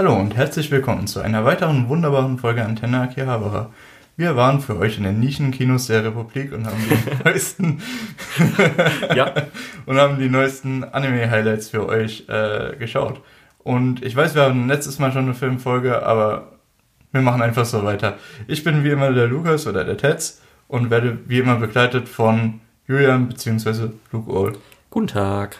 Hallo und herzlich willkommen zu einer weiteren wunderbaren Folge Antenne Akihabara. Wir waren für euch in den Nischenkinos der Republik und haben die neuesten ja. und haben die neuesten Anime-Highlights für euch äh, geschaut. Und ich weiß, wir haben letztes Mal schon eine Filmfolge, aber wir machen einfach so weiter. Ich bin wie immer der Lukas oder der Tetz und werde wie immer begleitet von Julian bzw. Luke Old. Guten Tag.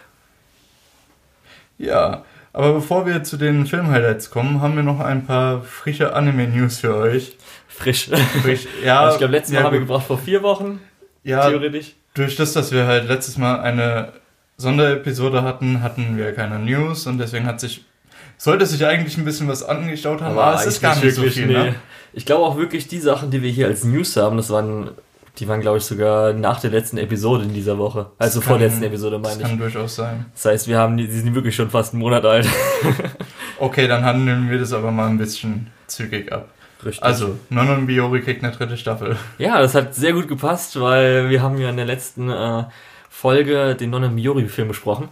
Ja, aber bevor wir zu den Film-Highlights kommen, haben wir noch ein paar frische Anime-News für euch. Frisch. Frisch, ja. Also ich glaube, letztes Mal ja, haben wir gebraucht vor vier Wochen. Ja, theoretisch. Durch das, dass wir halt letztes Mal eine Sonderepisode hatten, hatten wir keine News und deswegen hat sich, sollte sich eigentlich ein bisschen was angestaut haben, aber, aber es ist gar nicht wirklich, so viel, nee. ne? Ich glaube auch wirklich die Sachen, die wir hier als News haben, das waren die waren, glaube ich, sogar nach der letzten Episode in dieser Woche. Also vor der letzten Episode, meine ich. Das kann durchaus sein. Das heißt, wir haben die, sind wirklich schon fast einen Monat alt. okay, dann handeln wir das aber mal ein bisschen zügig ab. Richtig. Also, Nonon Biori kriegt eine dritte Staffel. Ja, das hat sehr gut gepasst, weil wir haben ja in der letzten äh, Folge den Nonon Biori-Film besprochen,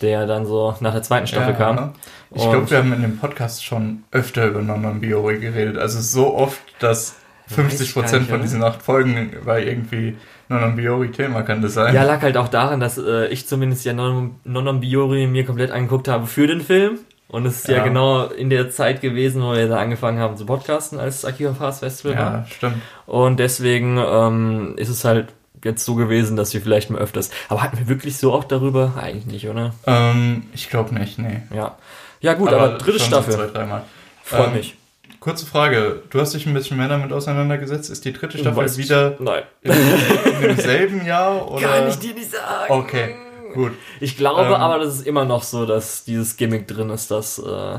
der dann so nach der zweiten Staffel ja, kam. Ich glaube, wir haben in dem Podcast schon öfter über Nonon Biori geredet. Also so oft, dass 50 Prozent von diesen acht Folgen war irgendwie Non Biori Thema, kann das sein? Ja, lag halt auch daran, dass äh, ich zumindest ja Non Biori mir komplett angeguckt habe für den Film. Und es ist ja. ja. genau in der Zeit gewesen, wo wir da angefangen haben zu podcasten, als Akiva Fast Festival ja, war. Ja, stimmt. Und deswegen ähm, ist es halt jetzt so gewesen, dass wir vielleicht mal öfters. Aber hatten wir wirklich so oft darüber? Eigentlich nicht, oder? Ähm, ich glaube nicht, nee. Ja. Ja, gut, aber, aber dritte Staffel. So zwei, dreimal. Freut ähm, mich. Kurze Frage, du hast dich ein bisschen mehr damit auseinandergesetzt. Ist die dritte Staffel Weiß wieder Nein. In, in demselben Jahr? Oder? Kann ich dir nicht sagen. Okay, gut. Ich glaube ähm, aber, das ist immer noch so, dass dieses Gimmick drin ist, dass äh,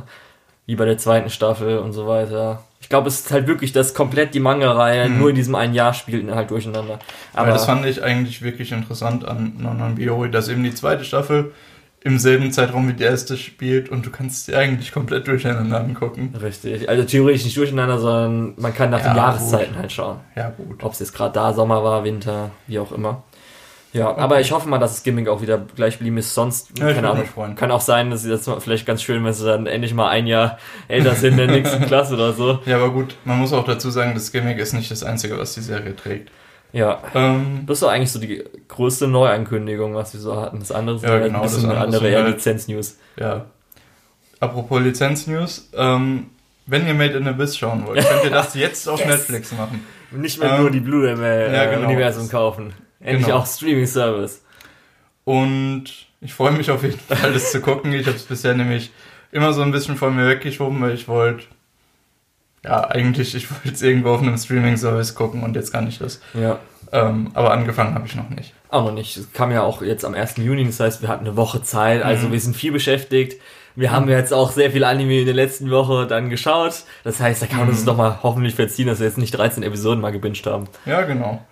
wie bei der zweiten Staffel und so weiter. Ich glaube, es ist halt wirklich, dass komplett die Manga-Reihe mhm. nur in diesem einen Jahr spielt halt durcheinander. Aber Weil das fand ich eigentlich wirklich interessant an Non Non Biori, dass eben die zweite Staffel im selben Zeitraum wie die erste spielt und du kannst sie eigentlich komplett durcheinander angucken. Richtig. Also theoretisch nicht durcheinander, sondern man kann nach ja, den Jahreszeiten gut. halt schauen. Ja, gut. Ob es jetzt gerade da Sommer war, Winter, wie auch immer. Ja, okay. aber ich hoffe mal, dass das Gimmick auch wieder gleich geblieben ist. Sonst, ja, keine Ahnung, kann auch sein, dass sie das vielleicht ganz schön, wenn sie dann endlich mal ein Jahr älter sind in der nächsten Klasse oder so. Ja, aber gut, man muss auch dazu sagen, das Gimmick ist nicht das Einzige, was die Serie trägt. Ja. Ähm, das ist doch eigentlich so die größte Neuankündigung, was wir so hatten. Das andere sind ja, genau, ein bisschen das andere, andere halt, Lizenz-News. Ja. Apropos Lizenz-News, ähm, wenn ihr Made in Abyss schauen wollt, könnt ihr das jetzt auf yes. Netflix machen. Nicht mehr ähm, nur die Blu-ray-Universum ja, genau. kaufen. Endlich genau. auch Streaming-Service. Und ich freue mich auf jeden Fall, das zu gucken. Ich habe es bisher nämlich immer so ein bisschen von mir weggeschoben, weil ich wollte ja, eigentlich, ich wollte es irgendwo auf einem Streaming-Service gucken und jetzt kann ich das. Ja. Ähm, aber angefangen habe ich noch nicht. Auch noch nicht. Es kam ja auch jetzt am 1. Juni, das heißt, wir hatten eine Woche Zeit, also mhm. wir sind viel beschäftigt. Wir mhm. haben jetzt auch sehr viel Anime in der letzten Woche dann geschaut. Das heißt, da kann man mhm. uns doch mal hoffentlich verziehen, dass wir jetzt nicht 13 Episoden mal gebinged haben. Ja, genau.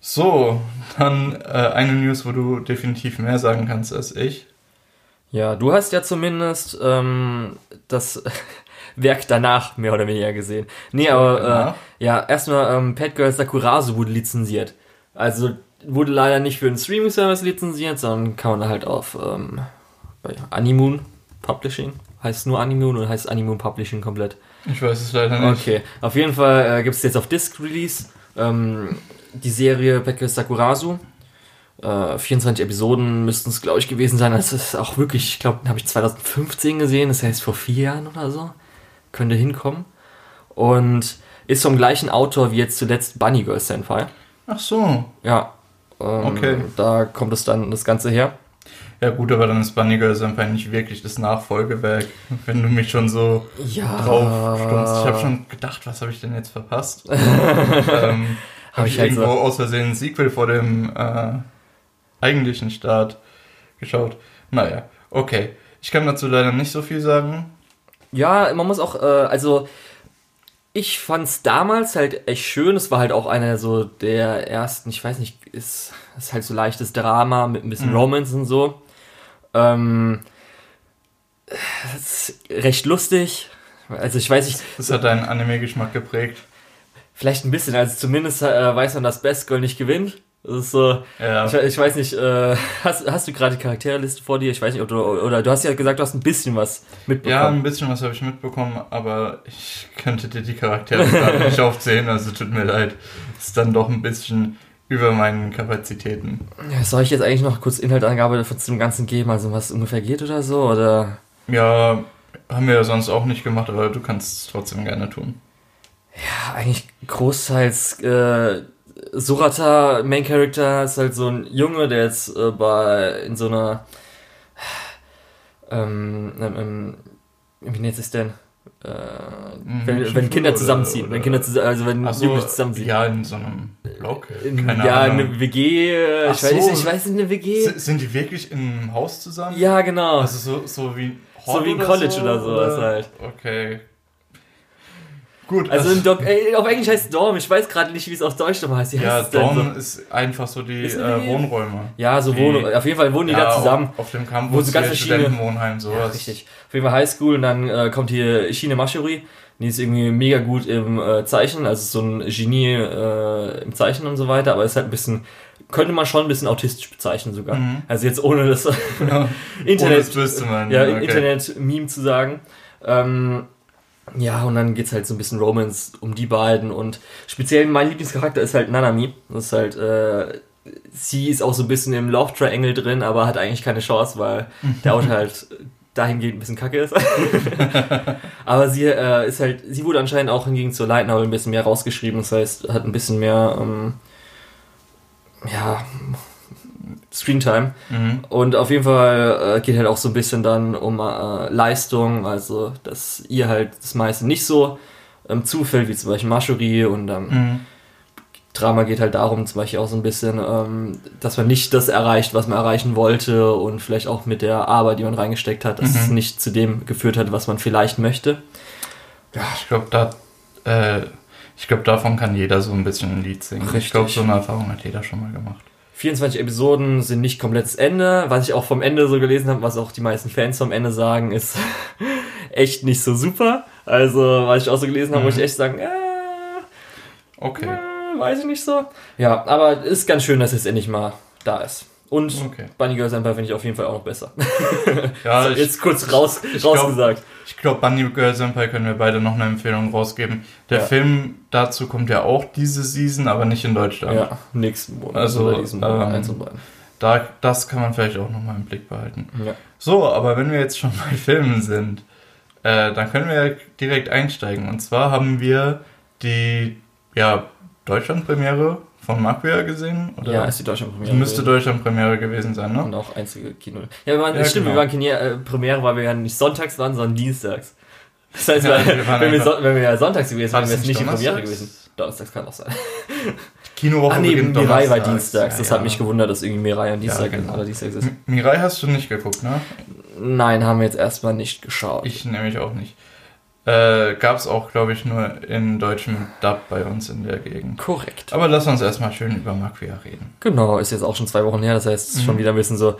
So, dann äh, eine News, wo du definitiv mehr sagen kannst als ich. Ja, du hast ja zumindest ähm, das Werk danach mehr oder weniger gesehen. Nee, aber äh, ja, erstmal ähm, Pet Girl Sakurazu wurde lizenziert. Also wurde leider nicht für einen Streaming-Service lizenziert, sondern kann man halt auf ähm, bei Animoon Publishing. Heißt nur Animoon oder heißt Animoon Publishing komplett? Ich weiß es leider nicht. Okay, auf jeden Fall äh, gibt es jetzt auf Disc Release ähm, die Serie Pet Girl Sakurazu. Äh, 24 Episoden müssten es, glaube ich, gewesen sein. Das ist auch wirklich, ich glaube, habe ich 2015 gesehen, das heißt vor vier Jahren oder so könnte hinkommen. Und ist vom gleichen Autor wie jetzt zuletzt Bunny Girl Senpai. Ach so. Ja. Ähm, okay. Da kommt es dann das Ganze her. Ja gut, aber dann ist Bunny Girl Senpai nicht wirklich das Nachfolgewerk, wenn du mich schon so ja. drauf stummst. Ich habe schon gedacht, was habe ich denn jetzt verpasst? ähm, habe ich, ich halt irgendwo so aus Versehen ein Sequel vor dem äh, eigentlichen Start geschaut. Naja, okay. Ich kann dazu leider nicht so viel sagen. Ja, man muss auch, äh, also ich fand's damals halt echt schön. Es war halt auch einer so der ersten, ich weiß nicht, ist, ist halt so leichtes Drama mit ein bisschen mhm. Romance und so. Ähm, ist recht lustig. Also ich weiß nicht. Das hat deinen Anime-Geschmack geprägt. Vielleicht ein bisschen, also zumindest äh, weiß man, dass Best Girl nicht gewinnt. Das ist so, ja. ich, ich weiß nicht, äh, hast, hast du gerade die Charakterliste vor dir? Ich weiß nicht, du, oder du hast ja gesagt, du hast ein bisschen was mitbekommen. Ja, ein bisschen was habe ich mitbekommen, aber ich könnte dir die Charaktere gerade nicht aufzählen, also tut mir leid. Ist dann doch ein bisschen über meinen Kapazitäten. Ja, soll ich jetzt eigentlich noch kurz Inhaltangabe zu dem Ganzen geben, also was ungefähr geht oder so, oder? Ja, haben wir ja sonst auch nicht gemacht, aber du kannst es trotzdem gerne tun. Ja, eigentlich großteils äh, Surata, Main Character, ist halt so ein Junge, der jetzt äh, bei in so einer ähm, ähm, wie nennt es denn? Äh, mhm, wenn, wenn Kinder zusammenziehen, oder, wenn Kinder zusammen, also wenn so, Jugendliche zusammenziehen. Ja, in so einem Block. Keine ja, Ahnung. eine WG, äh, ich, so, weiß, ich weiß nicht, eine WG. Sind die wirklich in einem Haus zusammen? Ja, genau. Also so, so wie Hort So wie ein College so, oder sowas halt. Okay. Gut. Also, also Doc, ey, auf Englisch heißt es Dorm. Ich weiß gerade nicht, wie es auf Deutsch nochmal heißt. Wie ja, heißt Dorm so? ist einfach so die äh, Wohnräume. Ja, so Wohnräume. Auf jeden Fall wohnen die ja, da zusammen. Auf, dem Campus, wo so ganz Studentenwohnheim, sowas. Ja, richtig. Auf jeden Fall Highschool und dann äh, kommt hier Shine Mashuri. Die ist irgendwie mega gut im äh, Zeichnen, also so ein Genie äh, im Zeichnen und so weiter, aber ist halt ein bisschen, könnte man schon ein bisschen autistisch bezeichnen sogar. Mhm. Also jetzt ohne das ja, Internet, ohne das ja, okay. Internet-Meme zu sagen. Ähm, ja, und dann geht's halt so ein bisschen Romance um die beiden und speziell mein Lieblingscharakter ist halt Nanami. Das ist halt, äh, sie ist auch so ein bisschen im Love Triangle drin, aber hat eigentlich keine Chance, weil der Autor halt dahingehend ein bisschen kacke ist. aber sie äh, ist halt, sie wurde anscheinend auch hingegen zur Light Novel ein bisschen mehr rausgeschrieben, das heißt, hat ein bisschen mehr, ähm, ja, Screentime. Mhm. Und auf jeden Fall äh, geht halt auch so ein bisschen dann um äh, Leistung, also dass ihr halt das meiste nicht so ähm, zufällt, wie zum Beispiel Maschuri und ähm, mhm. Drama geht halt darum, zum Beispiel auch so ein bisschen, ähm, dass man nicht das erreicht, was man erreichen wollte und vielleicht auch mit der Arbeit, die man reingesteckt hat, dass mhm. es nicht zu dem geführt hat, was man vielleicht möchte. Ja, ich glaube, da, äh, ich glaube, davon kann jeder so ein bisschen ein Lied singen. Richtig. Ich glaube, so eine Erfahrung hat jeder schon mal gemacht. 24 Episoden sind nicht komplettes Ende. Was ich auch vom Ende so gelesen habe, was auch die meisten Fans vom Ende sagen, ist echt nicht so super. Also, was ich auch so gelesen habe, mhm. muss ich echt sagen, äh, okay. Äh, weiß ich nicht so. Ja, aber ist ganz schön, dass es endlich mal da ist. Und okay. Bunny Girl Senpai finde ich auf jeden Fall auch noch besser. ja, so, jetzt kurz raus, ich rausgesagt. Ich glaube, Bunny Girl Senpai können wir beide noch eine Empfehlung rausgeben. Der ja. Film dazu kommt ja auch diese Season, aber nicht in Deutschland. Ja, nächsten Monat. Also, diesen Monat, ähm, eins und beiden. Da, das kann man vielleicht auch noch mal im Blick behalten. Ja. So, aber wenn wir jetzt schon bei Filmen sind, äh, dann können wir direkt einsteigen. Und zwar haben wir die ja, Deutschland-Premiere von Macquarie gesehen? Oder? Ja, ist die Deutschland-Premiere. Müsste Deutschland-Premiere gewesen sein, ne? Und auch einzige Kino. Ja, wir waren, ja stimmt, genau. wir waren Kino, äh, Premiere, weil wir ja nicht sonntags waren, sondern dienstags. Das heißt, ja, wir wenn, wir so, wenn wir ja sonntags gewesen wären, wäre es nicht die Premiere gewesen. Donnerstags kann auch sein. Kinowoche ah, nee, Mirai war dienstags. Das ja, hat mich gewundert, dass irgendwie Mirai am Dienstag ja, genau. oder Dienstags ist. Mirai hast du nicht geguckt, ne? Nein, haben wir jetzt erstmal nicht geschaut. Ich nämlich auch nicht. Äh, Gab es auch, glaube ich, nur in deutschem Dub bei uns in der Gegend. Korrekt. Aber lass uns erstmal schön über Macquia reden. Genau, ist jetzt auch schon zwei Wochen her, das heißt, mhm. schon wieder ein bisschen so,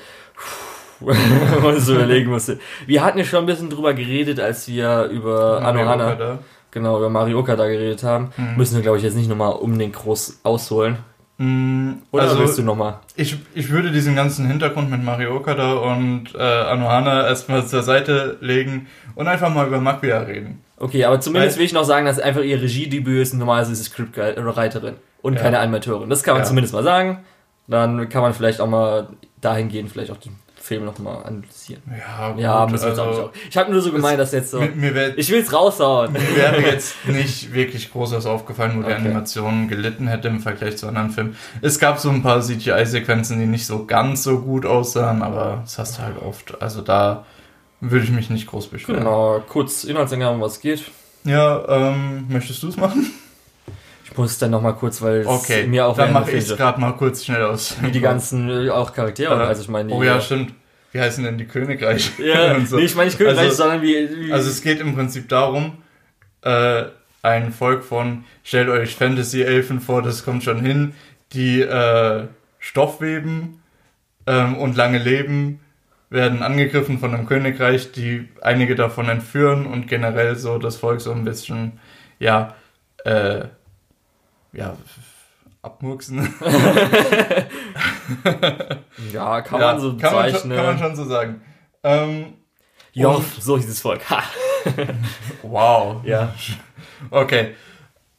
wenn man so überlegen musste. Wir hatten ja schon ein bisschen drüber geredet, als wir über Anohana, genau, über Marioka da geredet haben. Mhm. Müssen wir, glaube ich, jetzt nicht nochmal unbedingt groß ausholen. Mm, Oder also, willst du nochmal? Ich, ich würde diesen ganzen Hintergrund mit Mario Okada und äh, Anohana erstmal zur Seite legen und einfach mal über Makuya reden. Okay, aber zumindest Weil, will ich noch sagen, dass einfach ihr Regiedebüt ist. Normalerweise ist sie Scriptwriterin und ja. keine Animateurin. Das kann man ja. zumindest mal sagen. Dann kann man vielleicht auch mal dahingehend vielleicht auch den Film nochmal analysieren. Ja, gut, ja müssen wir also, auch. Ich habe nur so gemeint, dass jetzt so. Mir, mir wär, ich will es raushauen. Mir wäre jetzt nicht wirklich Großes aufgefallen, wo okay. die Animation gelitten hätte im Vergleich zu anderen Filmen. Es gab so ein paar CGI-Sequenzen, die nicht so ganz so gut aussahen, aber das hast du halt oft. Also da würde ich mich nicht groß beschweren. Genau, kurz Inhaltsangabe, um was geht. Ja, ähm, möchtest du es machen? Ich muss dann nochmal kurz, weil okay, mir auch dann mache ich es gerade mal kurz schnell aus. Wie die ganzen äh, auch Charaktere, äh, also ich meine. Oh ja, stimmt. Wie heißen denn die Königreiche? Ja, so. nee, ich meine nicht Königreiche, also, sondern wie, wie, Also es geht im Prinzip darum, äh, ein Volk von, stellt euch Fantasy-Elfen vor, das kommt schon hin, die äh, Stoff weben ähm, und lange leben, werden angegriffen von einem Königreich, die einige davon entführen und generell so das Volk so ein bisschen, ja, äh, ja, abmurksen. ja, kann ja, man so kann man, schon, kann man schon so sagen. Ähm, ja, so hieß es Volk. wow. Ja. Okay.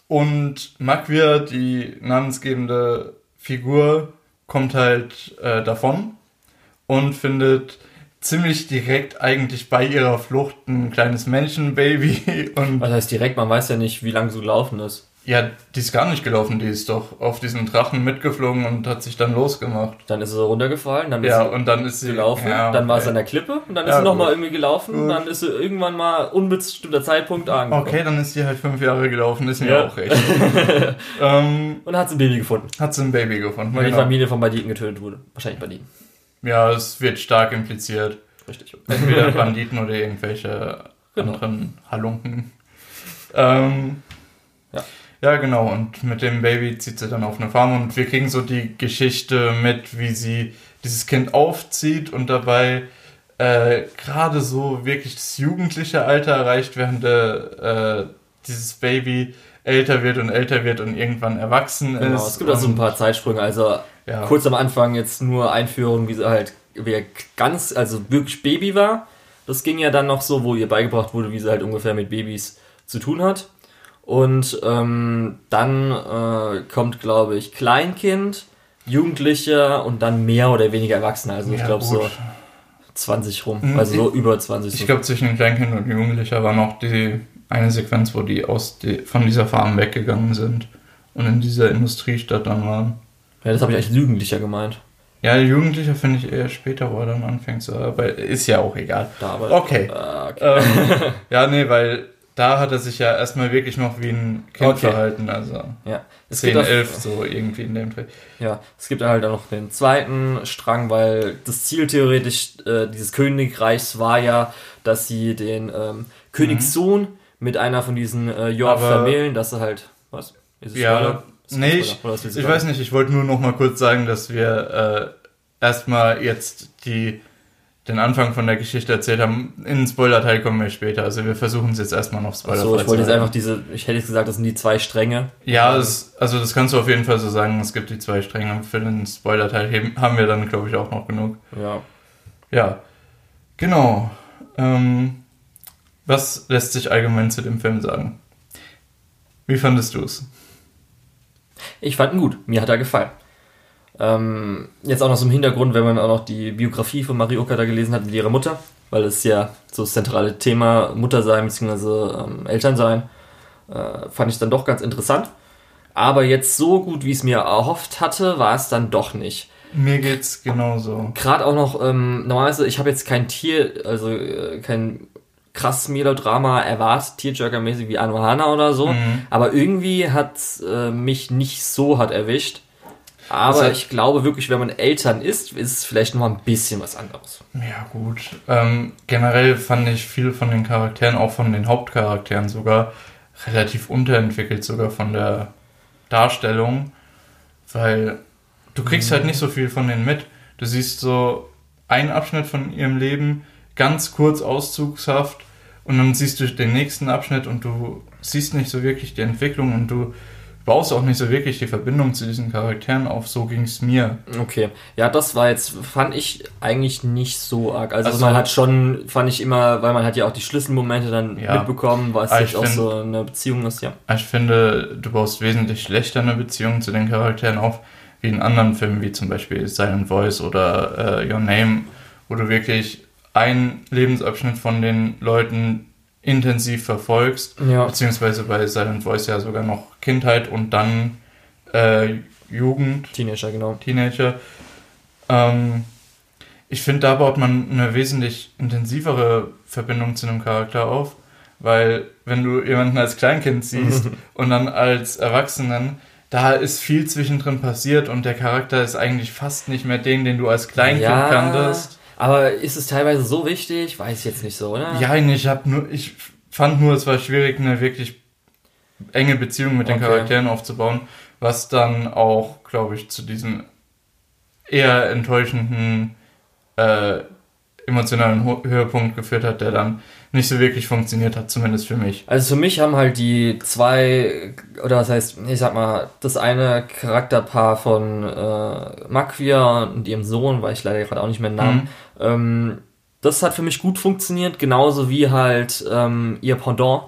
Und Makvir, die namensgebende Figur, kommt halt äh, davon und findet ziemlich direkt eigentlich bei ihrer Flucht ein kleines Menschenbaby. Und Was heißt direkt? Man weiß ja nicht, wie lange so gelaufen ist. Ja, die ist gar nicht gelaufen, die ist doch auf diesen Drachen mitgeflogen und hat sich dann losgemacht. Dann ist sie runtergefallen, dann ist ja, sie und dann ist sie gelaufen, ja, dann war okay. sie an der Klippe und dann ist ja, sie nochmal irgendwie gelaufen, gut. dann ist sie irgendwann mal unbestimmter Zeitpunkt angekommen. Okay, dann ist sie halt fünf Jahre gelaufen, ist mir ja. auch recht. ähm, und hat sie ein Baby gefunden. Hat sie ein Baby gefunden. Weil genau. die Familie von Banditen getötet wurde. Wahrscheinlich Banditen. Ja, es wird stark impliziert. Richtig. Entweder Banditen oder irgendwelche genau. anderen Halunken. Ähm, ja. Genau. Und mit dem Baby zieht sie dann auf eine Farm und wir kriegen so die Geschichte mit, wie sie dieses Kind aufzieht und dabei äh, gerade so wirklich das jugendliche Alter erreicht, während äh, dieses Baby älter wird und älter wird und irgendwann erwachsen genau, ist. Es gibt auch so ein paar Zeitsprünge. Also ja. kurz am Anfang jetzt nur Einführung, wie sie halt wie er ganz, also wirklich Baby war. Das ging ja dann noch so, wo ihr beigebracht wurde, wie sie halt ungefähr mit Babys zu tun hat. Und ähm, dann äh, kommt, glaube ich, Kleinkind, Jugendlicher und dann mehr oder weniger Erwachsene. Also ja, ich glaube so 20 rum, mhm. also so über 20. Ich glaube, zwischen Kleinkind und Jugendlicher war noch die eine Sequenz, wo die aus die, von dieser Farm weggegangen sind und in dieser Industriestadt dann waren. Ja, das habe ich eigentlich Jugendlicher gemeint. Ja, Jugendlicher finde ich eher später, wo er dann anfängt zu arbeiten. Ist ja auch egal. Da, aber, okay. Äh, okay. Ähm, ja, nee, weil da hat er sich ja erstmal wirklich noch wie ein Kind okay. verhalten, also ja. es 10, 11 so irgendwie in dem Dreh. Ja, es gibt halt auch noch den zweiten Strang, weil das Ziel theoretisch äh, dieses Königreichs war ja, dass sie den ähm, Königssohn mhm. mit einer von diesen äh, York vermählen, dass er halt, was? Ist es ja, nee, ich, ich weiß nicht, ich wollte nur noch mal kurz sagen, dass wir äh, erstmal jetzt die den Anfang von der Geschichte erzählt haben. In den Spoiler-Teil kommen wir später. Also wir versuchen es jetzt erstmal noch Spoiler So, ich wollte jetzt einfach diese, ich hätte jetzt gesagt, das sind die zwei Stränge. Ja, es, also das kannst du auf jeden Fall so sagen. Es gibt die zwei Stränge. Für den Spoiler-Teil haben wir dann, glaube ich, auch noch genug. Ja. Ja. Genau. Ähm, was lässt sich allgemein zu dem Film sagen? Wie fandest du es? Ich fand ihn gut. Mir hat er gefallen. Ähm, jetzt auch noch so im Hintergrund, wenn man auch noch die Biografie von Marioka da gelesen hat mit ihrer Mutter, weil es ja so das zentrale Thema Mutter sein bzw. Ähm, Eltern sein, äh, fand ich dann doch ganz interessant. Aber jetzt so gut, wie ich es mir erhofft hatte, war es dann doch nicht. Mir geht's genauso. Gerade auch noch, ähm, normalerweise, ich habe jetzt kein Tier, also äh, kein krass Melodrama erwartet, Tearjerker-mäßig wie Anohana oder so, mhm. aber irgendwie hat äh, mich nicht so hart erwischt. Aber also, ich glaube wirklich, wenn man Eltern ist, ist es vielleicht noch ein bisschen was anderes. Ja, gut. Ähm, generell fand ich viel von den Charakteren, auch von den Hauptcharakteren sogar, relativ unterentwickelt, sogar von der Darstellung. Weil du kriegst mhm. halt nicht so viel von denen mit. Du siehst so einen Abschnitt von ihrem Leben, ganz kurz auszugshaft, und dann siehst du den nächsten Abschnitt und du siehst nicht so wirklich die Entwicklung und du baust auch nicht so wirklich die Verbindung zu diesen Charakteren auf. So ging es mir. Okay. Ja, das war jetzt, fand ich eigentlich nicht so arg. Also, also man hat schon, fand ich immer, weil man hat ja auch die Schlüsselmomente dann ja, jetzt auch so eine Beziehung ist, ja. Ich finde, du baust wesentlich schlechter eine Beziehung zu den Charakteren auf, wie in anderen Filmen, wie zum Beispiel Silent Voice oder äh, Your Name, wo du wirklich einen Lebensabschnitt von den Leuten intensiv verfolgst, ja. beziehungsweise bei Silent Voice ja sogar noch Kindheit und dann äh, Jugend. Teenager, genau. Teenager. Ähm, ich finde, da baut man eine wesentlich intensivere Verbindung zu einem Charakter auf, weil wenn du jemanden als Kleinkind siehst und dann als Erwachsenen, da ist viel zwischendrin passiert und der Charakter ist eigentlich fast nicht mehr den, den du als Kleinkind ja. kanntest. Aber ist es teilweise so wichtig? Weiß ich jetzt nicht so, oder? Ja, ich habe nur, ich fand nur, es war schwierig, eine wirklich enge Beziehung mit den okay. Charakteren aufzubauen, was dann auch, glaube ich, zu diesem eher enttäuschenden äh, emotionalen Höhepunkt geführt hat, der dann nicht so wirklich funktioniert hat, zumindest für mich. Also für mich haben halt die zwei, oder was heißt, ich sag mal, das eine Charakterpaar von äh, Makvia und ihrem Sohn, weil ich leider gerade auch nicht mehr den Namen, mhm. ähm, das hat für mich gut funktioniert, genauso wie halt ähm, ihr Pendant,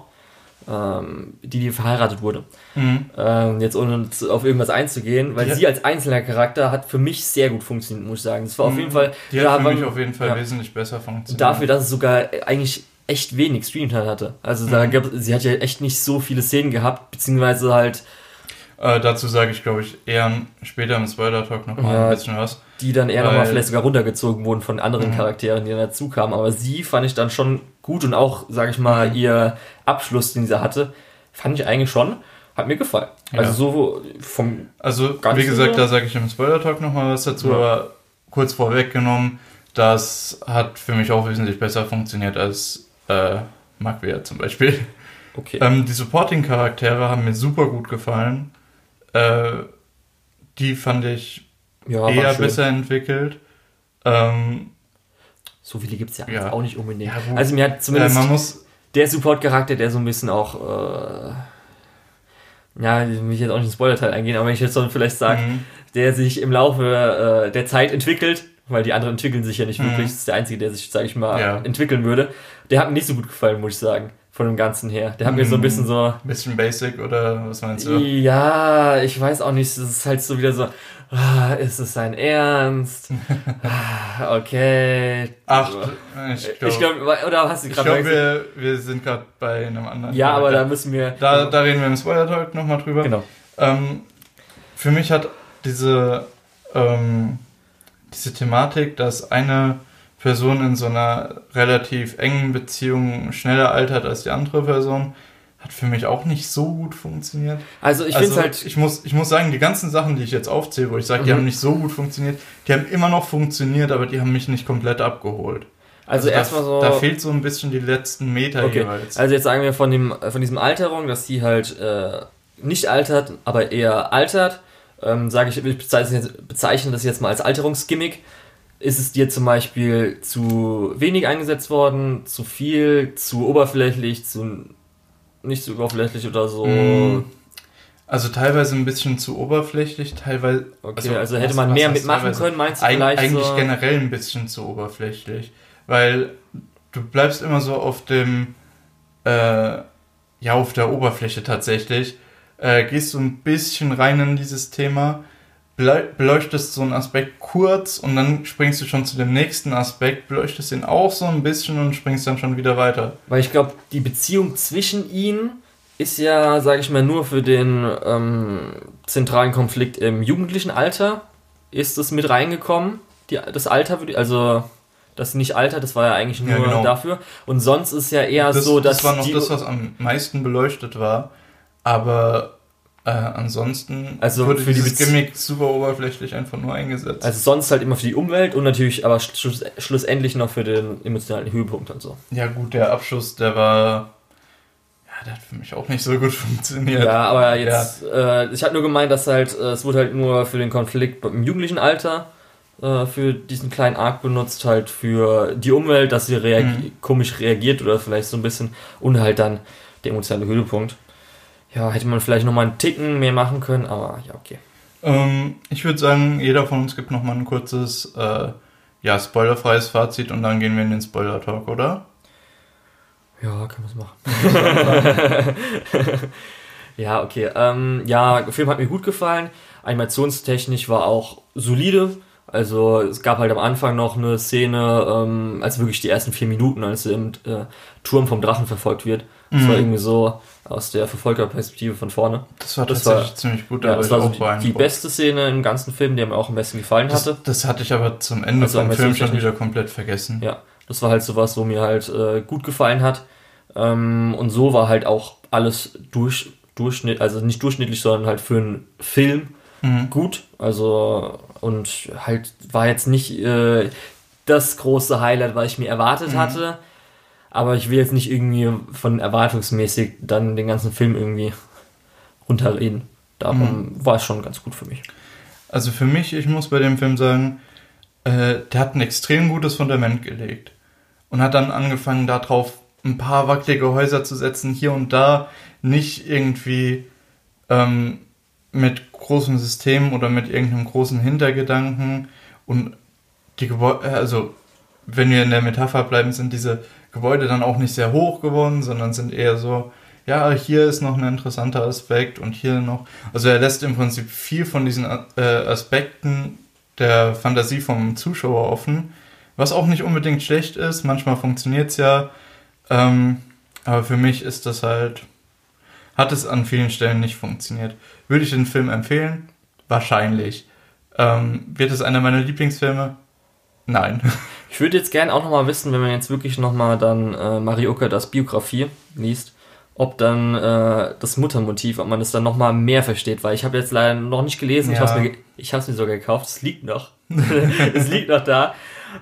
ähm, die, die verheiratet wurde. Mhm. Ähm, jetzt ohne auf irgendwas einzugehen, weil ja. sie als einzelner Charakter hat für mich sehr gut funktioniert, muss ich sagen. Das war mhm. auf jeden Fall. Die hat für mich auf jeden Fall ja. wesentlich besser funktioniert. Dafür, dass es sogar eigentlich echt wenig Screentime hatte. Also da mhm. gab sie hat ja echt nicht so viele Szenen gehabt, beziehungsweise halt. Äh, dazu sage ich, glaube ich, eher später im Spoiler-Talk nochmal ja, ein bisschen was. Die dann eher nochmal vielleicht sogar runtergezogen wurden von anderen mhm. Charakteren, die dann dazu kamen. Aber sie fand ich dann schon gut und auch, sage ich mal, mhm. ihr Abschluss, den sie hatte, fand ich eigentlich schon, hat mir gefallen. Ja. Also so vom. Also, wie gesagt, da sage ich im Spoiler-Talk nochmal was dazu, ja. aber kurz vorweggenommen, das hat für mich auch wesentlich besser funktioniert als äh, Magwea zum Beispiel. Okay. Ähm, die Supporting-Charaktere haben mir super gut gefallen. Äh, die fand ich ja, eher besser entwickelt. Ähm, so viele gibt es ja, ja, auch nicht unbedingt. Ja, also mir hat zumindest äh, der Support-Charakter, der so ein bisschen auch äh, ja, ich will jetzt auch nicht ins Spoiler-Teil eingehen, aber wenn ich jetzt so vielleicht sage, mhm. der sich im Laufe äh, der Zeit entwickelt, weil die anderen entwickeln sich ja nicht mhm. wirklich. Das ist der Einzige, der sich, sag ich mal, ja. entwickeln würde. Der hat mir nicht so gut gefallen, muss ich sagen. Von dem Ganzen her. Der hat mhm. mir so ein bisschen so. Bisschen basic oder was meinst du? Ja, ich weiß auch nicht. Das ist halt so wieder so. Ah, ist es sein Ernst? ah, okay. Ach, ich glaube. Glaub, oder hast du gerade Ich glaube, wir, wir sind gerade bei einem anderen. Ja, aber da müssen wir. Da, da reden wir im Spoiler-Talk nochmal drüber. Genau. Ähm, für mich hat diese. Ähm, diese Thematik, dass eine Person in so einer relativ engen Beziehung schneller altert als die andere Person, hat für mich auch nicht so gut funktioniert. Also ich also finde halt. Ich muss, ich muss sagen, die ganzen Sachen, die ich jetzt aufzähle, wo ich sage, mhm. die haben nicht so gut funktioniert, die haben immer noch funktioniert, aber die haben mich nicht komplett abgeholt. Also, also erstmal so. Da fehlt so ein bisschen die letzten Meter okay. jeweils. Also jetzt sagen wir von dem, von diesem Alterung, dass die halt äh, nicht altert, aber eher altert ähm, sage ich, ich bezeichne, bezeichne das jetzt mal als Alterungsgimmick. Ist es dir zum Beispiel zu wenig eingesetzt worden, zu viel, zu oberflächlich, zu nicht so oberflächlich oder so? Mm. Also teilweise ein bisschen zu oberflächlich, teilweise. Okay, also, also hätte man mehr mitmachen können, meinst du vielleicht? Eigentlich so? generell ein bisschen zu oberflächlich. Weil du bleibst immer so auf dem, äh, ja, auf der Oberfläche tatsächlich äh, gehst du ein bisschen rein in dieses Thema, beleuchtest so einen Aspekt kurz und dann springst du schon zu dem nächsten Aspekt, beleuchtest ihn auch so ein bisschen und springst dann schon wieder weiter. Weil ich glaube, die Beziehung zwischen ihnen ist ja, sage ich mal, nur für den ähm, zentralen Konflikt im jugendlichen Alter ist es mit reingekommen. Die, das Alter, also das nicht Alter, das war ja eigentlich nur ja, genau. dafür. Und sonst ist ja eher das, so, dass. Das war noch das, was am meisten beleuchtet war. Aber äh, ansonsten also wurde für dieses die Gimmick super oberflächlich einfach nur eingesetzt. Also sonst halt immer für die Umwelt und natürlich aber schluss, schlussendlich noch für den emotionalen Höhepunkt und so. Ja gut, der Abschuss, der war... Ja, der hat für mich auch nicht so gut funktioniert. Ja, aber jetzt... Ja. Äh, ich hatte nur gemeint, dass halt... Äh, es wurde halt nur für den Konflikt im jugendlichen Alter äh, für diesen kleinen Arc benutzt, halt für die Umwelt, dass sie reagi mhm. komisch reagiert oder vielleicht so ein bisschen und halt dann der emotionale Höhepunkt ja, hätte man vielleicht nochmal einen Ticken mehr machen können, aber ja, okay. Ähm, ich würde sagen, jeder von uns gibt nochmal ein kurzes, äh, ja, spoilerfreies Fazit und dann gehen wir in den Spoiler-Talk, oder? Ja, können wir es machen. ja, okay. Ähm, ja, der Film hat mir gut gefallen. Animationstechnisch war auch solide. Also es gab halt am Anfang noch eine Szene, ähm, als wirklich die ersten vier Minuten, als er im äh, Turm vom Drachen verfolgt wird. Das mhm. war irgendwie so aus der Verfolgerperspektive von vorne. Das war das tatsächlich war, ziemlich gut. Ja, das war so die, die, beste Szene im ganzen Film, die mir auch am besten gefallen das, hatte. Das hatte ich aber zum Ende also vom Film schon wieder komplett vergessen. Ja, das war halt sowas, wo mir halt äh, gut gefallen hat. Ähm, und so war halt auch alles durch, Durchschnitt, also nicht durchschnittlich, sondern halt für einen Film mhm. gut. Also und halt war jetzt nicht äh, das große Highlight, was ich mir erwartet mhm. hatte. Aber ich will jetzt nicht irgendwie von erwartungsmäßig dann den ganzen Film irgendwie runterreden. Darum mhm. war es schon ganz gut für mich. Also für mich, ich muss bei dem Film sagen, äh, der hat ein extrem gutes Fundament gelegt und hat dann angefangen, darauf ein paar wackelige Häuser zu setzen, hier und da, nicht irgendwie ähm, mit großem System oder mit irgendeinem großen Hintergedanken und die Gebäude, also wenn wir in der Metapher bleiben, sind diese Gebäude dann auch nicht sehr hoch geworden, sondern sind eher so, ja, hier ist noch ein interessanter Aspekt und hier noch. Also er lässt im Prinzip viel von diesen äh, Aspekten der Fantasie vom Zuschauer offen, was auch nicht unbedingt schlecht ist. Manchmal funktioniert es ja, ähm, aber für mich ist das halt, hat es an vielen Stellen nicht funktioniert. Würde ich den Film empfehlen? Wahrscheinlich. Ähm, wird es einer meiner Lieblingsfilme? Nein. Ich würde jetzt gerne auch nochmal wissen, wenn man jetzt wirklich nochmal dann äh, Marioka das Biografie liest, ob dann äh, das Muttermotiv, ob man das dann nochmal mehr versteht, weil ich habe jetzt leider noch nicht gelesen, ja. ich habe es mir, mir sogar gekauft, es liegt noch. es liegt noch da.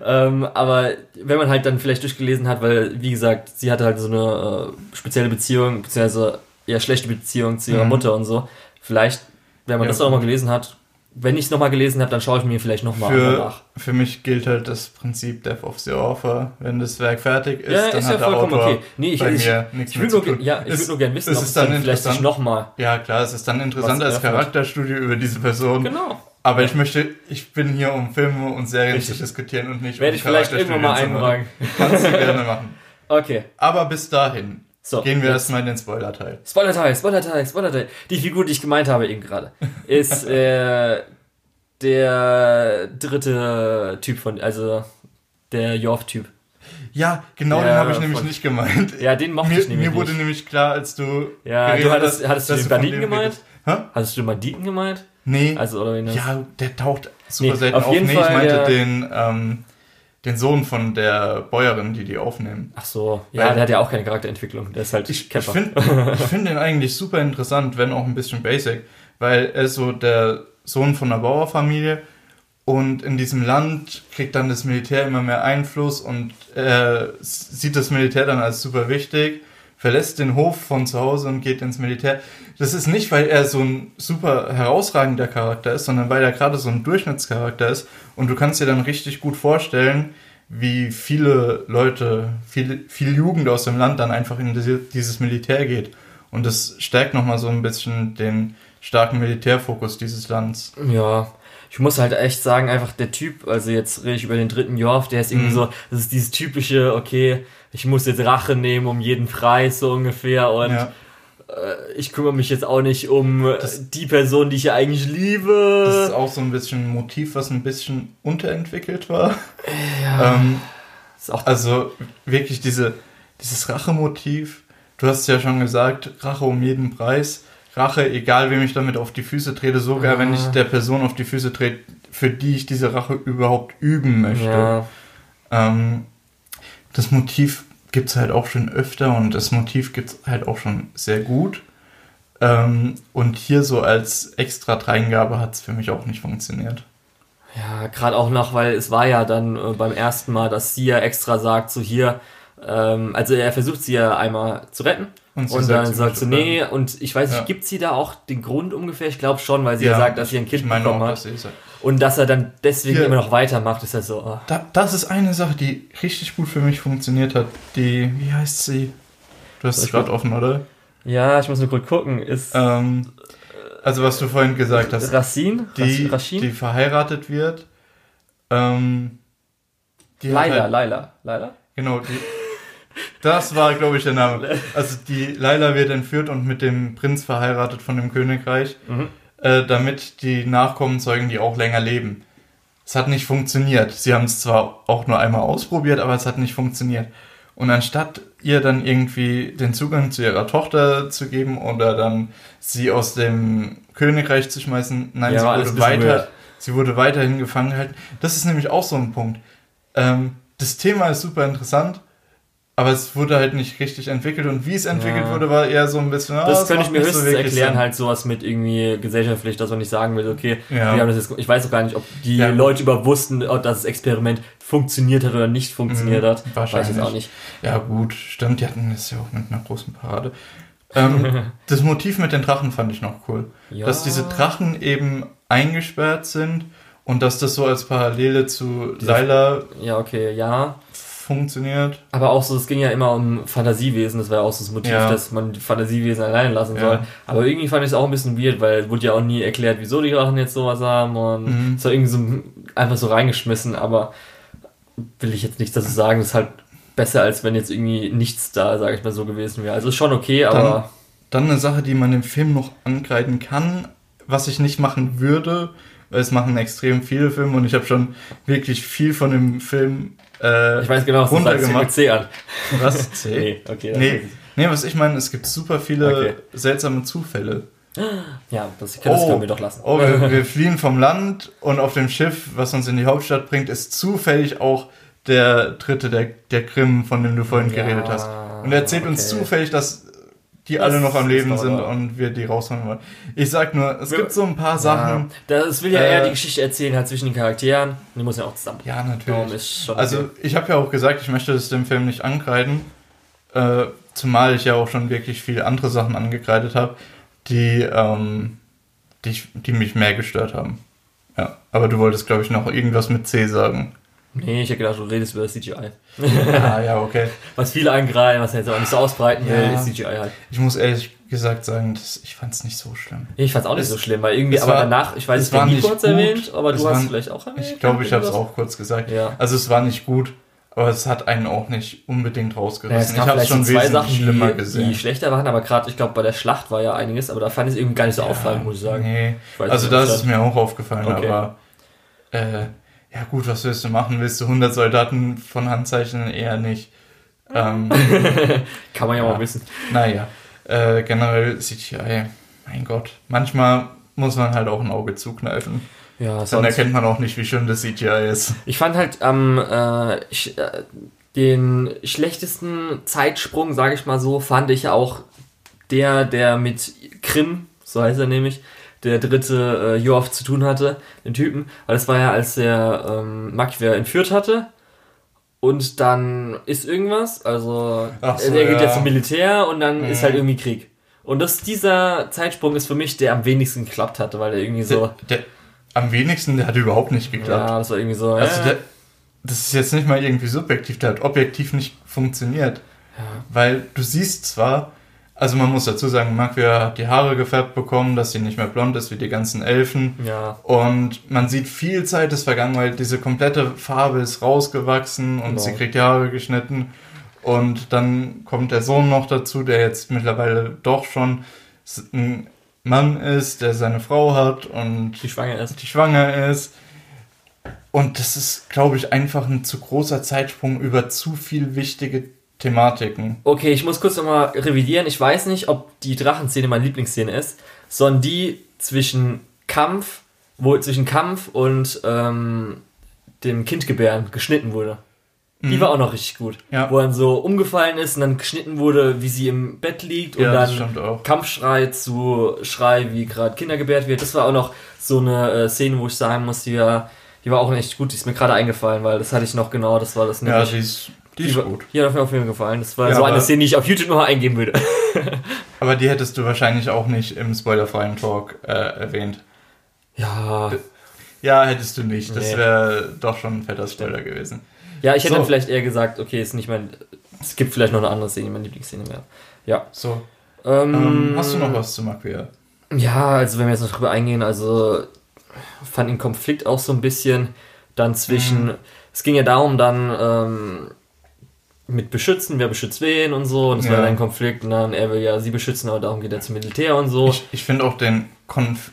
Ähm, aber wenn man halt dann vielleicht durchgelesen hat, weil, wie gesagt, sie hatte halt so eine äh, spezielle Beziehung, beziehungsweise eher schlechte Beziehung zu ihrer mhm. Mutter und so, vielleicht, wenn man ja. das auch mal gelesen hat, wenn ich es nochmal gelesen habe, dann schaue ich mir vielleicht nochmal nach. Für mich gilt halt das Prinzip Death of the Author. Wenn das Werk fertig ist, ja, dann ist hat ja der Autor okay. nee, ich, bei ich, mir ich, nichts ich, mehr nur, Ja, ich würde nur gerne wissen, ob es dann, dann vielleicht sich nochmal... Ja, klar, es ist dann interessant als Charakterstudie über diese Person. Genau. Aber ich möchte, ich bin hier, um Filme und Serien Richtig. zu diskutieren und nicht Werde um ich vielleicht irgendwann mal eintragen. Kannst du gerne machen. Okay. Aber bis dahin, so, Gehen wir erstmal in den Spoiler-Teil. Spoiler-Teil, Spoiler-Teil, Spoiler-Teil. Die Figur, die ich gemeint habe eben gerade, ist äh, der dritte Typ von, also der Yorf-Typ. Ja, genau der den habe ich nämlich von, nicht gemeint. Ja, den mochte mir, ich nämlich Mir wurde nicht. nämlich klar, als du Ja, du hattest, hast, hattest du den Banditen gemeint? Hä? Hattest du den Banditen gemeint? Nee. Also, oder ja, der taucht super nee, selten auf. auf. Nee, Fall, ich meinte den, ähm, den Sohn von der Bäuerin, die die aufnehmen. Ach so, ja, Weil, der hat ja auch keine Charakterentwicklung. Der ist halt Ich, ich finde find den eigentlich super interessant, wenn auch ein bisschen basic, weil er ist so der Sohn von einer Bauerfamilie und in diesem Land kriegt dann das Militär immer mehr Einfluss und er sieht das Militär dann als super wichtig, verlässt den Hof von zu Hause und geht ins Militär. Das ist nicht, weil er so ein super herausragender Charakter ist, sondern weil er gerade so ein Durchschnittscharakter ist und du kannst dir dann richtig gut vorstellen, wie viele Leute, viel, viel Jugend aus dem Land dann einfach in dieses Militär geht. Und das stärkt nochmal so ein bisschen den starken Militärfokus dieses Landes. Ja, ich muss halt echt sagen, einfach der Typ, also jetzt rede ich über den dritten Jorf, der ist irgendwie mhm. so, das ist dieses typische, okay, ich muss jetzt Rache nehmen um jeden Preis so ungefähr und ja. äh, ich kümmere mich jetzt auch nicht um das, die Person, die ich ja eigentlich liebe. Das ist auch so ein bisschen ein Motiv, was ein bisschen unterentwickelt war. Ja. Ähm, also wirklich diese, dieses Rachemotiv. Du hast ja schon gesagt, Rache um jeden Preis Rache, egal wem ich damit auf die Füße trete, sogar ja. wenn ich der Person auf die Füße trete, für die ich diese Rache überhaupt üben möchte. Ja. Ähm, das Motiv gibt es halt auch schon öfter und das Motiv gibt es halt auch schon sehr gut. Ähm, und hier so als extra Dreingabe hat es für mich auch nicht funktioniert. Ja, gerade auch noch, weil es war ja dann äh, beim ersten Mal, dass sie ja extra sagt, so hier, ähm, also er versucht sie ja einmal zu retten und, und dann sagt sie, nee, und ich weiß nicht, ja. gibt sie da auch den Grund ungefähr? Ich glaube schon, weil sie ja, ja, sagt, dass sie ein Kind bekommen auch, hat. Dass und dass er dann deswegen Hier, immer noch weitermacht, ist ja so. Oh. Da, das ist eine Sache, die richtig gut für mich funktioniert hat. Die, wie heißt sie? Du hast es gerade offen, oder? Ja, ich muss nur kurz gucken. Ist. Ähm, also, was du vorhin gesagt hast. Racine? Die, Racine? die verheiratet wird. Ähm, die Laila, halt, Laila, Laila? Genau, die. Das war, glaube ich, der Name. Also die Laila wird entführt und mit dem Prinz verheiratet von dem Königreich, mhm. Äh, damit die Nachkommen zeugen, die auch länger leben. Es hat nicht funktioniert. Sie haben es zwar auch nur einmal ausprobiert, aber es hat nicht funktioniert. Und anstatt ihr dann irgendwie den Zugang zu ihrer Tochter zu geben oder dann sie aus dem Königreich zu schmeißen, nein, ja, sie wurde weiter, sie wurde weiterhin gefangen gehalten. Das ist nämlich auch so ein Punkt. Ähm, das Thema ist super interessant, aber es wurde halt nicht richtig entwickelt und wie es entwickelt ja. wurde, war eher so ein bisschen. Ah, das könnte ich mir höchstens so erklären, Sinn. halt sowas mit irgendwie gesellschaftlich, dass man nicht sagen will, okay, ja. wir haben das jetzt, ich weiß auch gar nicht, ob die ja. Leute überhaupt wussten, ob das Experiment funktioniert hat oder nicht funktioniert mhm, hat. Wahrscheinlich. Weiß ich auch nicht. Ja, gut, stimmt, die hatten das ja auch mit einer großen Parade. ähm, das Motiv mit den Drachen fand ich noch cool. Dass diese Drachen eben eingesperrt sind und dass das so als Parallele zu Laila. Ja, okay, ja funktioniert. Aber auch so, es ging ja immer um Fantasiewesen, das war ja auch so das Motiv, ja. dass man die Fantasiewesen alleine lassen soll. Ja. Aber irgendwie fand ich es auch ein bisschen weird, weil es wurde ja auch nie erklärt, wieso die Drachen jetzt sowas haben und mhm. es war irgendwie so einfach so reingeschmissen, aber will ich jetzt nicht dazu sagen, das ist halt besser, als wenn jetzt irgendwie nichts da, sage ich mal, so gewesen wäre. Also ist schon okay, aber. Dann, dann eine Sache, die man im Film noch angreifen kann, was ich nicht machen würde, weil es machen extrem viele Filme und ich habe schon wirklich viel von dem Film äh, ich weiß genau, was runtergemacht. C an. Was? C? nee, okay. Nee, nee, was ich meine, es gibt super viele okay. seltsame Zufälle. Ja, das, das oh, können wir doch lassen. Oh, wir, wir, fliehen vom Land und auf dem Schiff, was uns in die Hauptstadt bringt, ist zufällig auch der dritte der, der Krim, von dem du vorhin ja, geredet hast. Und er erzählt okay. uns zufällig, dass die das alle noch am Leben sind und wir die rausholen wollen. Ich sag nur, es wir, gibt so ein paar Sachen. Ja, das will ja äh, eher die Geschichte erzählen, halt zwischen den Charakteren. Die muss ja auch zusammen. Ja, natürlich. also, okay. ich habe ja auch gesagt, ich möchte es dem Film nicht ankreiden. Äh, zumal ich ja auch schon wirklich viele andere Sachen angekreidet habe, die, ähm, die, die mich mehr gestört haben. Ja, aber du wolltest, glaube ich, noch irgendwas mit C sagen. Nee, ich hätte gedacht, du redest über das CGI. ja, ja, okay. Was viele angreifen, was er jetzt auch nicht so ausbreiten will, ja, ist CGI halt. Ich muss ehrlich gesagt sagen, das, ich fand es nicht so schlimm. Ich fand es auch nicht so schlimm, weil irgendwie, aber war, danach, ich weiß es war nicht kurz gut, erwähnt, aber du hast es vielleicht auch erwähnt. Ich glaube, ich habe es auch kurz gesagt. Ja. Also es war nicht gut, aber es hat einen auch nicht unbedingt rausgerissen. Ja, ich habe schon so zwei Sachen, schlimmer die, gesehen. die schlechter waren, aber gerade, ich glaube, bei der Schlacht war ja einiges, aber da fand ich es irgendwie gar nicht so ja, auffallend, muss ich sagen. Nee, ich also da ist es mir auch aufgefallen, okay. aber äh, ja gut, was willst du machen? Willst du 100 Soldaten von Hand zeichnen? Eher nicht. Ähm, Kann man ja, ja mal wissen. Naja, äh, generell CGI, mein Gott, manchmal muss man halt auch ein Auge zukneifen. Ja, Dann erkennt man auch nicht, wie schön das CGI ist. Ich fand halt am ähm, äh, den schlechtesten Zeitsprung, sage ich mal so, fand ich auch der, der mit Krim, so heißt er nämlich, der dritte äh, Joaf zu tun hatte, den Typen, weil das war ja, als der ähm, Makwer entführt hatte. Und dann ist irgendwas, also so, er geht ja. jetzt zum Militär und dann mhm. ist halt irgendwie Krieg. Und das, dieser Zeitsprung ist für mich der am wenigsten geklappt hatte, weil er irgendwie so. Der, der, am wenigsten, der hat überhaupt nicht geklappt. Ja, das war irgendwie so. Also ja. der, das ist jetzt nicht mal irgendwie subjektiv, der hat objektiv nicht funktioniert. Ja. Weil du siehst zwar, also man muss dazu sagen, Magwia hat die Haare gefärbt bekommen, dass sie nicht mehr blond ist wie die ganzen Elfen. Ja. Und man sieht viel Zeit ist vergangen, weil diese komplette Farbe ist rausgewachsen und genau. sie kriegt die Haare geschnitten. Und dann kommt der Sohn noch dazu, der jetzt mittlerweile doch schon ein Mann ist, der seine Frau hat und die schwanger ist. Die schwanger ist. Und das ist, glaube ich, einfach ein zu großer Zeitsprung über zu viel wichtige Thematiken. Okay, ich muss kurz nochmal revidieren. Ich weiß nicht, ob die Drachenszene meine Lieblingsszene ist, sondern die zwischen Kampf, wo zwischen Kampf und ähm, dem Kindgebären geschnitten wurde. Die mhm. war auch noch richtig gut. Ja. Wo dann so umgefallen ist und dann geschnitten wurde, wie sie im Bett liegt und ja, dann Kampfschrei zu Schrei, wie gerade Kinder gebärt wird. Das war auch noch so eine äh, Szene, wo ich sagen muss, die war, die war auch echt gut. Die ist mir gerade eingefallen, weil das hatte ich noch genau, das war das nämlich. Ja, die ist die ist gut. Die hat mir auf jeden Fall gefallen. Das war ja, so eine Szene, die ich auf YouTube noch eingeben würde. aber die hättest du wahrscheinlich auch nicht im spoilerfreien Talk äh, erwähnt. Ja. Ja, hättest du nicht. Das nee. wäre doch schon ein fetter Spoiler gewesen. Ja, ich hätte so. dann vielleicht eher gesagt, okay, ist nicht mein. Es gibt vielleicht noch eine andere Szene, meine Lieblingsszene wäre. Ja. So. Ähm, ähm, hast du noch was zu Maquia? Ja, also wenn wir jetzt noch drüber eingehen, also fand den Konflikt auch so ein bisschen dann zwischen. Mhm. Es ging ja darum, dann. Ähm, mit beschützen, wer beschützt wen und so. Und es ja. war ein Konflikt und dann er will ja sie beschützen, aber darum geht er zum Militär und so. Ich, ich finde auch den Konflikt,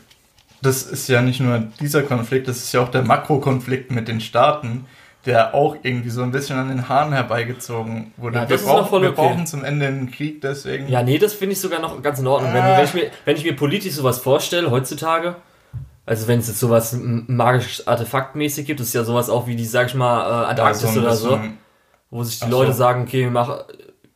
das ist ja nicht nur dieser Konflikt, das ist ja auch der Makrokonflikt mit den Staaten, der auch irgendwie so ein bisschen an den Haaren herbeigezogen wurde. Ja, wir, brauchen, wir okay. brauchen zum Ende einen Krieg, deswegen. Ja, nee, das finde ich sogar noch ganz in Ordnung. Äh. Wenn, wenn, ich mir, wenn ich mir politisch sowas vorstelle, heutzutage, also wenn es jetzt sowas magisch artefaktmäßig gibt, ist ja sowas auch wie die, sag ich mal, äh, Antarktis ja, so oder so wo sich die Ach Leute so. sagen, okay, wir machen,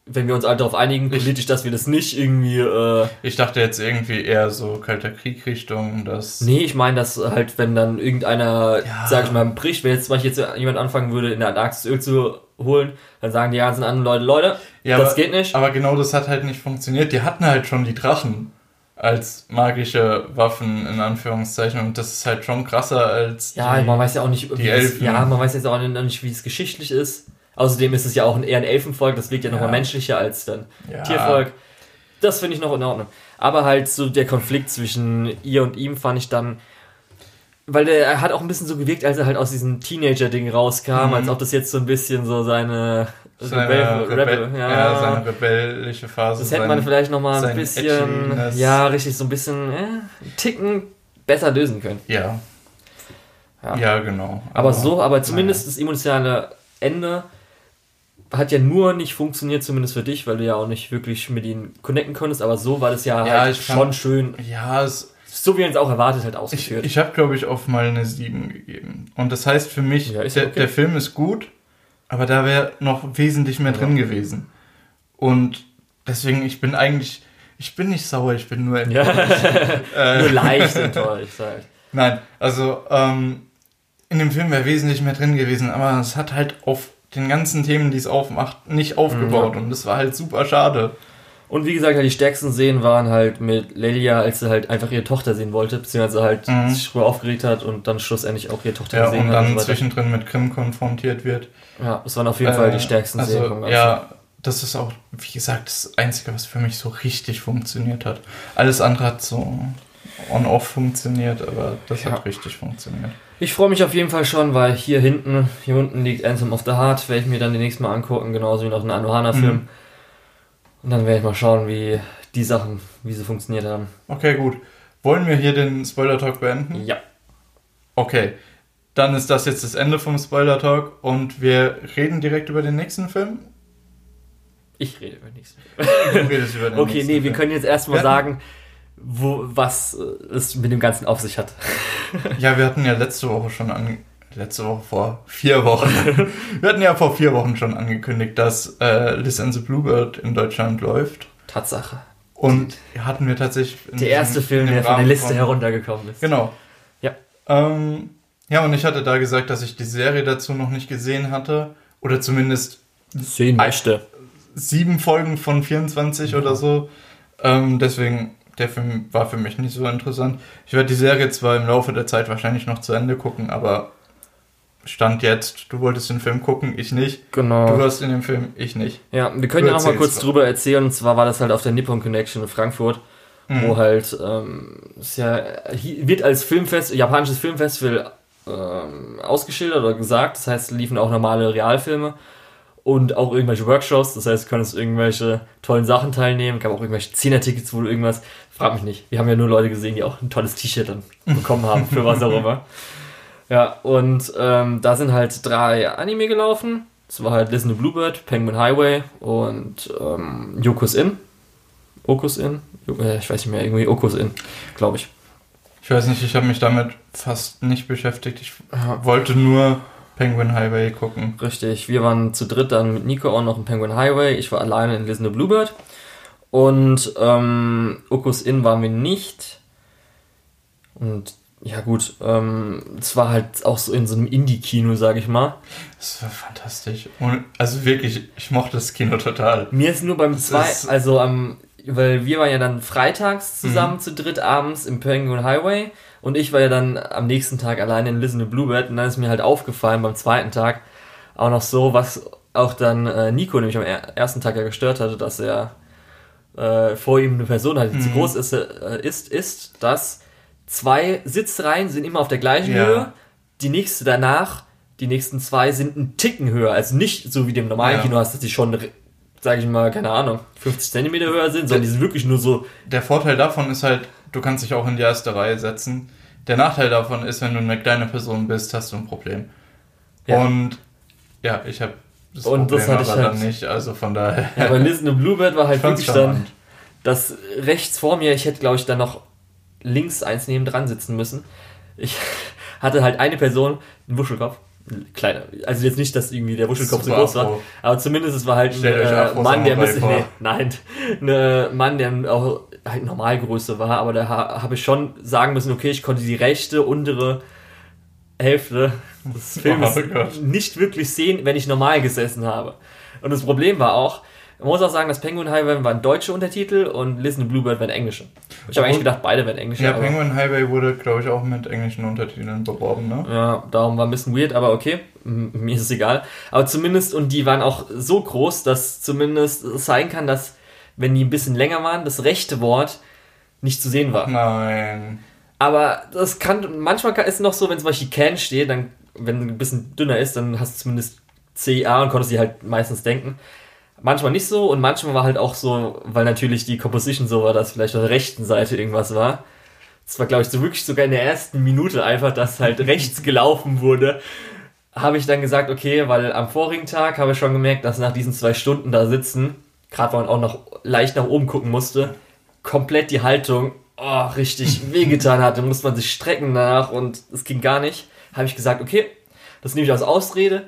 wenn wir uns alle darauf einigen, politisch, dass wir das nicht irgendwie. Äh, ich dachte jetzt irgendwie eher so kalter Krieg-Richtung, dass. Nee, ich meine, dass halt, wenn dann irgendeiner, ja. sag ich mal, bricht, wenn jetzt zum Beispiel jetzt jemand anfangen würde, in der Antarktis Öl zu holen, dann sagen die ganzen anderen Leute, Leute, ja, das aber, geht nicht. Aber genau das hat halt nicht funktioniert. Die hatten halt schon die Drachen als magische Waffen in Anführungszeichen und das ist halt schon krasser als ja man weiß ja auch nicht die Elfen. ja man weiß jetzt auch nicht wie es geschichtlich ist Außerdem ist es ja auch eher ein Elfenvolk, das wirkt ja, ja. nochmal menschlicher als dann ja. Tiervolk. Das finde ich noch in Ordnung. Aber halt so der Konflikt zwischen ihr und ihm fand ich dann weil der er hat auch ein bisschen so gewirkt, als er halt aus diesem Teenager-Ding rauskam, mhm. als ob das jetzt so ein bisschen so seine, seine Rebel, Rebel, ja. ja. seine rebellische Phase. Das hätte man vielleicht noch mal ein bisschen, ja, richtig so ein bisschen, äh, Ticken besser lösen können. Ja. Ja, ja genau. Aber, aber, so, aber zumindest naja. das emotionale Ende hat ja nur nicht funktioniert, zumindest für dich, weil du ja auch nicht wirklich mit ihnen connecten konntest, aber so war das ja, ja halt schon schön. Ja, es so wie man es auch erwartet hat, ausgeführt. Ich, ich habe, glaube ich, auf mal eine 7 gegeben. Und das heißt für mich, ja, der, okay. der, Film ist gut, aber da wäre noch wesentlich mehr ja. drin gewesen. Und deswegen, ich bin eigentlich, ich bin nicht sauer, ich bin nur enttäuscht. Ja. nur leicht enttäuscht halt. Nein, also ähm, in dem Film wäre wesentlich mehr drin gewesen, aber es hat halt auf den ganzen Themen, die es aufmacht, nicht aufgebaut. Mhm. Und das war halt super schade. Und wie gesagt, die stärksten Szenen waren halt mit Lelia, als sie halt einfach ihre Tochter sehen wollte, beziehungsweise halt mhm. sich früher aufgeregt hat und dann schlussendlich auch ihre Tochter ja, gesehen und hat. Und dann zwischendrin mit Krim konfrontiert wird. Ja, das waren auf jeden äh, Fall die stärksten also, Szenen. Ja, das ist auch, wie gesagt, das Einzige, was für mich so richtig funktioniert hat. Alles andere hat so on-off funktioniert, aber das ja. hat richtig funktioniert. Ich freue mich auf jeden Fall schon, weil hier hinten, hier unten liegt Anthem of the Heart, werde ich mir dann die nächste Mal angucken, genauso wie noch einen Anohana-Film. Mhm. Und dann werde ich mal schauen, wie die Sachen, wie sie funktioniert haben. Okay, gut. Wollen wir hier den Spoiler-Talk beenden? Ja. Okay. Dann ist das jetzt das Ende vom Spoiler-Talk und wir reden direkt über den nächsten Film. Ich rede über den nächsten Film. Du redest über den okay, nächsten nee, Film. wir können jetzt erstmal sagen, wo, was es mit dem Ganzen auf sich hat. ja, wir hatten ja letzte Woche schon an, letzte Woche vor vier Wochen. Wir hatten ja vor vier Wochen schon angekündigt, dass äh, Listen the Bluebird in Deutschland läuft. Tatsache. Und hatten wir tatsächlich. Der erste Film, der von der Liste von, heruntergekommen ist. Genau. Ja. Ähm, ja, und ich hatte da gesagt, dass ich die Serie dazu noch nicht gesehen hatte. Oder zumindest. Sehen möchte. Sieben Folgen von 24 ja. oder so. Ähm, deswegen der Film war für mich nicht so interessant. Ich werde die Serie zwar im Laufe der Zeit wahrscheinlich noch zu Ende gucken, aber Stand jetzt, du wolltest den Film gucken, ich nicht. Genau. Du warst in dem Film, ich nicht. Ja, wir können du ja auch mal kurz drüber erzählen. Und zwar war das halt auf der Nippon Connection in Frankfurt, mhm. wo halt, ähm, es ja, wird als Filmfest, japanisches Filmfestival ähm, ausgeschildert oder gesagt. Das heißt, liefen auch normale Realfilme und auch irgendwelche Workshops. Das heißt, du konntest irgendwelche tollen Sachen teilnehmen. Gab auch irgendwelche Zehner-Tickets, wo du irgendwas, frag mich nicht. Wir haben ja nur Leute gesehen, die auch ein tolles T-Shirt dann bekommen haben, für was auch immer. Ja, und ähm, da sind halt drei Anime gelaufen. Es war halt Listen to Bluebird, Penguin Highway und ähm, Yoko's Inn. Okus Inn? Äh, ich weiß nicht mehr, irgendwie Okus Inn, glaube ich. Ich weiß nicht, ich habe mich damit fast nicht beschäftigt. Ich wollte nur Penguin Highway gucken. Richtig, wir waren zu dritt dann mit Nico auch noch im Penguin Highway. Ich war alleine in Listen to Bluebird. Und ähm, Okus Inn waren wir nicht. Und ja gut, ähm, es war halt auch so in so einem Indie-Kino, sag ich mal. Das war fantastisch. Und also wirklich, ich mochte das Kino total. Mir ist nur beim zweiten, also am, weil wir waren ja dann freitags zusammen mhm. zu dritt abends im Penguin Highway und ich war ja dann am nächsten Tag alleine in Listen to Bluebird und dann ist mir halt aufgefallen beim zweiten Tag auch noch so, was auch dann äh, Nico nämlich am er ersten Tag ja gestört hatte, dass er äh, vor ihm eine Person hat, die mhm. zu groß ist, äh, ist, ist, dass zwei Sitzreihen sind immer auf der gleichen ja. Höhe. Die nächste danach, die nächsten zwei sind einen Ticken höher. Also nicht so wie dem normalen ja. Kino hast, dass die schon, sage ich mal, keine Ahnung, 50 Zentimeter höher sind, sondern die sind wirklich nur so. Der Vorteil davon ist halt, du kannst dich auch in die erste Reihe setzen. Der Nachteil davon ist, wenn du eine kleine Person bist, hast du ein Problem. Ja. Und ja, ich habe das und Problem das hatte ich halt, dann nicht, also von daher. Ja, aber Listen und Bluebird war halt wirklich dann, das rechts vor mir, ich hätte glaube ich dann noch links eins neben dran sitzen müssen. Ich hatte halt eine Person, einen Wuschelkopf, kleiner, also jetzt nicht, dass irgendwie der Wuschelkopf so groß war, aber zumindest es war halt ein äh, Mann, der ein bisschen, nee, nein, ein Mann, der auch halt Normalgröße war, aber da habe ich schon sagen müssen, okay, ich konnte die rechte untere Hälfte des Films oh nicht wirklich sehen, wenn ich normal gesessen habe. Und das Problem war auch, Man muss auch sagen, dass Penguin Highway waren deutsche Untertitel und Listen to Bluebird waren englische. Ich habe eigentlich gedacht, beide wären englische. Ja, Penguin Highway wurde, glaube ich, auch mit englischen Untertiteln beworben, ne? Ja, darum war ein bisschen weird, aber okay, mir ist es egal. Aber zumindest, und die waren auch so groß, dass zumindest es sein kann, dass, wenn die ein bisschen länger waren, das rechte Wort nicht zu sehen war. Nein. Aber das kann, manchmal ist es noch so, wenn zum Beispiel Can steht, dann, wenn ein bisschen dünner ist, dann hast du zumindest CA und konntest sie halt meistens denken manchmal nicht so und manchmal war halt auch so, weil natürlich die Composition so war, dass vielleicht auf der rechten Seite irgendwas war. Es war, glaube ich, so wirklich sogar in der ersten Minute einfach, dass halt rechts gelaufen wurde. Habe ich dann gesagt, okay, weil am vorigen Tag habe ich schon gemerkt, dass nach diesen zwei Stunden da sitzen, gerade weil man auch noch leicht nach oben gucken musste, komplett die Haltung oh, richtig wehgetan hat. Dann musste man sich strecken danach und es ging gar nicht. Habe ich gesagt, okay, das nehme ich als Ausrede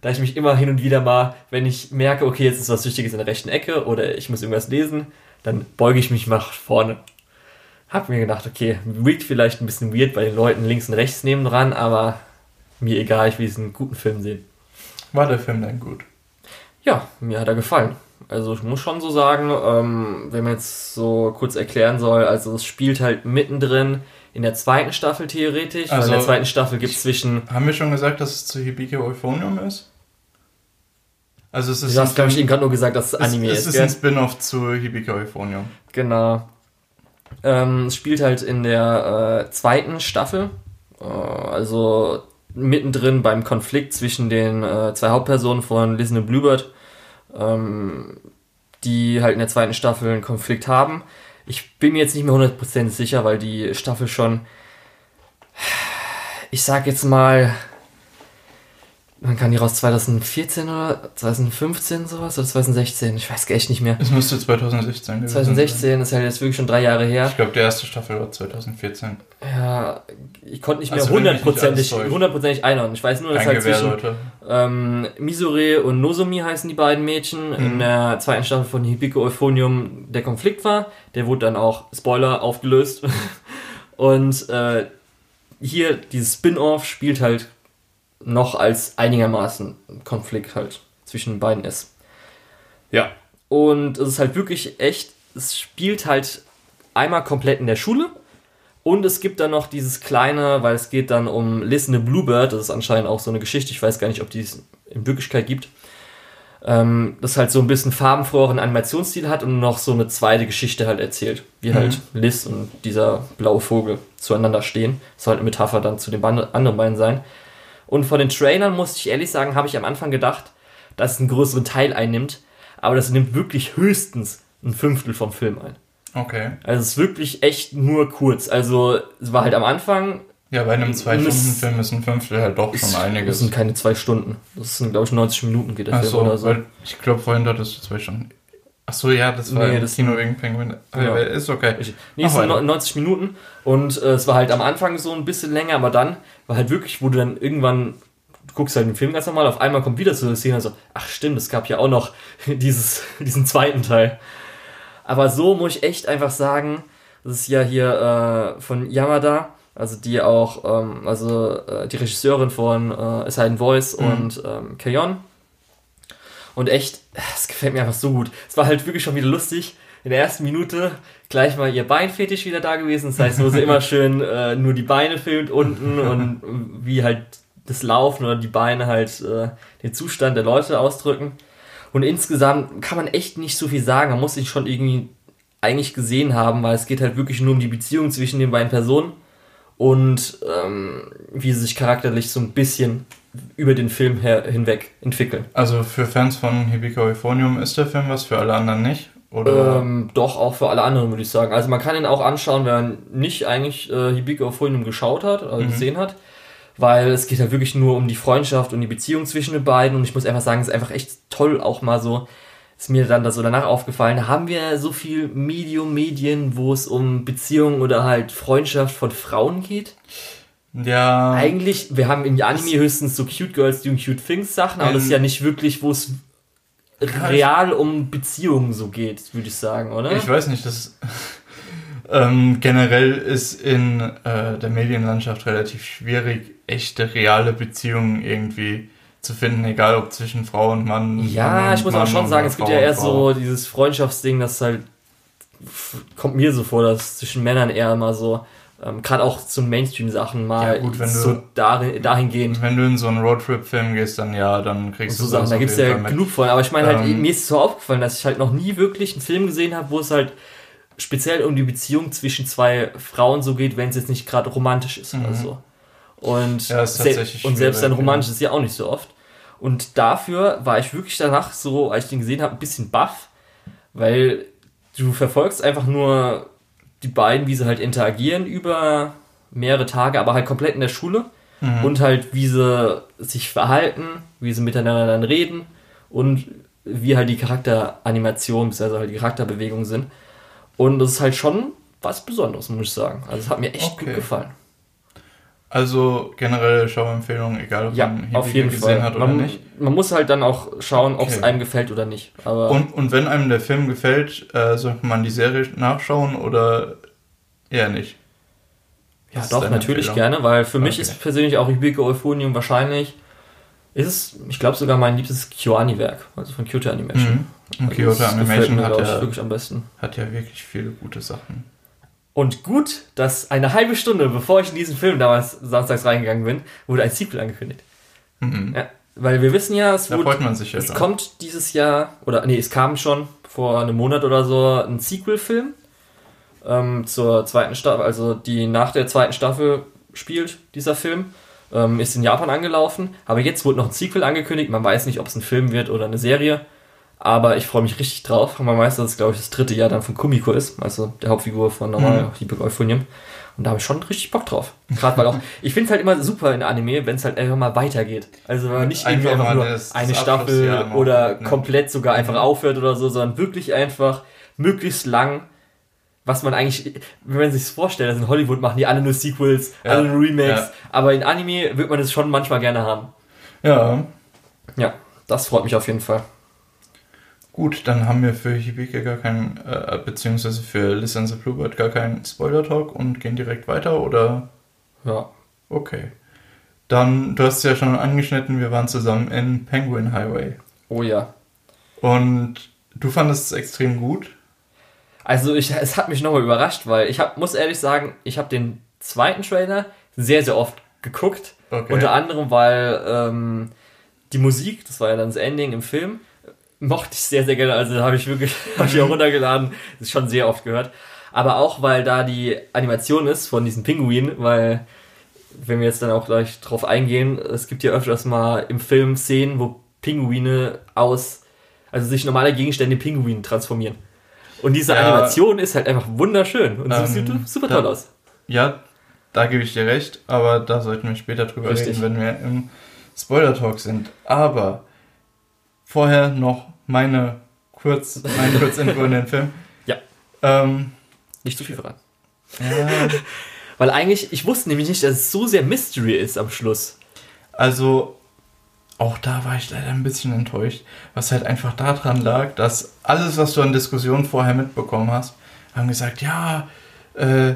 da ich mich immer hin und wieder mal, wenn ich merke, okay, jetzt ist was Wichtiges in der rechten Ecke oder ich muss irgendwas lesen, dann beuge ich mich nach vorne. Hab mir gedacht, okay, wirkt vielleicht ein bisschen weird bei den Leuten links und rechts neben dran, aber mir egal, ich will diesen guten Film sehen. War der Film denn gut? Ja, mir hat er gefallen. Also ich muss schon so sagen, ähm, wenn man jetzt so kurz erklären soll, also es spielt halt mittendrin in der zweiten Staffel theoretisch. Also in der also, zweiten Staffel gibt es zwischen. Haben wir schon gesagt, dass es zu Hibike Euphonium ist? Also es ist. Du hast, glaube ich, eben gerade nur gesagt, dass es Anime ist. Es ist ein Spin-off zu Hibike Euphonium. Genau. Ähm, es spielt halt in der äh, zweiten Staffel. Äh, also mittendrin beim Konflikt zwischen den äh, zwei Hauptpersonen von Listen und Bluebird, ähm, die halt in der zweiten Staffel einen Konflikt haben. Ich bin mir jetzt nicht mehr 100% sicher, weil die Staffel schon, ich sag jetzt mal, man kann die raus 2014 oder 2015 sowas oder 2016, ich weiß echt nicht mehr. Es müsste 2016 gewesen 2016 sein. ist halt jetzt wirklich schon drei Jahre her. Ich glaube, die erste Staffel war 2014. Ja, ich konnte nicht mehr also hundertprozentig hundertprozentig einordnen. Ich weiß nur, dass halt zwischen ähm, Misure und Nozomi heißen die beiden Mädchen mhm. in der zweiten Staffel von Hibiko Euphonium der Konflikt war. Der wurde dann auch, Spoiler, aufgelöst. und äh, hier, dieses Spin-off spielt halt noch als einigermaßen Konflikt halt zwischen den beiden ist. Ja. Und es ist halt wirklich echt, es spielt halt einmal komplett in der Schule und es gibt dann noch dieses kleine, weil es geht dann um Listen the Bluebird, das ist anscheinend auch so eine Geschichte, ich weiß gar nicht, ob die es in Wirklichkeit gibt. Ähm, das halt so ein bisschen farbenfroheren Animationsstil hat und noch so eine zweite Geschichte halt erzählt, wie halt mhm. Liz und dieser blaue Vogel zueinander stehen. Das soll halt eine Metapher dann zu den anderen beiden sein. Und von den Trainern, muss ich ehrlich sagen, habe ich am Anfang gedacht, dass es einen größeren Teil einnimmt. Aber das nimmt wirklich höchstens ein Fünftel vom Film ein. Okay. Also es ist wirklich echt nur kurz. Also es war halt am Anfang. Ja, bei einem Zwei-Stunden-Film ist ein Fünftel halt doch schon einiges. Das sind keine zwei Stunden. Das sind, glaube ich, 90 Minuten geht der Ach Film so, oder so. Weil ich glaube, vorhin hattest du zwei Stunden. Ach so, ja, das war nee, das Kino wegen Penguin. Ja. Ist okay. Nee, es sind 90 Minuten und äh, es war halt am Anfang so ein bisschen länger, aber dann war halt wirklich, wo du dann irgendwann, du guckst halt den Film ganz normal, auf einmal kommt wieder zu der Szene, also, ach stimmt, es gab ja auch noch dieses, diesen zweiten Teil. Aber so muss ich echt einfach sagen, das ist ja hier äh, von Yamada, also die auch, ähm, also äh, die Regisseurin von äh, A Silent Voice mhm. und ähm, Kayon und echt, es gefällt mir einfach so gut. Es war halt wirklich schon wieder lustig. In der ersten Minute gleich mal ihr Beinfetisch wieder da gewesen. Das heißt, wo sie immer schön äh, nur die Beine filmt unten und wie halt das Laufen oder die Beine halt äh, den Zustand der Leute ausdrücken. Und insgesamt kann man echt nicht so viel sagen. Man muss sich schon irgendwie eigentlich gesehen haben, weil es geht halt wirklich nur um die Beziehung zwischen den beiden Personen und ähm, wie sie sich charakterlich so ein bisschen über den Film her, hinweg entwickeln. Also für Fans von Hibika Euphonium ist der Film was, für alle anderen nicht? Oder? Ähm, doch, auch für alle anderen würde ich sagen. Also man kann ihn auch anschauen, wenn man nicht eigentlich äh, Hibika Euphonium geschaut hat, also mhm. gesehen hat. Weil es geht ja wirklich nur um die Freundschaft und die Beziehung zwischen den beiden. Und ich muss einfach sagen, es ist einfach echt toll, auch mal so, ist mir dann da so danach aufgefallen, haben wir so viel Medium-Medien, wo es um Beziehungen oder halt Freundschaft von Frauen geht? Ja. Eigentlich, wir haben im Anime höchstens so Cute Girls doing Cute Things Sachen, aber ähm, das ist ja nicht wirklich, wo es real um Beziehungen so geht, würde ich sagen, oder? Ich weiß nicht, das ähm, generell ist in äh, der Medienlandschaft relativ schwierig, echte reale Beziehungen irgendwie zu finden, egal ob zwischen Frau und Mann. Ja, Mann ich muss Mann auch schon sagen, es gibt ja eher so dieses Freundschaftsding, das halt kommt mir so vor, dass zwischen Männern eher immer so ähm, gerade auch zu Mainstream-Sachen mal ja, gut, wenn so du, dahin, dahingehend. Wenn du in so einen Roadtrip-Film gehst, dann ja, dann kriegst so du so Sachen. Da gibt es ja genug von. Aber ich meine halt, ähm, mir ist es so aufgefallen, dass ich halt noch nie wirklich einen Film gesehen habe, wo es halt speziell um die Beziehung zwischen zwei Frauen so geht, wenn es jetzt nicht gerade romantisch ist mhm. oder so. Und, ja, se und selbst dann romantisch ist ja auch nicht so oft. Und dafür war ich wirklich danach so, als ich den gesehen habe, ein bisschen baff, weil du verfolgst einfach nur die beiden, wie sie halt interagieren über mehrere Tage, aber halt komplett in der Schule. Mhm. Und halt, wie sie sich verhalten, wie sie miteinander dann reden und wie halt die Charakteranimation, also halt die Charakterbewegungen sind. Und das ist halt schon was Besonderes, muss ich sagen. Also es hat mir echt okay. gut gefallen. Also generell Schauempfehlung, egal ob ja, man auf jeden gesehen Fall. hat oder man, nicht. Man muss halt dann auch schauen, okay. ob es einem gefällt oder nicht. Aber und, und wenn einem der Film gefällt, äh, sollte man die Serie nachschauen oder eher nicht? Ja, das doch, natürlich gerne, weil für okay. mich ist persönlich auch Ibiko Euphonium wahrscheinlich, ist es, ich glaube sogar mein liebstes KyoAni-Werk, also von Kyoto Animation. Mhm. Und also Kyoto Animation hat ja, wirklich am besten. hat ja wirklich viele gute Sachen. Und gut, dass eine halbe Stunde, bevor ich in diesen Film damals samstags reingegangen bin, wurde ein Sequel angekündigt. Mhm. Ja, weil wir wissen ja, es, wurde, es kommt dieses Jahr, oder nee, es kam schon vor einem Monat oder so ein Sequel-Film ähm, zur zweiten Staffel, also die nach der zweiten Staffel spielt, dieser Film. Ähm, ist in Japan angelaufen, aber jetzt wurde noch ein Sequel angekündigt. Man weiß nicht, ob es ein Film wird oder eine Serie. Aber ich freue mich richtig drauf. Man weiß, dass es, glaube ich, das dritte Jahr dann von Kumiko ist, also der Hauptfigur von Normal mhm. Liebe Euphonium. Und da habe ich schon richtig Bock drauf. Gerade weil auch, ich finde es halt immer super in Anime, wenn es halt einfach mal weitergeht. Also nicht einfach, einfach nur das, eine das Staffel oder ne? komplett sogar einfach mhm. aufhört oder so, sondern wirklich einfach möglichst lang, was man eigentlich, wenn man sich vorstellt, also in Hollywood machen die alle nur Sequels, ja. alle nur Remakes, ja. aber in Anime wird man es schon manchmal gerne haben. Ja. Ja, das freut mich auf jeden Fall. Gut, dann haben wir für Hibike gar keinen, äh, beziehungsweise für Listen the Bluebird gar keinen Spoiler-Talk und gehen direkt weiter, oder? Ja. Okay. Dann, du hast es ja schon angeschnitten, wir waren zusammen in Penguin Highway. Oh ja. Und du fandest es extrem gut? Also ich, es hat mich nochmal überrascht, weil ich hab, muss ehrlich sagen, ich habe den zweiten Trailer sehr, sehr oft geguckt. Okay. Unter anderem, weil ähm, die Musik, das war ja dann das Ending im Film, mochte ich sehr, sehr gerne. Also habe ich wirklich, habe ich auch runtergeladen. Das ist schon sehr oft gehört. Aber auch, weil da die Animation ist von diesen Pinguinen, weil, wenn wir jetzt dann auch gleich drauf eingehen, es gibt ja öfters mal im Film Szenen, wo Pinguine aus, also sich normale Gegenstände in Pinguinen transformieren. Und diese ja, Animation ist halt einfach wunderschön und ähm, sieht super toll da, aus. Ja, da gebe ich dir recht, aber da sollten wir später drüber Richtig. reden, wenn wir im Spoiler-Talk sind. Aber vorher noch meine kurz, mein Kurzinfo in den Film. Ja. Ähm, nicht zu viel verraten. Ja. Weil eigentlich, ich wusste nämlich nicht, dass es so sehr Mystery ist am Schluss. Also, auch da war ich leider ein bisschen enttäuscht, was halt einfach daran lag, dass alles, was du an Diskussionen vorher mitbekommen hast, haben gesagt, ja, äh,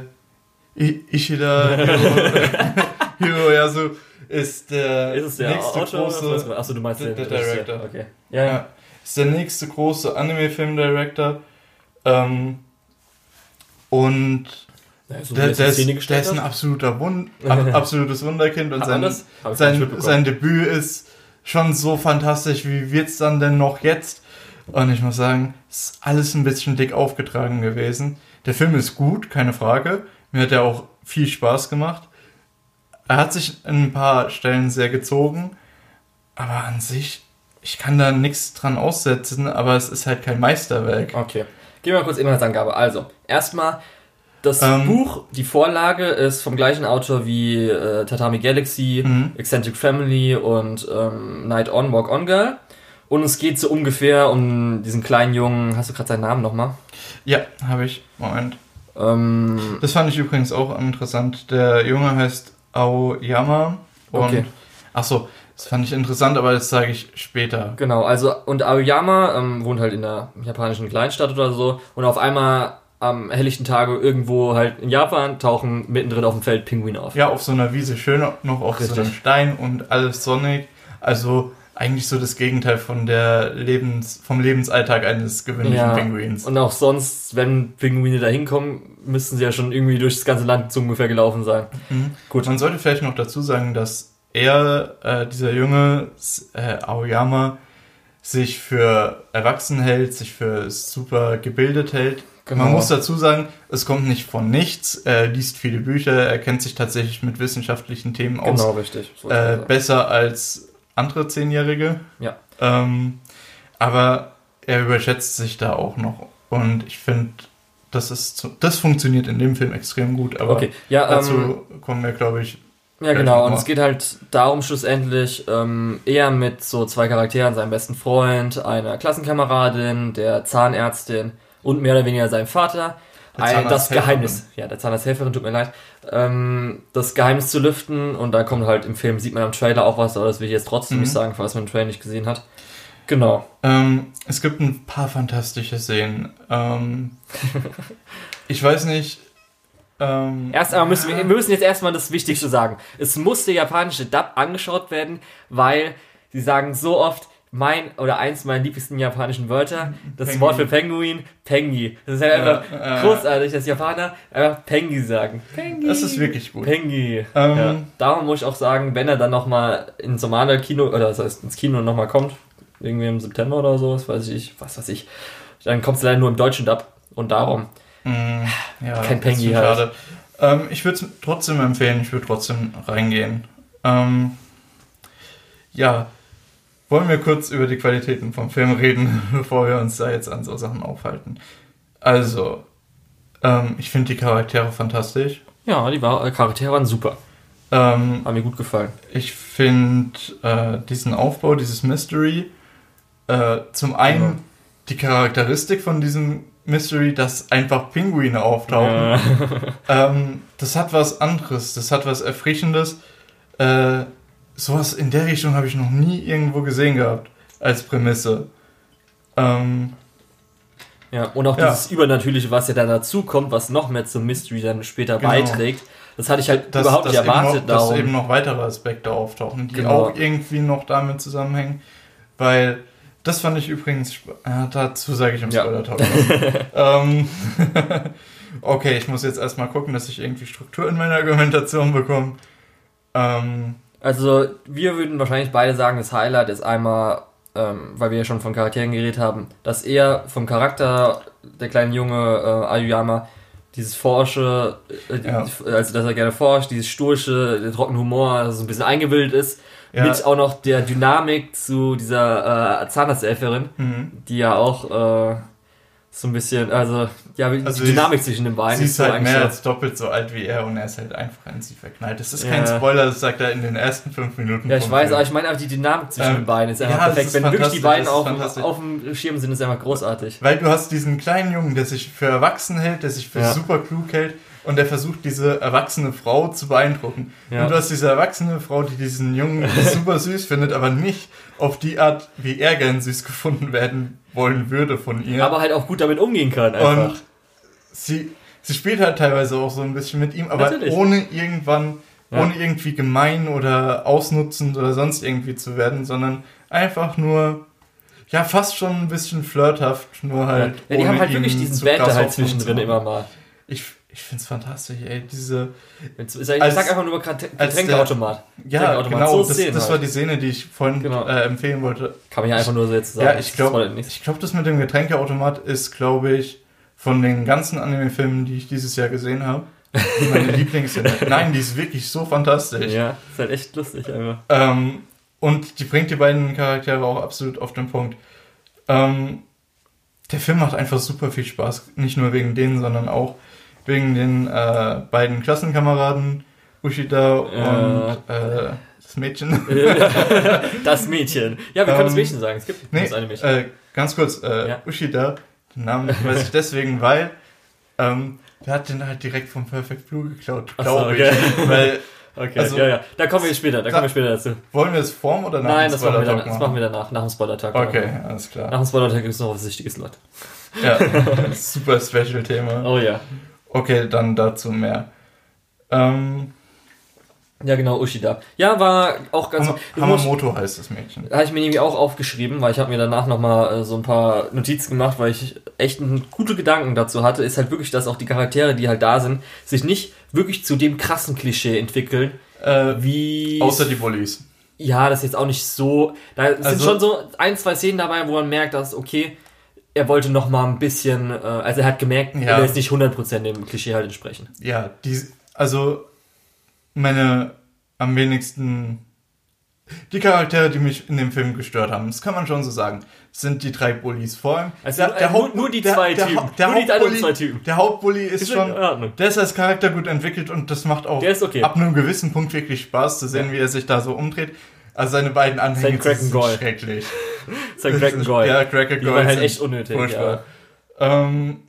Ishida Hiro, Hiro ja so ist der, ist es der nächste Autor, große. Achso, du meinst der, der, der Director. Okay. Ja, ja. Ist der nächste große Anime-Film-Director. Ähm, und ja, so der, der, ist, der ist ein absoluter Wund, absolutes Wunderkind und sein, sein, sein Debüt ist schon so fantastisch, wie wird es dann denn noch jetzt? Und ich muss sagen, es ist alles ein bisschen dick aufgetragen gewesen. Der Film ist gut, keine Frage. Mir hat er auch viel Spaß gemacht. Er hat sich in ein paar Stellen sehr gezogen, aber an sich, ich kann da nichts dran aussetzen, aber es ist halt kein Meisterwerk. Okay. Gehen wir mal kurz Inhaltsangabe. Also, erstmal, das ähm, Buch, die Vorlage ist vom gleichen Autor wie äh, Tatami Galaxy, mhm. Eccentric Family und ähm, Night On, Walk On Girl. Und es geht so ungefähr um diesen kleinen Jungen. Hast du gerade seinen Namen nochmal? Ja, habe ich. Moment. Ähm, das fand ich übrigens auch interessant. Der Junge heißt Aoyama. Und, okay. Achso, das fand ich interessant, aber das sage ich später. Genau, also und Aoyama ähm, wohnt halt in der japanischen Kleinstadt oder so und auf einmal am helllichten Tage irgendwo halt in Japan tauchen mittendrin auf dem Feld Pinguine auf. Ja, auf so einer Wiese, schön noch auf Richtig. so einem Stein und alles sonnig. Also eigentlich so das Gegenteil von der Lebens, vom Lebensalltag eines gewöhnlichen ja, Pinguins. Und auch sonst, wenn Pinguine da hinkommen, müssten sie ja schon irgendwie durch das ganze Land so ungefähr gelaufen sein. Mhm. Gut. Man sollte vielleicht noch dazu sagen, dass er, äh, dieser Junge, äh, Aoyama, sich für erwachsen hält, sich für super gebildet hält. Genau. Man muss dazu sagen, es kommt nicht von nichts. Er liest viele Bücher, er kennt sich tatsächlich mit wissenschaftlichen Themen aus. Genau, richtig. So äh, besser als andere Zehnjährige. Ja. Ähm, aber er überschätzt sich da auch noch. Und ich finde, das ist das funktioniert in dem Film extrem gut. Aber okay. ja, dazu ähm, kommen wir, glaube ich, ja, genau. Und es geht halt darum schlussendlich ähm, eher mit so zwei Charakteren, seinem besten Freund, einer Klassenkameradin, der Zahnärztin und mehr oder weniger seinem Vater. Ein, das Geheimnis, ja, der Zahnarzthelferin, tut mir leid, ähm, das Geheimnis zu lüften und da kommt halt im Film, sieht man am Trailer auch was, aber das will ich jetzt trotzdem mhm. nicht sagen, falls man den Trailer nicht gesehen hat. Genau. Ähm, es gibt ein paar fantastische Szenen. Ähm, ich weiß nicht, ähm, Erst einmal müssen wir, wir müssen jetzt erstmal das Wichtigste sagen. Es muss der japanische Dub angeschaut werden, weil sie sagen so oft, mein oder eins meiner liebsten japanischen Wörter, das Pengi. Wort für Penguin, Pengi. Das ist halt einfach äh, großartig, dass Japaner einfach Pengi sagen. Pengi. Das ist wirklich gut. Pengi. Ähm, ja. Darum muss ich auch sagen, wenn er dann nochmal ins normale Kino, oder das heißt ins Kino nochmal kommt, irgendwie im September oder so, was weiß ich, was weiß ich, dann kommt es leider nur im deutschen Dub. Und darum. Mm, ja, kein Pengi halt. Schade. Ähm, ich würde es trotzdem empfehlen, ich würde trotzdem reingehen. Ähm, ja, wollen wir kurz über die Qualitäten vom Film reden, bevor wir uns da jetzt an so Sachen aufhalten. Also, ähm, ich finde die Charaktere fantastisch. Ja, die war, äh, Charaktere waren super. Ähm, Haben mir gut gefallen. Ich finde äh, diesen Aufbau, dieses Mystery, äh, zum einen ja. die Charakteristik von diesem Mystery, dass einfach Pinguine auftauchen. Ja. ähm, das hat was anderes, das hat was Erfrischendes. Äh, sowas in der Richtung habe ich noch nie irgendwo gesehen gehabt als Prämisse. Ähm, ja, und auch ja. dieses Übernatürliche, was ja dann dazu kommt, was noch mehr zum Mystery dann später genau. beiträgt. Das hatte ich halt das, überhaupt nicht erwartet. Noch, dass eben noch weitere Aspekte auftauchen, die genau. auch irgendwie noch damit zusammenhängen. Weil, das fand ich übrigens, ja, dazu sage ich im Spoiler-Talk. Ja. ähm, okay, ich muss jetzt erstmal gucken, dass ich irgendwie Struktur in meiner Argumentation bekomme. Ähm, also, wir würden wahrscheinlich beide sagen, das Highlight ist einmal, ähm, weil wir ja schon von Charakteren geredet haben, dass er vom Charakter, der kleine Junge äh, Ayuyama, dieses Forsche, äh, ja. also dass er gerne forscht, dieses stoische, der trockene Humor, also so ein bisschen eingebildet ist, ja. mit auch noch der Dynamik zu dieser äh, Zahnarzthelferin, mhm. die ja auch äh, so ein bisschen, also ja, also die Dynamik zwischen den beiden. Sie ist, ist halt mehr als doppelt so alt wie er und er ist halt einfach in sie verknallt. Das ist ja. kein Spoiler, das sagt er in den ersten fünf Minuten. Ja, ich weiß, Film. aber ich meine einfach die Dynamik zwischen ähm, den beiden ist einfach ja, perfekt. Wenn wirklich die beiden auf, auf dem Schirm sind, ist einfach großartig. Weil du hast diesen kleinen Jungen, der sich für erwachsen hält, der sich für ja. super klug hält und der versucht, diese erwachsene Frau zu beeindrucken. Ja. Und du hast diese erwachsene Frau, die diesen Jungen super süß findet, aber nicht auf die Art, wie er gern süß gefunden werden wollen würde von ihr. Aber halt auch gut damit umgehen kann einfach. Und sie, sie spielt halt teilweise auch so ein bisschen mit ihm, aber Natürlich. ohne irgendwann, ja. ohne irgendwie gemein oder ausnutzend oder sonst irgendwie zu werden, sondern einfach nur, ja, fast schon ein bisschen flirthaft, nur halt. Ja, die haben halt wirklich diesen Banter halt zwischendrin immer mal. Ich, ich finde es fantastisch, ey, diese... Ich sag einfach nur Getränkeautomat. Ja, genau, so das, das halt. war die Szene, die ich vorhin genau. äh, empfehlen wollte. Kann man ja einfach nur so jetzt sagen. Ja, ich glaube, ich glaube, das mit dem Getränkeautomat ist, glaube ich, von den ganzen Anime-Filmen, die ich dieses Jahr gesehen habe, meine Lieblingsszene. Nein, die ist wirklich so fantastisch. Ja, ist halt echt lustig einfach. Ähm, und die bringt die beiden Charaktere auch absolut auf den Punkt. Ähm, der Film macht einfach super viel Spaß. Nicht nur wegen denen, sondern auch wegen den äh, beiden Klassenkameraden Ushida und äh, das Mädchen. das Mädchen. Ja, wir können das ähm, Mädchen sagen. Es gibt nee, eine Mädchen. Äh, ganz kurz, äh, ja. Ushida, den Namen weiß ich deswegen, weil ähm, der hat den halt direkt vom Perfect Blue geklaut, glaube so, okay. ich. Weil, okay, also, ja, ja. Da kommen wir später, da kommen wir später dazu. Wollen wir es vorm oder nach Nein, dem Spoiler-Tag? Nein, das machen wir danach, nach dem Spoiler-Tag. Okay, alles klar. Nach dem Spoiler-Tag gibt es noch was Wichtiges, Leute. Ja, super Special-Thema. Oh ja. Okay, dann dazu mehr. Ähm, Ja, genau, Ushida. Ja, war auch ganz. Ham Hamamoto heißt das Mädchen. Habe ich mir nämlich auch aufgeschrieben, weil ich habe mir danach nochmal äh, so ein paar Notizen gemacht, weil ich echt gute Gedanken dazu hatte. Ist halt wirklich, dass auch die Charaktere, die halt da sind, sich nicht wirklich zu dem krassen Klischee entwickeln. Äh, wie. Außer die Bullies. Ja, das ist jetzt auch nicht so. Da also, sind schon so ein, zwei Szenen dabei, wo man merkt, dass, okay, er wollte noch mal ein bisschen, äh, also er hat gemerkt, ja. er will jetzt nicht 100% dem Klischee halt entsprechen. Ja, die, also meine am wenigsten die Charaktere, die mich in dem Film gestört haben, das kann man schon so sagen, sind die drei Bullies. Vor allem also der, der Haupt, nur, die zwei der, Typen. Der, der, Hauptbully. Der Hauptbully ist, ist schon, der ist als Charakter gut entwickelt und das macht auch okay. ab einem gewissen Punkt wirklich Spaß zu sehen, ja. wie er sich da so umdreht. Also seine beiden Anhänger sind schrecklich. Sein Cracken Goy. Ja, Cracken Goy. Die waren halt echt unnötig. Ja. Ähm,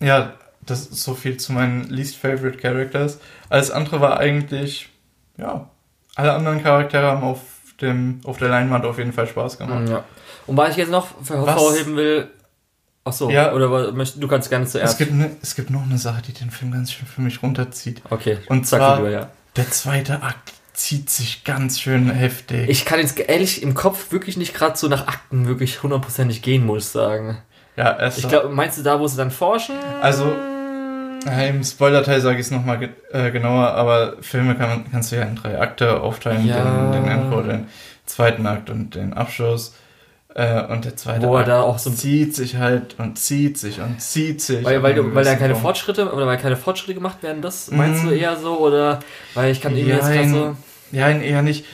ja, das ist so viel zu meinen least favorite Characters. Alles andere war eigentlich, ja, alle anderen Charaktere haben auf dem, auf der Leinwand auf jeden Fall Spaß gemacht. Ja. Und was ich jetzt noch hervorheben will, ach so, ja, oder du kannst gerne zuerst. Es gibt, ne, es gibt noch eine Sache, die den Film ganz schön für mich runterzieht. Okay. Und zwar du, ja. der zweite Akt zieht sich ganz schön heftig. Ich kann jetzt ehrlich im Kopf wirklich nicht gerade so nach Akten wirklich hundertprozentig gehen, muss ich sagen. Ja, es Ich glaube, meinst du da, wo sie dann forschen? Also, im Spoiler-Teil sage ich es nochmal ge äh, genauer, aber Filme kann, kannst du ja in drei Akte aufteilen: ja. den, den Endroll, den zweiten Akt und den Abschluss. Äh, und der zweite Wo Akt da auch so zieht sich halt und zieht sich und zieht sich. Weil, weil, du, weil da keine Punkt. Fortschritte oder weil keine Fortschritte gemacht werden, das meinst mm. du eher so? Oder weil ich kann irgendwie jetzt so. Ja, eher nicht.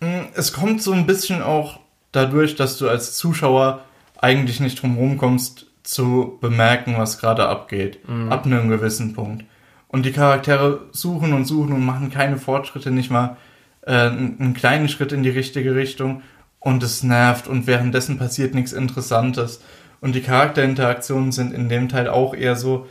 Mm, es kommt so ein bisschen auch dadurch, dass du als Zuschauer eigentlich nicht drum kommst, zu bemerken, was gerade abgeht. Mhm. Ab einem gewissen Punkt. Und die Charaktere suchen und suchen und machen keine Fortschritte, nicht mal äh, einen kleinen Schritt in die richtige Richtung. Und es nervt und währenddessen passiert nichts Interessantes. Und die Charakterinteraktionen sind in dem Teil auch eher so,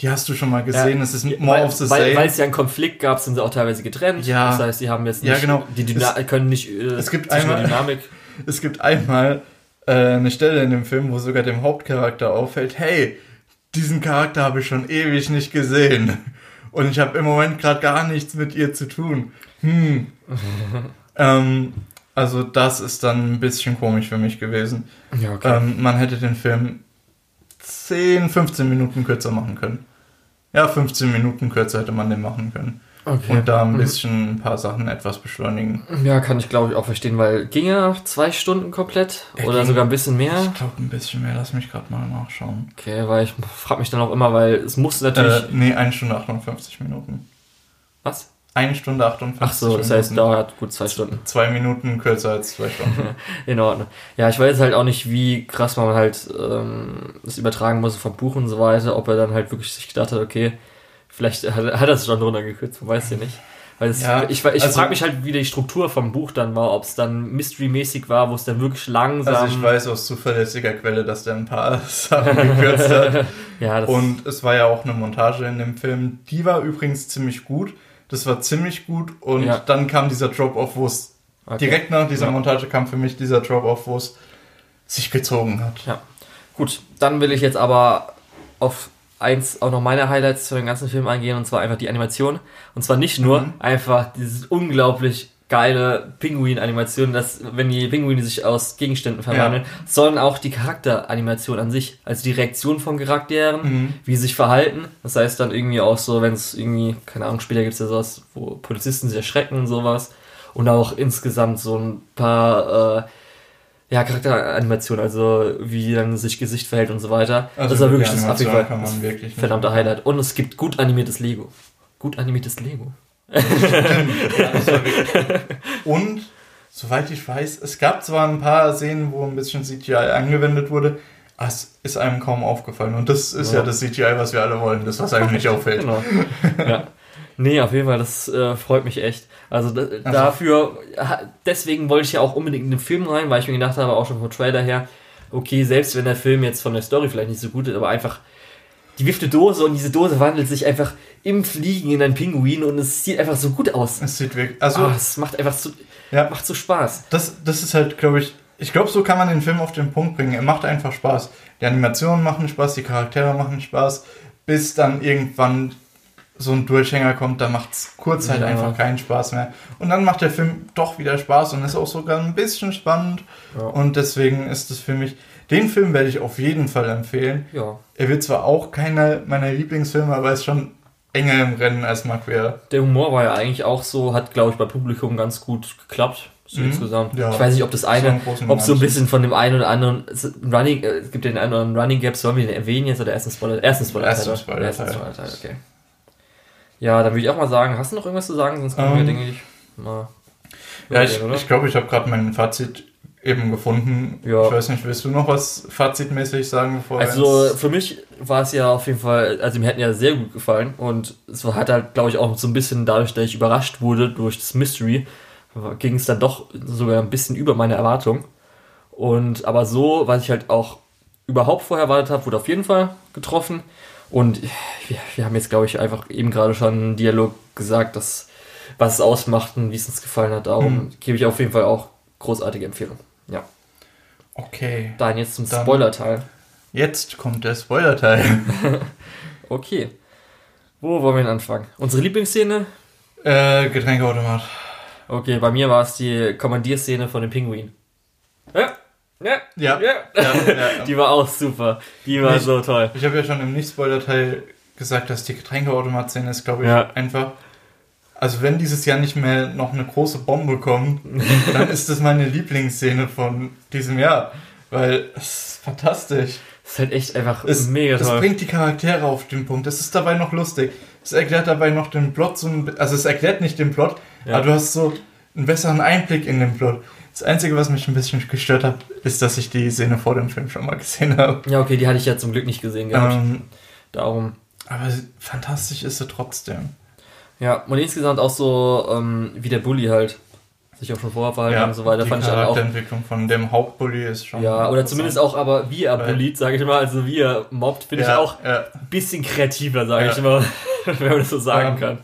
die hast du schon mal gesehen, ja, es ist more weil, of the same. Weil es ja einen Konflikt gab, sind sie auch teilweise getrennt. Ja. Das heißt, sie haben jetzt nicht, ja, genau. die Dyna es, können nicht äh, es gibt einmal, Dynamik. Es gibt einmal äh, eine Stelle in dem Film, wo sogar dem Hauptcharakter auffällt, hey, diesen Charakter habe ich schon ewig nicht gesehen. Und ich habe im Moment gerade gar nichts mit ihr zu tun. Hm. ähm, also das ist dann ein bisschen komisch für mich gewesen. Ja, okay. ähm, man hätte den Film 10, 15 Minuten kürzer machen können. Ja, 15 Minuten kürzer hätte man den machen können. Okay. Und da ein mhm. bisschen ein paar Sachen etwas beschleunigen. Ja, kann ich glaube ich auch verstehen, weil ging er zwei Stunden komplett er oder ging, sogar ein bisschen mehr? Ich glaube ein bisschen mehr, lass mich gerade mal nachschauen. Okay, weil ich frage mich dann auch immer, weil es muss natürlich. Äh, nee, eine Stunde 58 Minuten. Was? Eine Stunde 58 Ach so, das heißt, dauert gut zwei Stunden. Zwei Minuten kürzer als zwei Stunden. In Ordnung. Ja, ich weiß halt auch nicht, wie krass man halt ähm, das übertragen muss vom Buch und so weiter, ob er dann halt wirklich sich gedacht hat, okay, Vielleicht hat, hat er es schon runtergekürzt, man weiß ja nicht. Weil es, ja, ich, ich also, frage mich halt, wie die Struktur vom Buch dann war, ob es dann Mystery-mäßig war, wo es dann wirklich langsam. Also ich weiß aus zuverlässiger Quelle, dass der ein paar Sachen gekürzt hat. ja, und es war ja auch eine Montage in dem Film. Die war übrigens ziemlich gut. Das war ziemlich gut. Und ja. dann kam dieser Drop-Off, wo es okay. direkt nach dieser ja. Montage kam für mich dieser Drop-Off, wo es sich gezogen hat. Ja. Gut, dann will ich jetzt aber auf eins auch noch meine Highlights zu dem ganzen Film eingehen und zwar einfach die Animation. Und zwar nicht nur mhm. einfach dieses unglaublich geile Pinguin-Animation, dass wenn die Pinguine sich aus Gegenständen verwandeln, ja. sondern auch die Charakteranimation an sich, also die Reaktion von Charakteren, mhm. wie sie sich verhalten. Das heißt dann irgendwie auch so, wenn es irgendwie, keine Ahnung, später gibt es ja sowas, wo Polizisten sich erschrecken und sowas. Und auch insgesamt so ein paar äh, ja, Charakteranimation, also wie dann sich Gesicht verhält und so weiter. Also das war wirklich das, Afrika, verdammte Highlight. Und es gibt gut animiertes Lego. Gut animiertes Lego. und soweit ich weiß, es gab zwar ein paar Szenen, wo ein bisschen CGI angewendet wurde, aber es ist einem kaum aufgefallen. Und das ist ja, ja das CGI, was wir alle wollen, das, was einem nicht auffällt. Genau. Ja. Nee, auf jeden Fall, das äh, freut mich echt. Also da, also. dafür, deswegen wollte ich ja auch unbedingt in den Film rein, weil ich mir gedacht habe, auch schon vom Trailer her, okay, selbst wenn der Film jetzt von der Story vielleicht nicht so gut ist, aber einfach die wifte Dose und diese Dose wandelt sich einfach im Fliegen in einen Pinguin und es sieht einfach so gut aus. Es sieht wirklich, also. Oh, es macht einfach so, ja, macht so Spaß. Das, das ist halt, glaube ich, ich glaube, so kann man den Film auf den Punkt bringen. Er macht einfach Spaß. Die Animationen machen Spaß, die Charaktere machen Spaß, bis dann irgendwann so ein Durchhänger kommt, da macht es kurz halt ja. einfach keinen Spaß mehr. Und dann macht der Film doch wieder Spaß und ist auch sogar ein bisschen spannend. Ja. Und deswegen ist es für mich, den Film werde ich auf jeden Fall empfehlen. Ja. Er wird zwar auch keiner meiner Lieblingsfilme, aber ist schon enger im Rennen als Weir. Der Humor war ja eigentlich auch so, hat glaube ich bei Publikum ganz gut geklappt. So mhm. insgesamt. Ja. Ich weiß nicht, ob das eine, ob so ein bisschen von dem einen oder anderen Running, äh, es gibt den einen oder anderen Running Gap, sollen wir den erwähnen jetzt oder ersten Spoiler? Ersten Spoiler. Ersten Spoiler. Ersten Spoiler, okay. Ja, dann würde ich auch mal sagen, hast du noch irgendwas zu sagen? Sonst können wir, ähm, denke ich, mal. Ja, ich glaube, ich, glaub, ich habe gerade mein Fazit eben gefunden. Ja. Ich weiß nicht, willst du noch was fazitmäßig sagen? Bevor also für mich war es ja auf jeden Fall, also mir hätten ja sehr gut gefallen und es hat halt, glaube ich, auch so ein bisschen dadurch, dass ich überrascht wurde durch das Mystery, ging es dann doch sogar ein bisschen über meine Erwartung. Und aber so, was ich halt auch überhaupt vorher erwartet habe, wurde auf jeden Fall getroffen. Und wir, wir haben jetzt, glaube ich, einfach eben gerade schon einen Dialog gesagt, dass, was es ausmacht und wie es uns gefallen hat. Darum mhm. gebe ich auf jeden Fall auch großartige Empfehlung. Ja. Okay. Dann jetzt zum Spoiler-Teil. Jetzt kommt der Spoiler-Teil. okay. Wo wollen wir denn anfangen? Unsere Lieblingsszene? Äh, Getränkeautomat. Okay, bei mir war es die Kommandierszene von dem Pinguin. Ja. Ja, ja, ja. Die war auch super. Die war ich, so toll. Ich habe ja schon im Nicht-Spoiler-Teil gesagt, dass die Getränkeautomat-Szene ist, glaube ich, ja. einfach. Also, wenn dieses Jahr nicht mehr noch eine große Bombe kommt, dann ist das meine Lieblingsszene von diesem Jahr. Weil es ist fantastisch. Es ist halt echt einfach es, mega toll. Es bringt die Charaktere auf den Punkt. Es ist dabei noch lustig. Es erklärt dabei noch den Plot so ein, Also, es erklärt nicht den Plot, ja. aber du hast so einen besseren Einblick in den Plot. Das Einzige, was mich ein bisschen gestört hat, ist, dass ich die Szene vor dem Film schon mal gesehen habe. Ja, okay, die hatte ich ja zum Glück nicht gesehen gehabt. Ähm, Darum. Aber fantastisch ist sie trotzdem. Ja, und insgesamt auch so, ähm, wie der Bully halt sich auch schon vorher verhalten ja, und so weiter. Die fand Charakterentwicklung ich auch, von dem Hauptbully ist schon. Ja, oder zumindest auch, aber wie er bullied, sage ich mal, also wie er mobbt, finde ja, ich auch ja. ein bisschen kreativer, sage ich mal, wenn man das so sagen kann.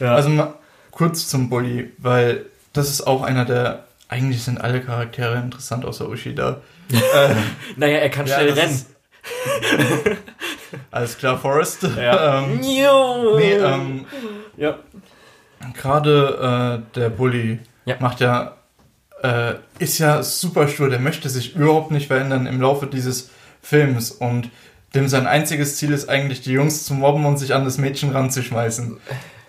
Also mal kurz zum Bully, weil das ist auch einer der eigentlich sind alle Charaktere interessant außer Ushida. äh, naja, er kann schnell rennen. Alles klar, Forrest. Ja. ähm, nee, ähm, ja. Gerade äh, der Bully ja. macht ja, äh, ist ja super stur, der möchte sich überhaupt nicht verändern im Laufe dieses Films und dem sein einziges Ziel ist eigentlich, die Jungs zu mobben und sich an das Mädchen ranzuschmeißen.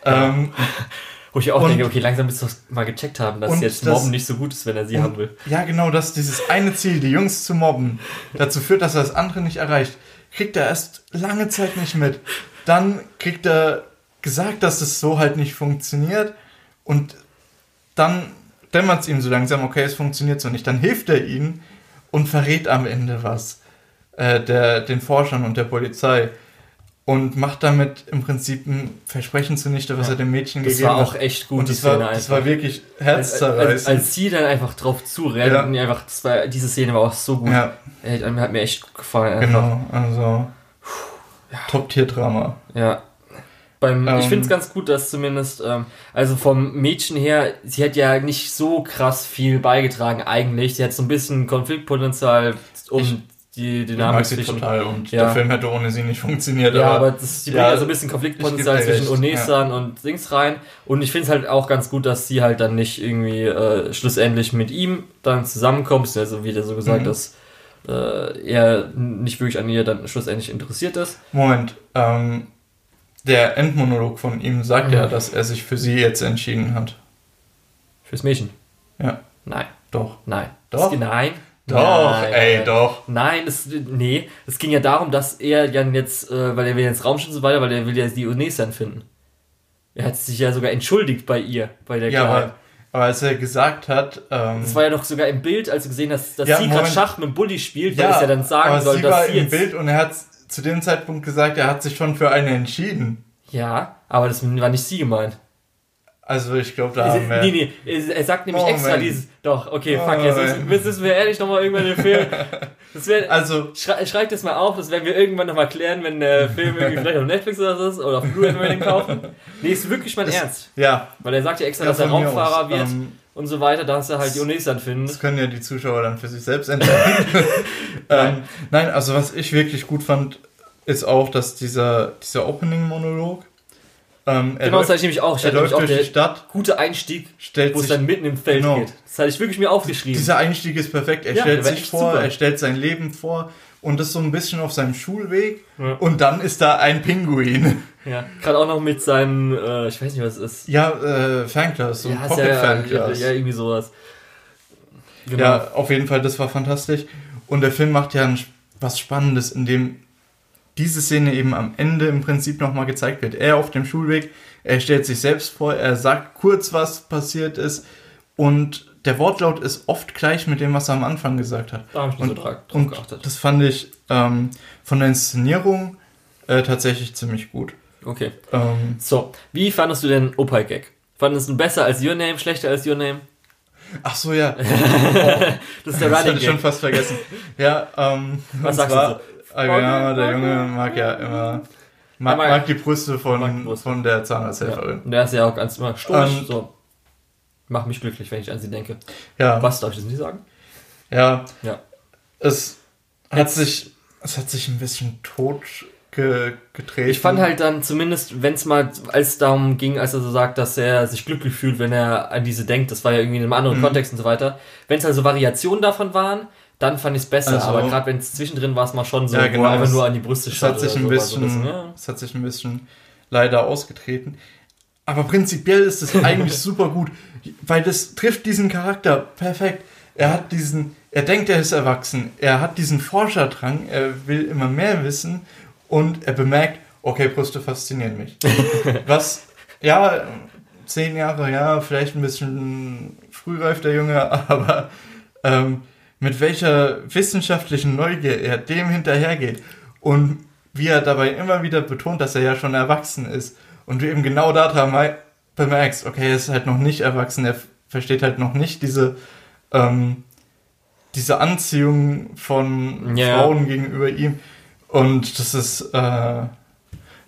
Ja. Ähm, wo ich auch und, denke, okay, langsam bist du mal gecheckt haben, dass jetzt das, Mobben nicht so gut ist, wenn er sie haben will. Ja, genau, dass dieses eine Ziel, die Jungs zu mobben, dazu führt, dass er das andere nicht erreicht, kriegt er erst lange Zeit nicht mit. Dann kriegt er gesagt, dass das so halt nicht funktioniert und dann dämmert es ihm so langsam, okay, es funktioniert so nicht. Dann hilft er ihnen und verrät am Ende was äh, der, den Forschern und der Polizei und macht damit im Prinzip ein Versprechen zunichte, was ja. er dem Mädchen das gegeben hat. Das war auch echt gut, und die Szene war. Das war wirklich herzzerreißend. Als, als, als, sie dann einfach drauf zurennt ja. und einfach, das war, diese Szene war auch so gut. Ja. Hat, hat mir echt gut gefallen. Einfach. Genau, also ja. Top-Tier-Drama. Ja. Beim, ähm, ich finde es ganz gut, dass zumindest, ähm, also vom Mädchen her, sie hat ja nicht so krass viel beigetragen eigentlich. Sie hat so ein bisschen Konfliktpotenzial, um ich, die Dynamik zwischen. total und ja. der Film hätte ohne sie nicht funktioniert. Ja, aber, aber das, die bringt ja, so ein bisschen Konfliktpotenzial zwischen Onesan ja. und Dings rein. Und ich finde es halt auch ganz gut, dass sie halt dann nicht irgendwie äh, schlussendlich mit ihm dann zusammenkommt. Also wie der so gesagt, mhm. dass äh, er nicht wirklich an ihr dann schlussendlich interessiert ist. Moment, ähm, der Endmonolog von ihm sagt mhm. ja, dass er sich für sie jetzt entschieden hat. Fürs Mädchen? Ja. Nein. Doch. Nein. Doch. Nein. Doch, nein, ey, nein. doch. Nein, es, nee, es ging ja darum, dass er ja jetzt, äh, weil er will jetzt Raumschiff und so weiter, weil er will ja die Unesan finden. Er hat sich ja sogar entschuldigt bei ihr, bei der ja, aber, aber, als er gesagt hat, ähm, das war ja doch sogar im Bild, als du gesehen hast, dass ja, sie gerade Schach mit dem Bulli spielt, ja, weil es ja dann sagen aber soll, sie dass war sie im Bild und er hat zu dem Zeitpunkt gesagt, er hat sich schon für eine entschieden. Ja, aber das war nicht sie gemeint. Also ich glaube, da haben wir... Nee, nee, er sagt nämlich oh, extra man. dieses... Doch, okay, fuck, oh, jetzt müssen wir ehrlich nochmal irgendwann den Film... Das wär, also... Schrei, schreibt das mal auf, das werden wir irgendwann nochmal klären, wenn der Film irgendwie vielleicht auf Netflix oder so ist, oder auf Blu-ray, wenn wir den kaufen. Nee, ist wirklich mein das, Ernst. Ja. Weil er sagt ja extra, ja, dass er Raumfahrer wird ähm, und so weiter, dass er halt die Unesan findet. Das können ja die Zuschauer dann für sich selbst entscheiden. nein. Ähm, nein, also was ich wirklich gut fand, ist auch, dass dieser, dieser Opening-Monolog Ähm, genau, läuft, das hatte ich nämlich auch. Ich er läuft durch die Stadt. Gute Einstieg, wo es dann mitten im Feld genau. geht. Das hatte ich wirklich mir aufgeschrieben. Dieser Einstieg ist perfekt. Er ja, stellt sich vor, super. er stellt sein Leben vor und ist so ein bisschen auf seinem Schulweg ja. und dann ist da ein Pinguin. Ja, gerade auch noch mit seinem, äh, ich weiß nicht, was es ist. Ja, äh, Fanclass, so ja, Pocket ja, Fanclass. Ja, irgendwie sowas. Genau. Ja, auf jeden Fall, das war fantastisch. Und der Film macht ja ein, was Spannendes, indem diese Szene eben am Ende im Prinzip nochmal gezeigt wird. Er auf dem Schulweg, er stellt sich selbst vor, er sagt kurz, was passiert ist und der Wortlaut ist oft gleich mit dem, was er am Anfang gesagt hat. Da habe ich und, so drauf und geachtet. Das fand ich ähm, von der Inszenierung äh, tatsächlich ziemlich gut. Okay. Ähm, so, wie fandest du denn Opal Gag? Fandest du besser als Your Name, schlechter als Your Name? Ach so, ja. Das ist der das hatte ich schon fast vergessen. Ja, ähm, was sagst zwar, du? So? Agayama, der Junge, mag ja immer mag, mag die Brüste von, Brüste. von der Zahnarzthelferin. Ja. Und der ist ja auch ganz immer stoisch, ähm, so macht mich glücklich, wenn ich an sie denke. Ja. Was darf ich das nicht sagen? Ja. Ja. Es hat sich, es hat sich ein bisschen tot ge gedreht. Ich fand halt dann zumindest, wenn es mal, als es darum ging, als er so sagt, dass er sich glücklich fühlt, wenn er an diese denkt, das war ja irgendwie in einem anderen mhm. Kontext und so weiter. Wenn es also Variationen davon waren, dann fand ich es besser. Also, aber gerade wenn es zwischendrin war, es mal schon so, ja, genau, einfach nur an die Brüste schaut. Es hat sich ein bisschen, so, ja. es hat sich ein bisschen leider ausgetreten. Aber prinzipiell ist es eigentlich super gut, weil das trifft diesen Charakter perfekt. Er hat diesen, er denkt, er ist erwachsen. Er hat diesen Forscherdrang. Er will immer mehr wissen und er bemerkt, okay, Brüste faszinieren mich. Was, ja, zehn Jahre, ja, vielleicht ein bisschen frühreif der Junge, aber ähm, mit welcher wissenschaftlichen Neugier er dem hinterhergeht und wie er dabei immer wieder betont, dass er ja schon erwachsen ist und du eben genau daran bemerkst, okay, er ist halt noch nicht erwachsen, er versteht halt noch nicht diese, ähm, diese Anziehung von yeah. Frauen gegenüber ihm. Und das ist, äh,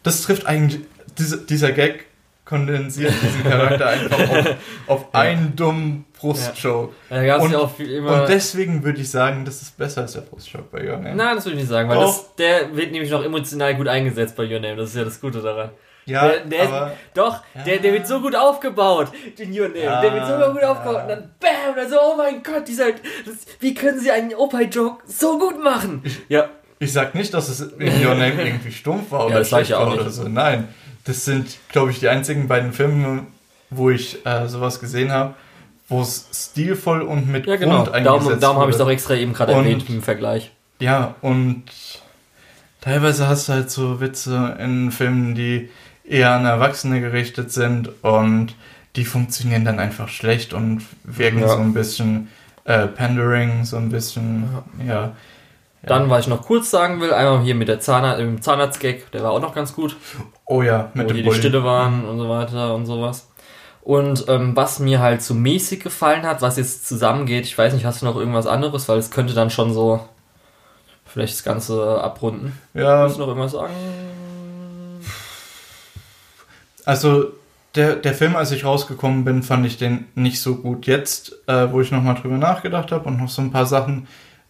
das trifft eigentlich, diese, dieser Gag kondensiert diesen Charakter einfach auf, auf einen dummen Brustjoke. Ja. und, ja und, deswegen würde ich sagen, das ist besser als der Brustjoke bei Your Name. Nein, das würde ich nicht sagen, weil das, der wird nämlich noch emotional gut eingesetzt bei Your Name. Das ist ja das Gute daran. Ja, der, der aber, ist, doch, ja. der, der wird so gut aufgebaut, den Your Name. Ja, der wird so gut aufgebaut und dann BAM! Dann so, oh mein Gott, dieser, das, wie können sie einen Opie-Joke so gut machen? Ich, ja. Ich sag nicht, dass es in Your Name irgendwie stumpf war oder ja, schlecht war oder so. Nein, das sind, glaube ich, die einzigen beiden Filme, wo ich äh, sowas gesehen habe, wo es stilvoll und mit ja, genau. Grund eingesetzt Darum, darum habe ich es auch extra eben gerade erwähnt im Vergleich. Ja, und teilweise hast du halt so Witze in Filmen, die eher an Erwachsene gerichtet sind und die funktionieren dann einfach schlecht und wirken ja. so ein bisschen äh, Pandering, so ein bisschen, ja. ja. Dann, was ich noch kurz sagen will, einmal hier mit der Zahnarzt, dem Zahnarzt-Gag, der war auch noch ganz gut. Oh ja, mit wo dem die Stille waren und so weiter und sowas. Und ähm, was mir halt so mäßig gefallen hat, was jetzt zusammengeht, ich weiß nicht, hast du noch irgendwas anderes, weil es könnte dann schon so vielleicht das Ganze abrunden. Ja. Du noch irgendwas sagen? Also der, der Film, als ich rausgekommen bin, fand ich den nicht so gut. Jetzt, äh, wo ich nochmal drüber nachgedacht habe und noch so ein paar Sachen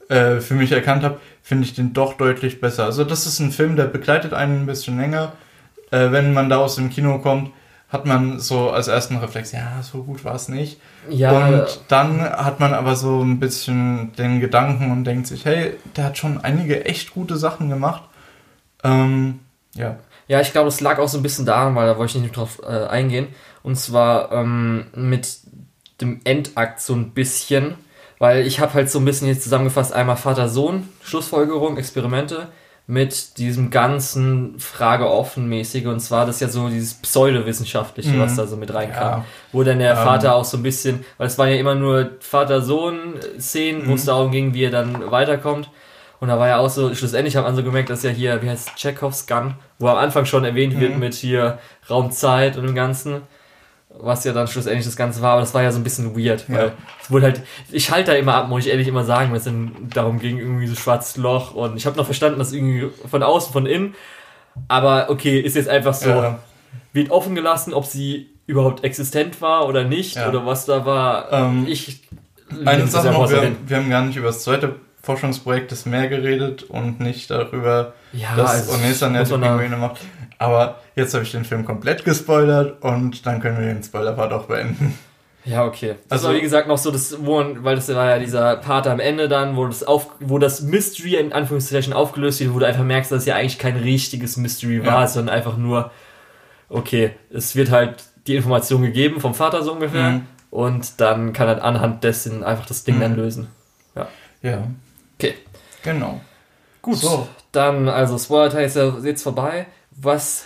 äh, für mich erkannt habe, finde ich den doch deutlich besser. Also das ist ein Film, der begleitet einen ein bisschen länger. Äh, wenn man da aus dem Kino kommt, hat man so als ersten Reflex, ja, so gut war es nicht. Ja. Und dann hat man aber so ein bisschen den Gedanken und denkt sich, hey, der hat schon einige echt gute Sachen gemacht. Ähm, ja. Ja, ich glaube, es lag auch so ein bisschen daran, weil da wollte ich nicht drauf äh, eingehen. Und zwar ähm, mit dem Endakt so ein bisschen, weil ich habe halt so ein bisschen jetzt zusammengefasst, einmal Vater-Sohn, Schlussfolgerung, Experimente mit diesem ganzen Frage-offen-mäßige und zwar das ja so dieses Pseudowissenschaftliche, mhm. was da so mit reinkam. Ja. Wo dann der ähm. Vater auch so ein bisschen, weil es waren ja immer nur Vater-Sohn-Szenen, mhm. wo es darum ging, wie er dann weiterkommt. Und da war ja auch so, schlussendlich haben wir so gemerkt, dass ja hier, wie heißt Chekhovs Gun, wo am Anfang schon erwähnt wird mhm. mit hier Raumzeit und dem Ganzen, was ja dann schlussendlich das Ganze war, aber das war ja so ein bisschen weird, weil ja. es wurde halt, ich halte da immer ab, muss ich ehrlich immer sagen, wenn es dann darum ging, irgendwie so schwarzes Loch und ich habe noch verstanden, dass irgendwie von außen, von innen, aber okay, ist jetzt einfach so, ja. wird offen gelassen, ob sie überhaupt existent war oder nicht ja. oder was da war. Ähm, ich eine Sache noch, wir, wir haben gar nicht über das zweite Forschungsprojektes mehr geredet und nicht darüber, ja, dass also Onesa die Pinguine macht. Aber jetzt habe ich den Film komplett gespoilert und dann können wir den Spoiler-Part auch beenden. Ja, okay. Das also, war wie gesagt noch so das, wo, weil das war ja dieser Part am Ende dann, wo das auf, wo das Mystery in Anführungszeichen aufgelöst wird, wo du einfach merkst, dass es ja eigentlich kein richtiges Mystery war, ja. sondern einfach nur, okay, es wird halt die Information gegeben vom Vater so ungefähr mhm. und dann kann er anhand dessen einfach das Ding mhm. dann lösen. Ja. Ja. Okay. Genau. Gut. So. Dann, also Spoiler-Teil ist ja jetzt vorbei. Was,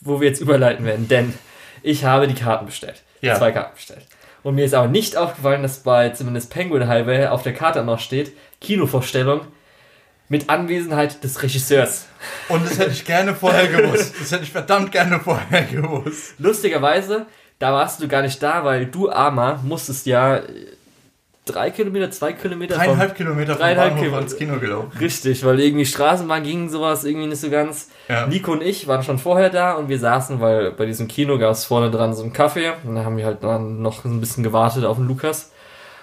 wo wir jetzt überleiten werden, denn ich habe die Karten bestellt. Ja. Zwei Karten bestellt. Und mir ist aber nicht aufgefallen, dass bei zumindest Penguin Highway auf der Karte noch steht, Kinovorstellung mit Anwesenheit des Regisseurs. Und das hätte ich gerne vorher gewusst. Das hätte ich verdammt gerne vorher gewusst. Lustigerweise, da warst du gar nicht da, weil du, Armer, musstest ja drei Kilometer, zwei Kilometer. Dreieinhalb Kilometer vom Bahnhof Kilometer. ans Kino gelaufen. Richtig, weil irgendwie Straßenbahn ging sowas irgendwie nicht so ganz. Ja. Nico und ich waren schon vorher da und wir saßen, weil bei diesem Kino gab es vorne dran so einen Kaffee und da haben wir halt dann noch ein bisschen gewartet auf den Lukas.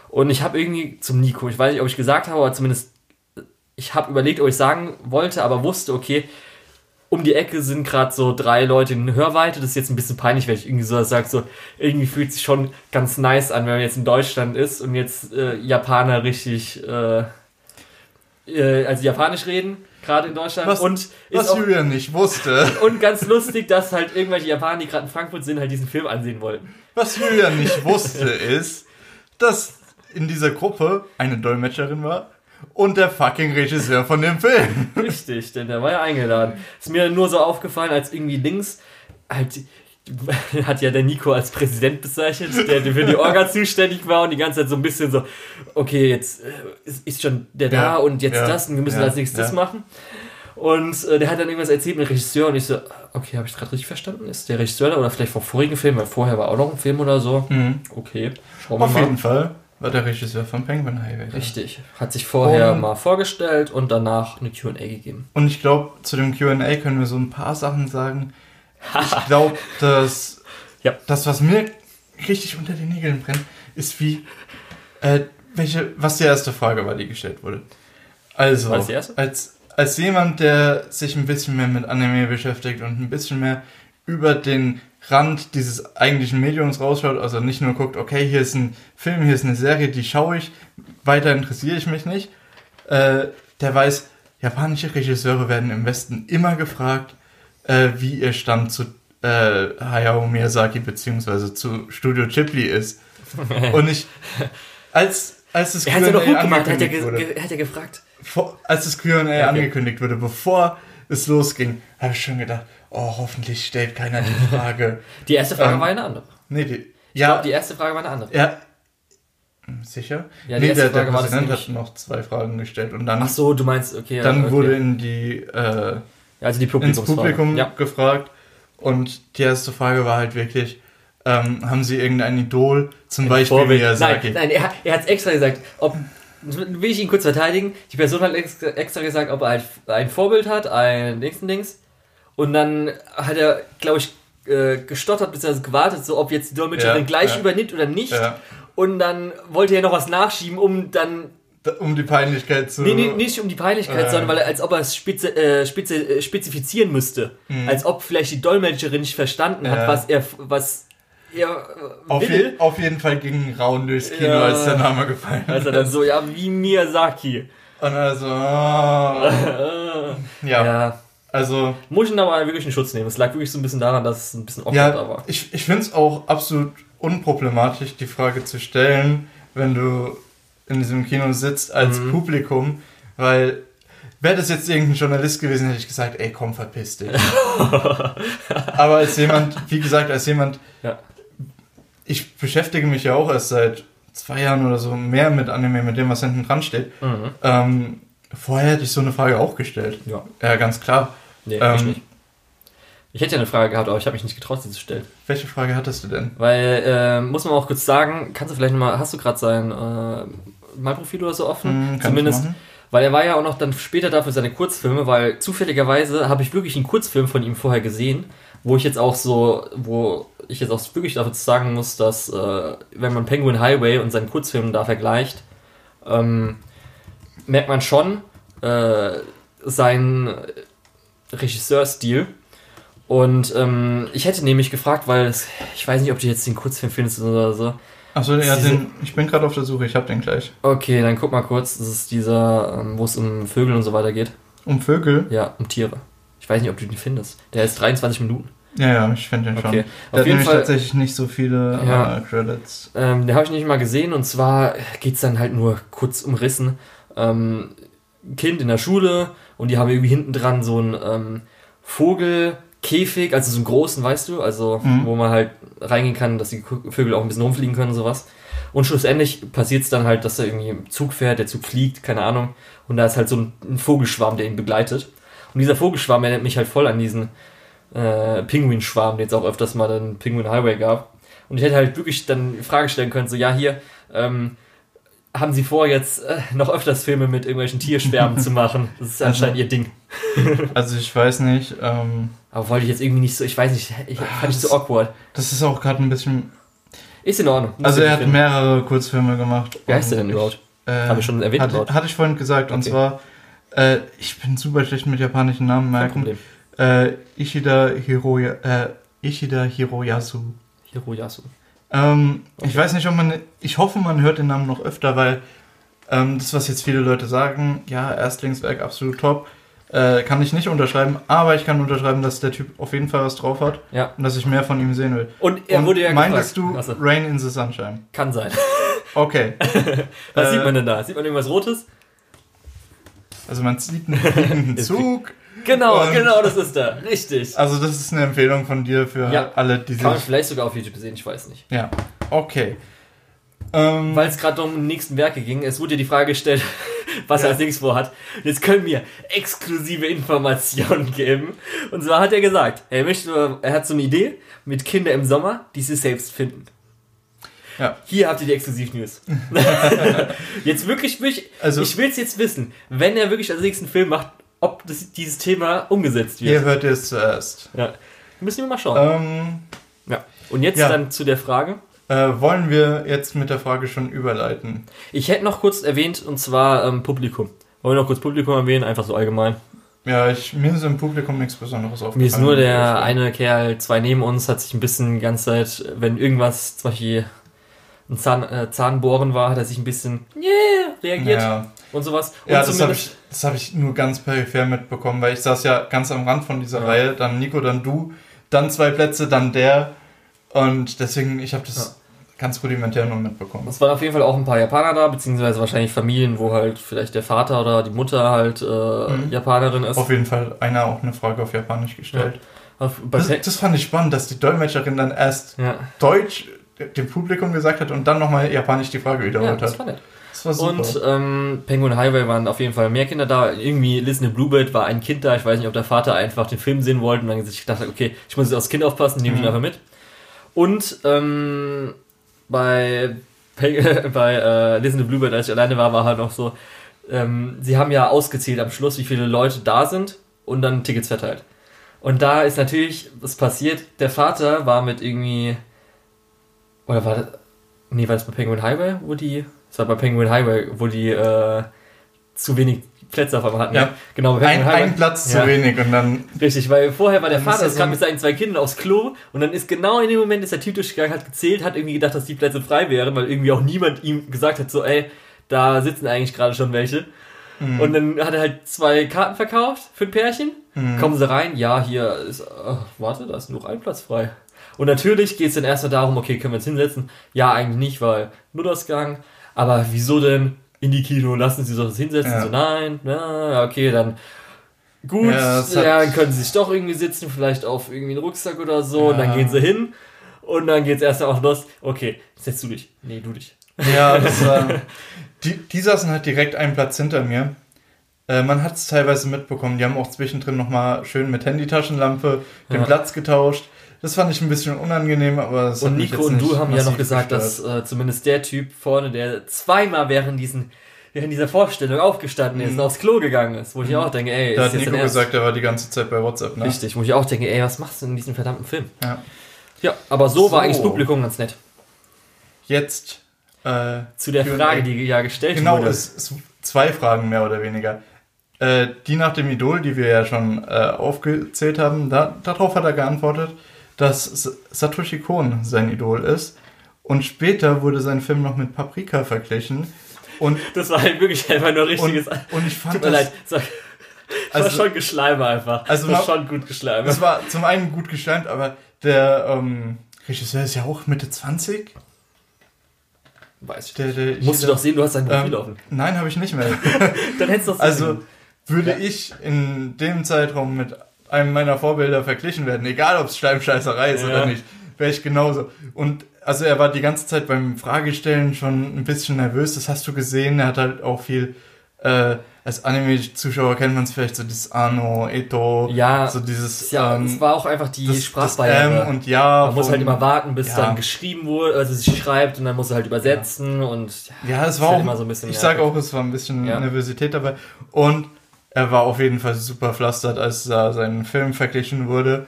Und ich habe irgendwie zum Nico, ich weiß nicht, ob ich gesagt habe, aber zumindest ich habe überlegt, ob ich sagen wollte, aber wusste, okay, um die Ecke sind gerade so drei Leute in Hörweite. Das ist jetzt ein bisschen peinlich, wenn ich irgendwie so sage, so irgendwie fühlt sich schon ganz nice an, wenn man jetzt in Deutschland ist und jetzt äh, Japaner richtig, äh, äh, also Japanisch reden, gerade in Deutschland. Was, und was Julian nicht wusste. Und ganz lustig, dass halt irgendwelche Japaner, die gerade in Frankfurt sind, halt diesen Film ansehen wollten. Was Julian nicht wusste, ist, dass in dieser Gruppe eine Dolmetscherin war und der fucking Regisseur von dem Film. Richtig, denn der war ja eingeladen. Ist mir nur so aufgefallen, als irgendwie links halt hat ja der Nico als Präsident bezeichnet, der für die Orga zuständig war und die ganze Zeit so ein bisschen so, okay, jetzt äh, ist schon der ja, da und jetzt ja, das und wir müssen ja, als nächstes das machen. Und äh, der hat dann irgendwas erzählt mit dem Regisseur und ich so, okay, habe ich gerade richtig verstanden? Ist der Regisseur da oder vielleicht vom vorigen Film, weil vorher war auch noch ein Film oder so. Mhm. Okay, schauen wir Auf mal. Auf jeden Fall war der Regisseur von Penguin Highway. Richtig. Hat sich vorher und, mal vorgestellt und danach eine QA gegeben. Und ich glaube, zu dem QA können wir so ein paar Sachen sagen. ich glaube, dass ja. das, was mir richtig unter den Nägeln brennt, ist wie, äh, welche, was die erste Frage war, die gestellt wurde. Also, als, als jemand, der sich ein bisschen mehr mit Anime beschäftigt und ein bisschen mehr über den Rand dieses eigentlichen Mediums rausschaut, also nicht nur guckt, okay, hier ist ein Film, hier ist eine Serie, die schaue ich, weiter interessiere ich mich nicht, äh, der weiß, japanische Regisseure werden im Westen immer gefragt, äh, wie ihr Stand zu äh, Hayao Miyazaki beziehungsweise zu Studio Ghibli ist. Und ich, als, als das doch gut gemacht, wurde, hat er gefragt. Vor, als das Q&A okay. angekündigt wurde, bevor es losging, habe ich schon gedacht, oh, hoffentlich stellt keiner die Frage. die erste Frage ähm, war eine andere. Nee, die, ja, glaub, die erste Frage war eine andere. Ja. Sicher? Ja, die nee, der, der Präsident hat noch zwei Fragen gestellt und dann. Ach so, du meinst, okay. Dann okay. wurde in die, äh, also die ins Publikum ja. gefragt und die erste Frage war halt wirklich, ähm, haben Sie irgendein Idol, zum ein Beispiel Vorbild. Miyazaki? Nein, nein er, er hat es extra gesagt, ob will ich ihn kurz verteidigen. Die Person hat extra gesagt, ob er ein, ein Vorbild hat, ein nächsten Dings. Und dann hat er, glaube ich, äh, gestottert bzw. gewartet, so ob jetzt die Dolmetscherin ja, gleich ja. übernimmt oder nicht. Ja. Und dann wollte er noch was nachschieben, um dann um die Peinlichkeit zu. Nee, nee, nicht um die Peinlichkeit, äh. sondern weil er, als ob er es spezi äh, spezi äh, spezifizieren müsste. Mhm. Als ob vielleicht die Dolmetscherin nicht verstanden hat, was er, was er äh, auf, je, auf jeden Fall ging Raun durchs Kino, ja, als der Name gefallen ist. Also dann so, ja, wie Miyazaki. Und also, oh. ja. ja. Also. Muss ich ihn aber wirklich in Schutz nehmen. Es lag wirklich so ein bisschen daran, dass es ein bisschen awkward ja, war. Ich, ich finde es auch absolut unproblematisch, die Frage zu stellen, wenn du in diesem Kino sitzt als mhm. Publikum, weil wäre das jetzt irgendein Journalist gewesen, hätte ich gesagt, ey, komm, verpiss dich. aber als jemand, wie gesagt, als jemand, ja. ich beschäftige mich ja auch erst seit zwei Jahren oder so mehr mit Anime, mit dem, was hinten dran steht. Mhm. Ähm, Vorher hätte ich so eine Frage auch gestellt. Ja. Ja, ganz klar. Nee, ähm, ich nicht. Ich hätte ja eine Frage gehabt, aber ich habe mich nicht getraut, sie zu stellen. Welche Frage hattest du denn? Weil, äh, muss man auch kurz sagen, kannst du vielleicht nochmal, hast du gerade sein äh, Malprofil oder so offen? Mm, Zumindest. Weil er war ja auch noch dann später dafür seine Kurzfilme, weil zufälligerweise habe ich wirklich einen Kurzfilm von ihm vorher gesehen, wo ich jetzt auch so, wo ich jetzt auch wirklich dafür sagen muss, dass äh, wenn man Penguin Highway und seinen Kurzfilm da vergleicht, ähm, merkt man schon äh, seinen Regisseurstil. Und ähm, ich hätte nämlich gefragt, weil es, ich weiß nicht, ob du jetzt den Kurzfilm findest oder so. Achso, ja, den, ich bin gerade auf der Suche, ich hab den gleich. Okay, dann guck mal kurz. Das ist dieser, ähm, wo es um Vögel und so weiter geht. Um Vögel? Ja, um Tiere. Ich weiß nicht, ob du den findest. Der ist 23 Minuten. Ja, ja, ich finde den okay. schon. Der auf hat jeden Fall tatsächlich nicht so viele ja, äh, Credits. Ähm, den habe ich nicht mal gesehen und zwar geht es dann halt nur kurz umrissen. Ähm, Kind in der Schule und die haben irgendwie hinten dran so einen ähm, Vogelkäfig, also so einen großen, weißt du, also mhm. wo man halt reingehen kann, dass die Vögel auch ein bisschen rumfliegen können und sowas. Und schlussendlich passiert es dann halt, dass er irgendwie im Zug fährt, der Zug fliegt, keine Ahnung. Und da ist halt so ein, ein Vogelschwarm, der ihn begleitet. Und dieser Vogelschwarm erinnert mich halt voll an diesen äh, Pinguinschwarm, den es auch öfters mal den Penguin Highway gab. Und ich hätte halt wirklich dann die Frage stellen können, so, ja, hier, ähm, haben sie vor, jetzt äh, noch öfters Filme mit irgendwelchen Tierschwärmen zu machen? Das ist anscheinend also, ihr Ding. also ich weiß nicht. Ähm, Aber wollte ich jetzt irgendwie nicht so, ich weiß nicht, ich fand ich so awkward. Das ist auch gerade ein bisschen. Ist in Ordnung. Also er hat finden. mehrere Kurzfilme gemacht. Wie heißt der denn überhaupt? Äh, Habe ich schon erwähnt. Hatte, hatte ich vorhin gesagt. Okay. Und zwar, äh, ich bin super schlecht mit japanischen Namen merken. Äh, Ishida, Hiroya, äh, Ishida Hiroyasu. Hiroyasu. Ähm. Ich weiß nicht, ob man. Ich hoffe, man hört den Namen noch öfter, weil ähm, das, was jetzt viele Leute sagen, ja, Erstlingswerk absolut top, äh, kann ich nicht unterschreiben, aber ich kann unterschreiben, dass der Typ auf jeden Fall was drauf hat ja. und dass ich mehr von ihm sehen will. Und er wurde ja Meintest gefragt. du Rain in the Sunshine? Kann sein. Okay. was äh, sieht man denn da? Sieht man irgendwas Rotes? Also man sieht einen Zug. Genau, und genau, das ist der. Richtig. Also das ist eine Empfehlung von dir für ja. alle, die Kann man vielleicht sogar auf YouTube sehen, ich weiß nicht. Ja, okay. Ähm, Weil es gerade um die nächsten Werke ging, es wurde dir die Frage gestellt, was er als nächstes vorhat. Jetzt können wir exklusive Informationen geben. Und zwar hat er gesagt, er möchte, er hat so eine Idee mit Kinder im Sommer, die sie selbst finden. Ja. Hier habt ihr die Exklusiv-News. jetzt wirklich, wirklich also, ich will es jetzt wissen, wenn er wirklich als nächsten Film macht, ob das, dieses Thema umgesetzt wird. Hier hört ihr es zuerst. Ja. Müssen wir mal schauen. Ähm, ja. Und jetzt ja. dann zu der Frage. Äh, wollen wir jetzt mit der Frage schon überleiten? Ich hätte noch kurz erwähnt, und zwar ähm, Publikum. Wollen wir noch kurz Publikum erwähnen, einfach so allgemein? Ja, ich, mir ist im Publikum nichts Besonderes aufgefallen. Mir ist nur der eine Kerl, zwei neben uns, hat sich ein bisschen die ganze Zeit, wenn irgendwas, zum Beispiel ein Zahn, äh, Zahnbohren war, hat er sich ein bisschen yeah, reagiert ja. Und sowas. Und ja, das habe ich, hab ich nur ganz peripher mitbekommen, weil ich saß ja ganz am Rand von dieser ja. Reihe, dann Nico, dann du, dann zwei Plätze, dann der und deswegen, ich habe das ja. ganz rudimentär nur mitbekommen. Es waren auf jeden Fall auch ein paar Japaner da, beziehungsweise wahrscheinlich Familien, wo halt vielleicht der Vater oder die Mutter halt äh, mhm. Japanerin ist. Auf jeden Fall einer auch eine Frage auf Japanisch gestellt. Das, das, fand ich spannend, dass die Dolmetscherin dann erst Deutsch dem Publikum gesagt hat und dann nochmal japanisch die Frage wiederholt ja, das hat. War nett. Das war super. Und ähm, Penguin Highway waren auf jeden Fall mehr Kinder da. Irgendwie Listen Bluebird war ein Kind da. Ich weiß nicht, ob der Vater einfach den Film sehen wollte und dann sich gedacht hat, okay, ich muss jetzt aufs Kind aufpassen, nehme ich mhm. ihn einfach mit. Und ähm, bei, bei äh, Listen Bluebird, als ich alleine war, war halt noch so, ähm, sie haben ja ausgezählt am Schluss, wie viele Leute da sind und dann Tickets verteilt. Und da ist natürlich was passiert. Der Vater war mit irgendwie oder war das. Nee, war das bei Penguin Highway, wo die. Das war bei Penguin Highway, wo die äh, zu wenig Plätze auf einmal hatten. Ja, genau. Bei ein, ein Platz ja. zu wenig und dann. Richtig, weil vorher war der Vater, es kam mit seinen zwei Kindern aufs Klo und dann ist genau in dem Moment ist der Typ durchgegangen, hat gezählt, hat irgendwie gedacht, dass die Plätze frei wären, weil irgendwie auch niemand ihm gesagt hat, so, ey, da sitzen eigentlich gerade schon welche. Mhm. Und dann hat er halt zwei Karten verkauft für ein Pärchen. Mhm. Kommen sie rein, ja, hier ist, oh, warte, da ist nur ein Platz frei. Und natürlich geht es dann erstmal darum, okay, können wir uns hinsetzen? Ja, eigentlich nicht, weil Nuttersgang. Aber wieso denn in die Kino? Lassen Sie sich das hinsetzen? Ja. So, nein, na, okay, dann gut, ja, ja, dann können Sie sich doch irgendwie sitzen, vielleicht auf irgendwie einen Rucksack oder so. Ja. Und dann gehen Sie hin. Und dann geht es erst auch los. Okay, setzt du dich. Nee, du dich. Ja, das war. die, die saßen halt direkt einen Platz hinter mir. Äh, man hat es teilweise mitbekommen. Die haben auch zwischendrin nochmal schön mit Handytaschenlampe den Platz getauscht. Das fand ich ein bisschen unangenehm, aber Und Nico und du haben ja noch gesagt, gestört. dass äh, zumindest der Typ vorne, der zweimal während diesen während dieser Vorstellung aufgestanden ist mhm. und aufs Klo gegangen ist, wo ich mhm. auch denke, ey, da hat Nico gesagt, er war die ganze Zeit bei WhatsApp, ne? Richtig, wo ich auch denke, ey, was machst du in diesem verdammten Film? Ja. Ja, aber so, so. war eigentlich das Publikum ganz nett. Jetzt äh, zu der Frage, die ja gestellt genau, wurde. Genau, es, es zwei Fragen mehr oder weniger. äh, die nach dem Idol, die wir ja schon äh, aufgezählt haben, da, darauf hat er geantwortet, dass Satoshi Kon sein Idol ist. Und später wurde sein Film noch mit Paprika verglichen. Und das war halt wirklich einfach nur richtiges. Und, und ich fand Tut mir leid. Das also, war schon Geschleime einfach. Also das war schon gut geschleimt. Das war zum einen gut geschleimt, aber der ähm, Regisseur ist ja auch Mitte 20. Weiß ich. Der, der, Musst du doch sehen, du hast sein Profil ähm, offen. Nein, habe ich nicht mehr. Dann hättest du doch Also würde ja. ich in dem Zeitraum mit einem meiner Vorbilder verglichen werden, egal ob es Schleimscheißerei ist ja. oder nicht, wäre ich genauso. Und also er war die ganze Zeit beim Fragestellen schon ein bisschen nervös, das hast du gesehen. Er hat halt auch viel, äh, als Anime-Zuschauer kennt man es vielleicht so dieses Ano, Eto, ja, so dieses. Ja, ähm, es war auch einfach die das, Sprachbarriere. Das M und ja. Man muss halt immer warten, bis ja. dann geschrieben wurde, also sie schreibt und dann muss er halt übersetzen ja. und ja, ja es war halt auch immer so ein bisschen. Ich sage auch, es war ein bisschen Nervosität dabei und er war auf jeden Fall super pflastert, als da sein Film verglichen wurde.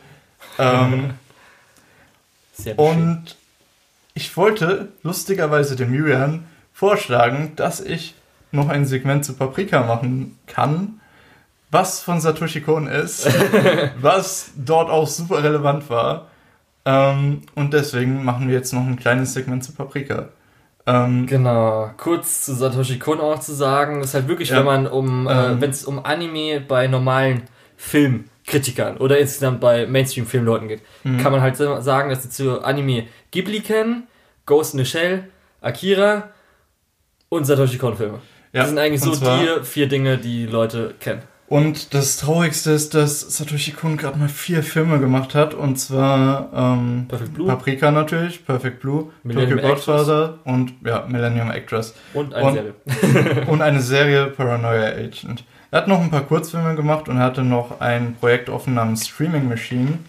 Ähm, Sehr und ich wollte lustigerweise dem Julian vorschlagen, dass ich noch ein Segment zu Paprika machen kann, was von Satoshi Kon ist, was dort auch super relevant war. Ähm, und deswegen machen wir jetzt noch ein kleines Segment zu Paprika. Ähm, genau, kurz zu Satoshi Kon auch zu sagen, ist halt wirklich, ja, wenn man um, äh, ähm, äh, wenn es um Anime bei normalen Filmkritikern oder insgesamt bei Mainstream-Filmleuten geht, mhm. kann man halt sagen, dass sie zu Anime Ghibli kennen, Ghost in the Shell, Akira und Satoshi Kon Filme. Ja, das sind eigentlich so die vier Dinge, die Leute kennen. Und das Traurigste ist, dass Satoshi Kon gerade mal vier Filme gemacht hat. Und zwar ähm. Paprika natürlich, Perfect Blue, Millennium Tokyo Godfather und ja, Millennium Actress. Und eine und, Serie. und eine Serie Paranoia Agent. Er hat noch ein paar Kurzfilme gemacht und hatte noch ein Projekt offen namens Streaming Machine.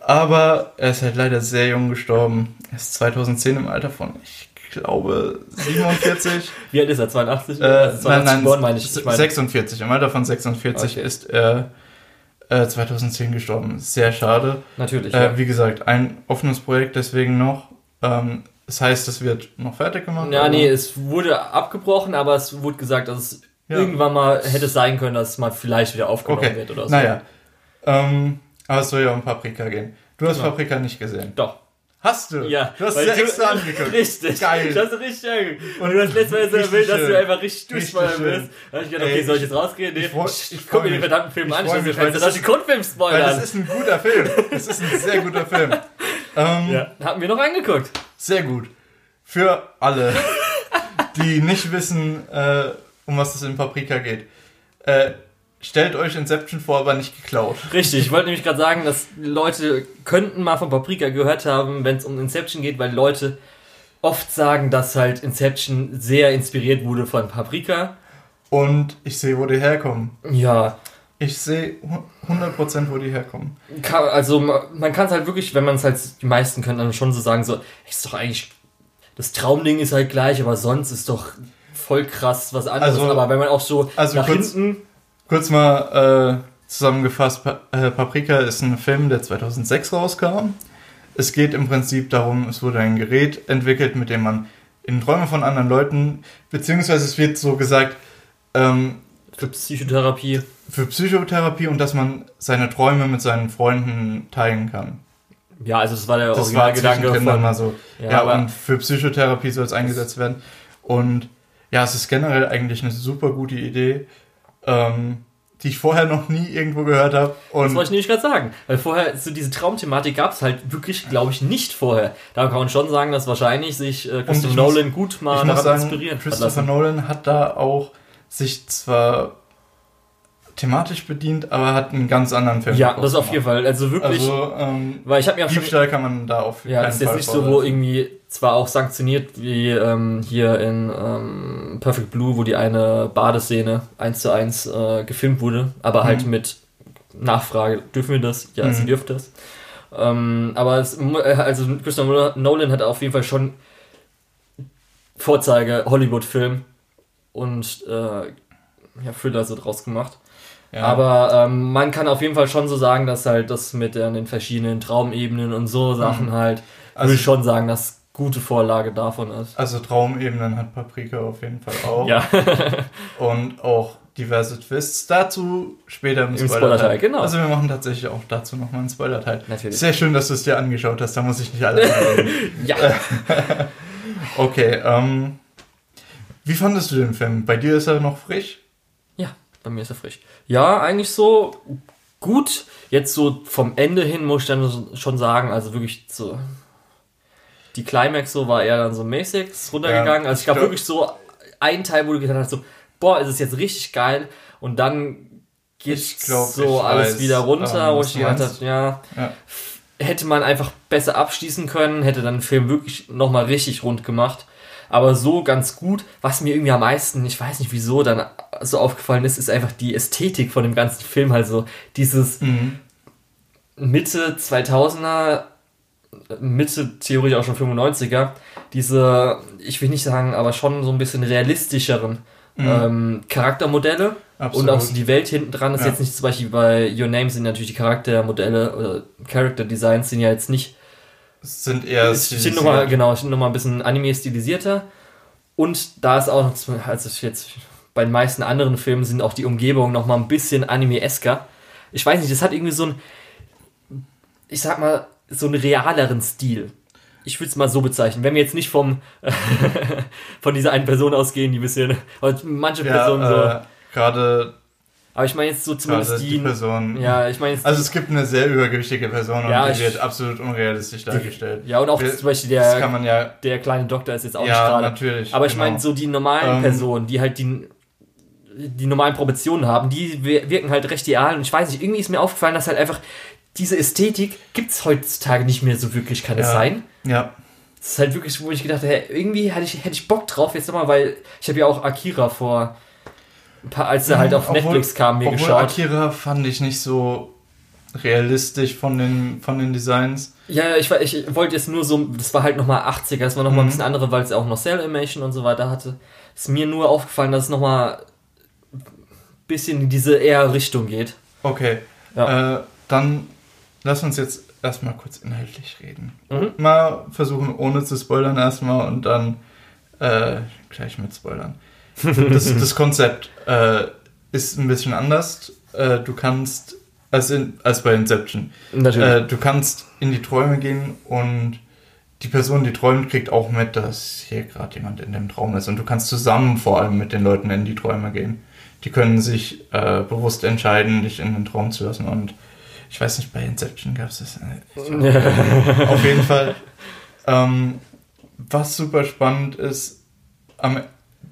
Aber er ist halt leider sehr jung gestorben. Er ist 2010 im Alter von, ich glaube 47. Wie alt ist er? 82? Äh, also 82 nein, nein, meine ich. ich meine. 46. Im Alter von 46 okay. ist er äh, 2010 gestorben. Sehr schade. Natürlich. Äh, ja. Wie gesagt, ein offenes Projekt, deswegen noch. Ähm, das heißt, es wird noch fertig gemacht? Ja, oder? nee, es wurde abgebrochen, aber es wurde gesagt, dass es ja. irgendwann mal hätte sein können, dass es mal vielleicht wieder aufgenommen okay. wird oder so. Naja. Ähm, aber es soll ja um Paprika gehen. Du hast genau. Paprika nicht gesehen. Doch. Hast du? Ja. Du hast ja extra angeguckt. Richtig. Geil. Das ist richtig angeguckt. Und du hast letztes Mal so erwähnt, dass du einfach richtig durchfeuern willst. Da hab ich gedacht, okay, soll ich jetzt rausgehen? Nee, ich, ich, ich guck mir den verdammten Film an. Ich will das die Grundfilm spoilern. Das ist ein guter Film. Das ist ein sehr guter Film. Ähm, ja, haben wir noch angeguckt. Sehr gut. Für alle, die nicht wissen, äh, um was es in Paprika geht. Äh, stellt euch Inception vor, aber nicht geklaut. Richtig, ich wollte nämlich gerade sagen, dass Leute könnten mal von Paprika gehört haben, wenn es um Inception geht, weil Leute oft sagen, dass halt Inception sehr inspiriert wurde von Paprika. Und ich sehe, wo die herkommen. Ja. Ich sehe 100% wo die herkommen. Also man kann es halt wirklich, wenn man es halt, die meisten können dann schon so sagen, so, ist doch eigentlich, das Traumding ist halt gleich, aber sonst ist doch voll krass was anderes. Also, aber wenn man auch so also nach kurz, hinten Kurz mal äh, zusammengefasst, pa äh, Paprika ist ein Film, der 2006 rauskam. Es geht im Prinzip darum, es wurde ein Gerät entwickelt, mit dem man in Träume von anderen Leuten, beziehungsweise es wird so gesagt, ähm, für Psychotherapie. Für Psychotherapie und dass man seine Träume mit seinen Freunden teilen kann. Ja, also das war der das Originalgedanke war von, mal so. Ja, ja und für Psychotherapie soll es eingesetzt werden. Und ja, es ist generell eigentlich eine super gute Idee ähm, die ich vorher noch nie irgendwo gehört habe. das wollte ich nämlich gerade sagen. Weil vorher, so diese Traumthematik gab es halt wirklich, glaube ich, nicht vorher. Da kann man schon sagen, dass wahrscheinlich sich äh, Christopher Nolan muss, gut mal daran sagen, inspirieren Christopher Nolan hat da auch sich zwar thematisch bedient, aber hat einen ganz anderen Film. Ja, das auf jeden Fall. Also wirklich. Also, ähm, weil ich habe mir auch Diebstahl kann man da auf Ja, das ist jetzt nicht so, wo irgendwie zwar auch sanktioniert wie ähm, hier in ähm, Perfect Blue, wo die eine Badeszene eins zu eins äh, gefilmt wurde, aber halt mhm. mit Nachfrage, dürfen wir das? Ja, mhm. sie dürfen das. Ähm, aber es, also Christopher Nolan hat auf jeden Fall schon Vorzeige Hollywood-Film und äh, ja, Thriller so draus gemacht. Ja. Aber ähm, man kann auf jeden Fall schon so sagen, dass halt das mit den verschiedenen Traumebenen und so Sachen mhm. halt, also, würde ich schon sagen, dass gute Vorlage davon ist. Also Traumebenen hat Paprika auf jeden Fall auch. ja. und auch diverse Twists. Dazu später im, Im Spoiler-Teil. Spoiler genau. Also wir machen tatsächlich auch dazu nochmal einen Spoiler-Teil. Natürlich. Sehr schön, dass du es dir angeschaut hast, da muss ich nicht alle Ja. okay, ähm, wie fandest du den Film? Bei dir ist er noch frisch? Ja, bei mir ist er frisch. Ja, eigentlich so gut. Jetzt so vom Ende hin muss ich dann schon sagen, also wirklich so. Die Climax so war eher dann so mäßig runtergegangen. Ja, also ich glaube wirklich so ein Teil, wo du gedacht hast, so, boah, ist es jetzt richtig geil. Und dann geht so alles weiß, wieder runter, ähm, wo ich gedacht habe, ja, ja, hätte man einfach besser abschließen können, hätte dann den Film wirklich nochmal richtig rund gemacht. Aber so ganz gut, was mir irgendwie am meisten, ich weiß nicht wieso, dann so aufgefallen ist, ist einfach die Ästhetik von dem ganzen Film. Also dieses mhm. Mitte 2000er, Mitte theoretisch auch schon 95er, diese, ich will nicht sagen, aber schon so ein bisschen realistischeren mhm. ähm, Charaktermodelle. Absolut. Und auch so die Welt hinten dran ist ja. jetzt nicht zum Beispiel bei Your Name sind natürlich die Charaktermodelle oder Character Designs sind ja jetzt nicht. Sind eher. Sind nochmal, genau, sind nochmal ein bisschen anime stilisierter. Und da ist auch also jetzt bei den meisten anderen Filmen sind auch die Umgebungen nochmal ein bisschen anime-esker. Ich weiß nicht, das hat irgendwie so ein, ich sag mal, so einen realeren Stil ich würde es mal so bezeichnen, wenn wir jetzt nicht vom von dieser einen Person ausgehen, die ein bisschen, manche ja, Personen so. Äh, gerade. Aber ich meine jetzt so zumindest die, die Person. Ja, ich meine. Also es gibt eine sehr übergewichtige Person und ja, die wird absolut unrealistisch dargestellt. Ja, und auch wir, zum Beispiel der, ja, der kleine Doktor ist jetzt auch ja, nicht gerade. natürlich. Aber ich genau. meine so die normalen ähm, Personen, die halt die die normalen Proportionen haben, die wirken halt recht real und ich weiß nicht, irgendwie ist mir aufgefallen, dass halt einfach diese Ästhetik gibt es heutzutage nicht mehr so wirklich, kann ja. es sein? Ja. Das ist halt wirklich, wo ich gedacht habe, irgendwie hätte ich, hätte ich Bock drauf jetzt nochmal, weil ich habe ja auch Akira vor, ein paar, als er halt auf obwohl, Netflix kam, mir geschaut. Akira fand ich nicht so realistisch von den, von den Designs. Ja, ich, ich wollte jetzt nur so, das war halt nochmal 80er, das war nochmal mhm. ein bisschen andere, weil es auch noch Cell Animation und so weiter hatte. Ist mir nur aufgefallen, dass es nochmal ein bisschen in diese eher Richtung geht. Okay. Ja. Äh, dann lass uns jetzt erstmal kurz inhaltlich reden. Mhm. Mal versuchen, ohne zu spoilern erstmal und dann äh, gleich mit Spoilern. Das, das Konzept äh, ist ein bisschen anders. Äh, du kannst, als, in, als bei Inception, äh, du kannst in die Träume gehen und die Person, die träumt, kriegt auch mit, dass hier gerade jemand in dem Traum ist. Und du kannst zusammen vor allem mit den Leuten in die Träume gehen. Die können sich äh, bewusst entscheiden, dich in den Traum zu lassen und ich weiß nicht, bei Inception gab es das. Äh, auf jeden Fall. Ähm, was super spannend ist, am,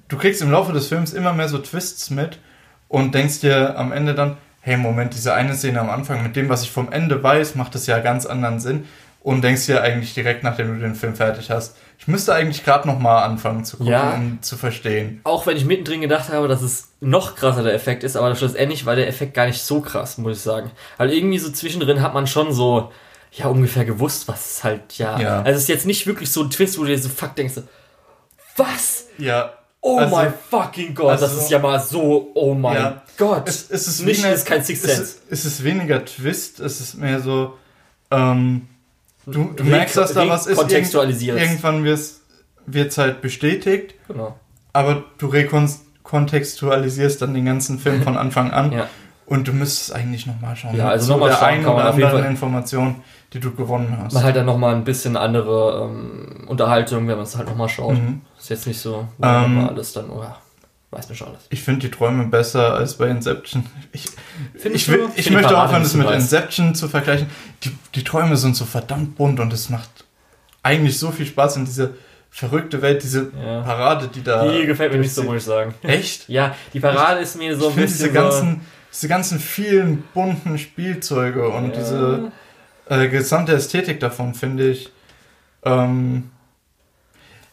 du kriegst im Laufe des Films immer mehr so Twists mit und denkst dir am Ende dann, hey Moment, diese eine Szene am Anfang, mit dem, was ich vom Ende weiß, macht das ja ganz anderen Sinn und denkst dir eigentlich direkt, nachdem du den Film fertig hast, ich müsste eigentlich gerade nochmal anfangen zu gucken, ja, um zu verstehen. Auch wenn ich mittendrin gedacht habe, dass es noch krasser der Effekt ist, aber schlussendlich war der Effekt gar nicht so krass, muss ich sagen. Weil irgendwie so zwischendrin hat man schon so, ja, ungefähr gewusst, was es halt, ja. ja. Also es ist jetzt nicht wirklich so ein Twist, wo du dir so fuck denkst, was? Ja. Oh also, mein fucking Gott, also, das ist ja mal so, oh mein ja, Gott. Es, es ist nicht, weniger, ist kein Sixth Sense. Es es ist weniger Twist, es ist mehr so, ähm, Du, du merkst, dass da was ist. Kontextualisiert. Irgendwann wird es halt bestätigt. Genau. Aber du rekontextualisierst dann den ganzen Film von Anfang an. ja. Und du müsstest eigentlich nochmal schauen. Ja, also nochmal schauen. Ein oder anderen Information, die du gewonnen hast. Man halt dann nochmal ein bisschen andere ähm, Unterhaltung, wenn man es halt nochmal schaut. Mhm. Ist jetzt nicht so, ähm, alles dann, oh ja. Weiß mir schon alles. Ich finde die Träume besser als bei Inception. Ich, ich, will, ich möchte aufhören, das mit Inception zu vergleichen. Die, die Träume sind so verdammt bunt und es macht eigentlich so viel Spaß in diese verrückte Welt, diese ja. Parade, die da. Die gefällt mir nicht so, muss ich sagen. Echt? Ja, die Parade ich, ist mir so ein bisschen. Diese ganzen, diese ganzen vielen bunten Spielzeuge und ja. diese äh, gesamte Ästhetik davon finde ich. Ähm,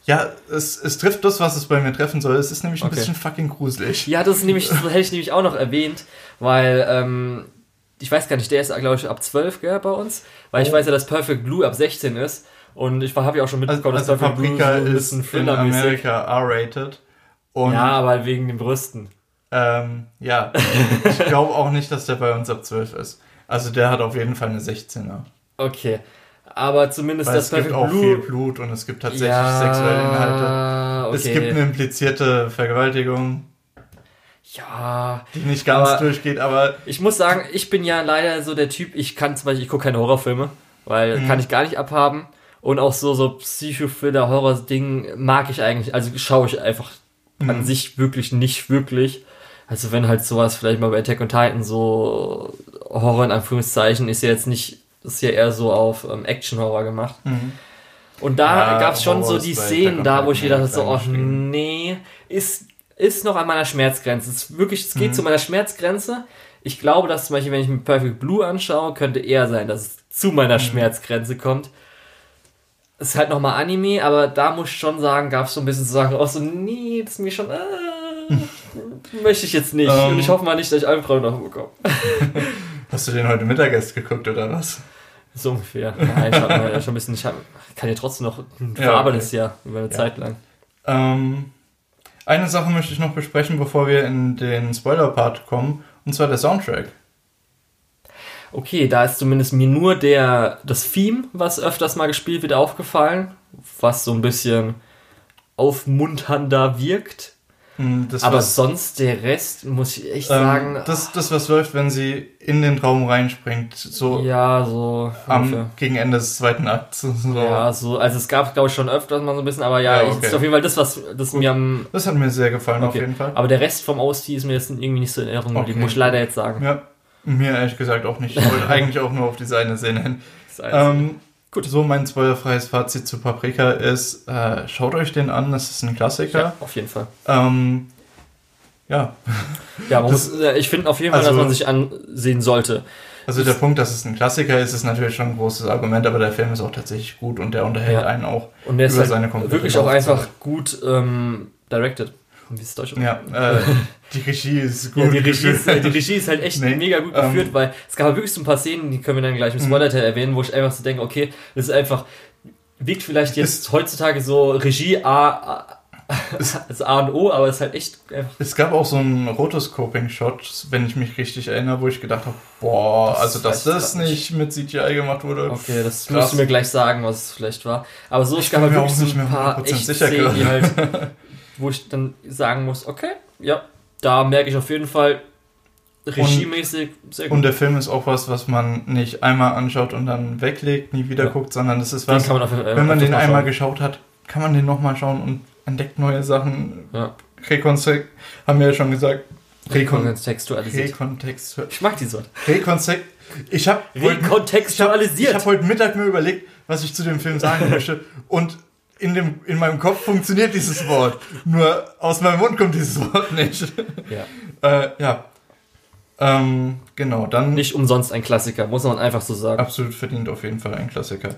ja, es, es trifft das, was es bei mir treffen soll. Es ist nämlich ein okay. bisschen fucking gruselig. Ja, das ist nämlich, das hätte ich nämlich auch noch erwähnt, weil, ähm, ich weiß gar nicht, der ist, glaube ich, ab 12, gell, bei uns. Weil oh. ich weiß ja, dass Perfect Blue ab 16 ist. Und ich habe ja auch schon mitbekommen, also, dass also Perfect Paprika Blue so ein ist in Amerika R-rated. Ja, aber wegen den Brüsten. Ähm, ja. ich glaube auch nicht, dass der bei uns ab 12 ist. Also der hat auf jeden Fall eine 16er. Okay aber zumindest Weil das Es gibt auch Blue viel Blut und es gibt tatsächlich ja, sexuelle Inhalte. Okay. Es gibt eine implizierte Vergewaltigung. Ja. Die nicht ganz aber durchgeht, aber. Ich muss sagen, ich bin ja leider so der Typ, ich kann zum Beispiel, ich gucke keine Horrorfilme, weil mhm. kann ich gar nicht abhaben. Und auch so, so Psychothriller, Horror-Ding mag ich eigentlich, also schaue ich einfach mhm. an sich wirklich nicht wirklich. Also wenn halt sowas vielleicht mal bei Attack on Titan so Horror in Anführungszeichen ist ja jetzt nicht, ist ja eher so auf ähm, Action-Horror gemacht. Mhm. Und da ja, gab es schon so die Szenen da, wo ich wieder dachte, so, oh nee, ist, ist noch an meiner Schmerzgrenze. Es, ist wirklich, es geht mhm. zu meiner Schmerzgrenze. Ich glaube, dass zum Beispiel, wenn ich mir Perfect Blue anschaue, könnte eher sein, dass es zu meiner mhm. Schmerzgrenze kommt. Es ist halt nochmal Anime, aber da muss ich schon sagen, gab es so ein bisschen so Sachen auch so, nee, das ist mir schon, äh, möchte ich jetzt nicht. Um, Und ich ähm. hoffe mal nicht, dass ich Albtraum noch bekomme. Hast du den heute Mittag erst geguckt oder was? So ungefähr. Nein, ich habe schon ein bisschen, ich hab, kann ja trotzdem noch verarbeiten ja, okay. ja über eine ja. Zeit lang. Ähm, eine Sache möchte ich noch besprechen, bevor wir in den Spoiler-Part kommen, und zwar der Soundtrack. Okay, da ist zumindest mir nur der, das Theme, was öfters mal gespielt wird, aufgefallen, was so ein bisschen aufmunternder wirkt. Hm, das aber was, sonst der Rest, muss ich echt ähm, sagen. Das, das, was läuft, wenn sie in den Traum reinspringt. So ja, so. Am, gegen Ende des zweiten Akts. So. Ja, so. Also es gab, glaube ich, schon öfters mal so ein bisschen, aber ja, ja okay. ist auf jeden Fall das, was das mir am. Das hat mir sehr gefallen, okay. auf jeden Fall. Aber der Rest vom OST ist mir jetzt irgendwie nicht so in Erinnerung, okay. die muss ich leider jetzt sagen. Ja, mir ehrlich gesagt auch nicht. Ich wollte eigentlich auch nur auf diese eine Szene hin. Ähm, Gut, so mein spoilerfreies Fazit zu Paprika ist, äh, schaut euch den an, das ist ein Klassiker. Ja, auf jeden Fall. Ähm, ja. Ja, das, muss, ich finde auf jeden Fall, also, dass man sich ansehen sollte. Also der Punkt, dass es ein Klassiker ist, ist natürlich schon ein großes Argument, aber der Film ist auch tatsächlich gut und der unterhält ja. einen auch und der über ist halt seine komplette wirklich auch einfach gut ähm, directed. Wie ist Deutsch? Ja, äh, die Regie ist gut. Ja, die, Regie ist, die Regie ist halt echt nee, mega gut ähm, geführt, weil es gab wirklich so ein paar Szenen, die können wir dann gleich im mhm. Spoiler-Teil erwähnen, wo ich einfach so denke, okay, das ist einfach, wirkt vielleicht jetzt ist, heutzutage so Regie A, A das A und O, aber es ist halt echt einfach. Es gab auch so einen Rotoscoping-Shot, wenn ich mich richtig erinnere, wo ich gedacht habe, boah, das also dass das nicht mit CGI gemacht wurde. Okay, das krass. musst du mir gleich sagen, was es vielleicht war. Aber so, ich es gab halt wirklich so ein paar echt Szenen, die halt wo ich dann sagen muss, okay, ja, da merke ich auf jeden Fall regiemäßig sehr gut. Und der Film ist auch was, was man nicht einmal anschaut und dann weglegt, nie wieder ja. guckt, sondern das ist was, man auf, äh, wenn man den einmal schauen. geschaut hat, kann man den nochmal schauen und entdeckt neue Sachen. Ja. Rekontext, haben wir ja schon gesagt. Rekontextualisiert. Rekontextualisiert. Ich mag die Wort. Rekontext. Ich habe Rekontextualisiert. Ich habe hab heute Mittag mir überlegt, was ich zu dem Film sagen möchte. Und in, dem, in meinem Kopf funktioniert dieses Wort. Nur aus meinem Mund kommt dieses Wort nicht. Ja. äh, ja. Ähm, genau, dann. Nicht umsonst ein Klassiker, muss man einfach so sagen. Absolut verdient auf jeden Fall ein Klassiker.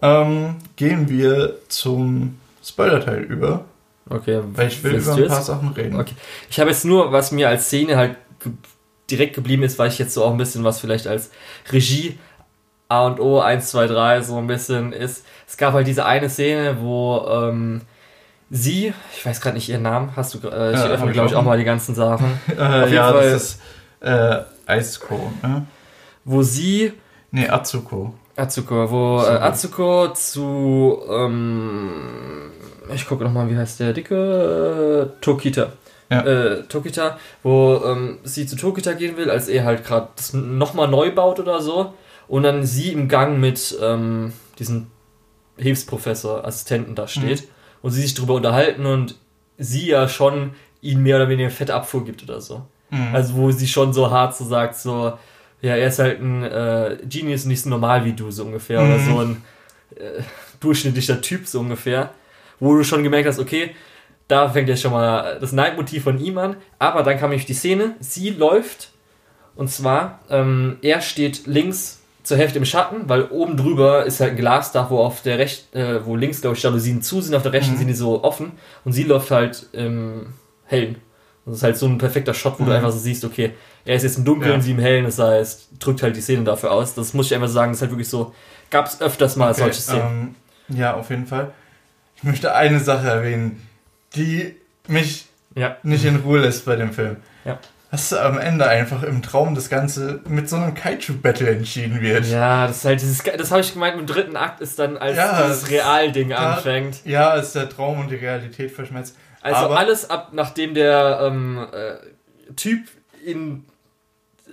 Ähm, gehen wir zum Spoiler-Teil über. Okay, weil ich will über ein paar Sachen reden. Okay. Ich habe jetzt nur, was mir als Szene halt direkt geblieben ist, weil ich jetzt so auch ein bisschen was vielleicht als Regie A und O 1, 2, 3 so ein bisschen ist. Es gab halt diese eine Szene, wo ähm, sie, ich weiß gerade nicht ihren Namen, hast du, äh, ich ja, öffne glaube ich auch mal die ganzen Sachen. äh, ja, Fall, das ist äh, Aizuko, ne? Wo sie. Nee, Atsuko. Atsuko, wo äh, Atsuko zu, ähm, ich gucke nochmal, wie heißt der dicke? Äh, Tokita. Ja. Äh, Tokita, wo ähm, sie zu Tokita gehen will, als er halt gerade das nochmal neu baut oder so und dann sie im Gang mit ähm, diesem Hilfsprofessor, Assistenten da steht mhm. und sie sich darüber unterhalten und sie ja schon ihn mehr oder weniger fette Abfuhr gibt oder so. Mhm. Also wo sie schon so hart so sagt, so, ja, er ist halt ein äh, Genius, nicht so normal wie du, so ungefähr. Mhm. Oder so ein äh, durchschnittlicher Typ, so ungefähr. Wo du schon gemerkt hast, okay, da fängt jetzt schon mal das Neidmotiv von ihm an. Aber dann kam nämlich die Szene, sie läuft und zwar, ähm, er steht links zur Hälfte im Schatten, weil oben drüber ist halt ein Glasdach, wo auf der rechten, äh, wo links, glaube ich, Jalousien zu sind, auf der rechten mhm. sind die so offen und sie läuft halt im Hellen. Das ist halt so ein perfekter Shot, wo mhm. du einfach so siehst, okay, er ist jetzt im Dunkeln, ja. sie im Hellen, das heißt, drückt halt die Szene dafür aus. Das muss ich einfach sagen, das ist halt wirklich so, gab es öfters mal okay, solche Szenen. Ähm, ja, auf jeden Fall. Ich möchte eine Sache erwähnen, die mich ja. nicht in Ruhe lässt bei dem Film. Ja dass am Ende einfach im Traum das Ganze mit so einem Kaiju-Battle entschieden wird. Ja, das ist halt dieses, das habe ich gemeint, im dritten Akt ist dann, als ja, das Real-Ding anfängt. Ja, als der Traum und die Realität verschmelzt. Also Aber alles ab, nachdem der ähm, äh, Typ in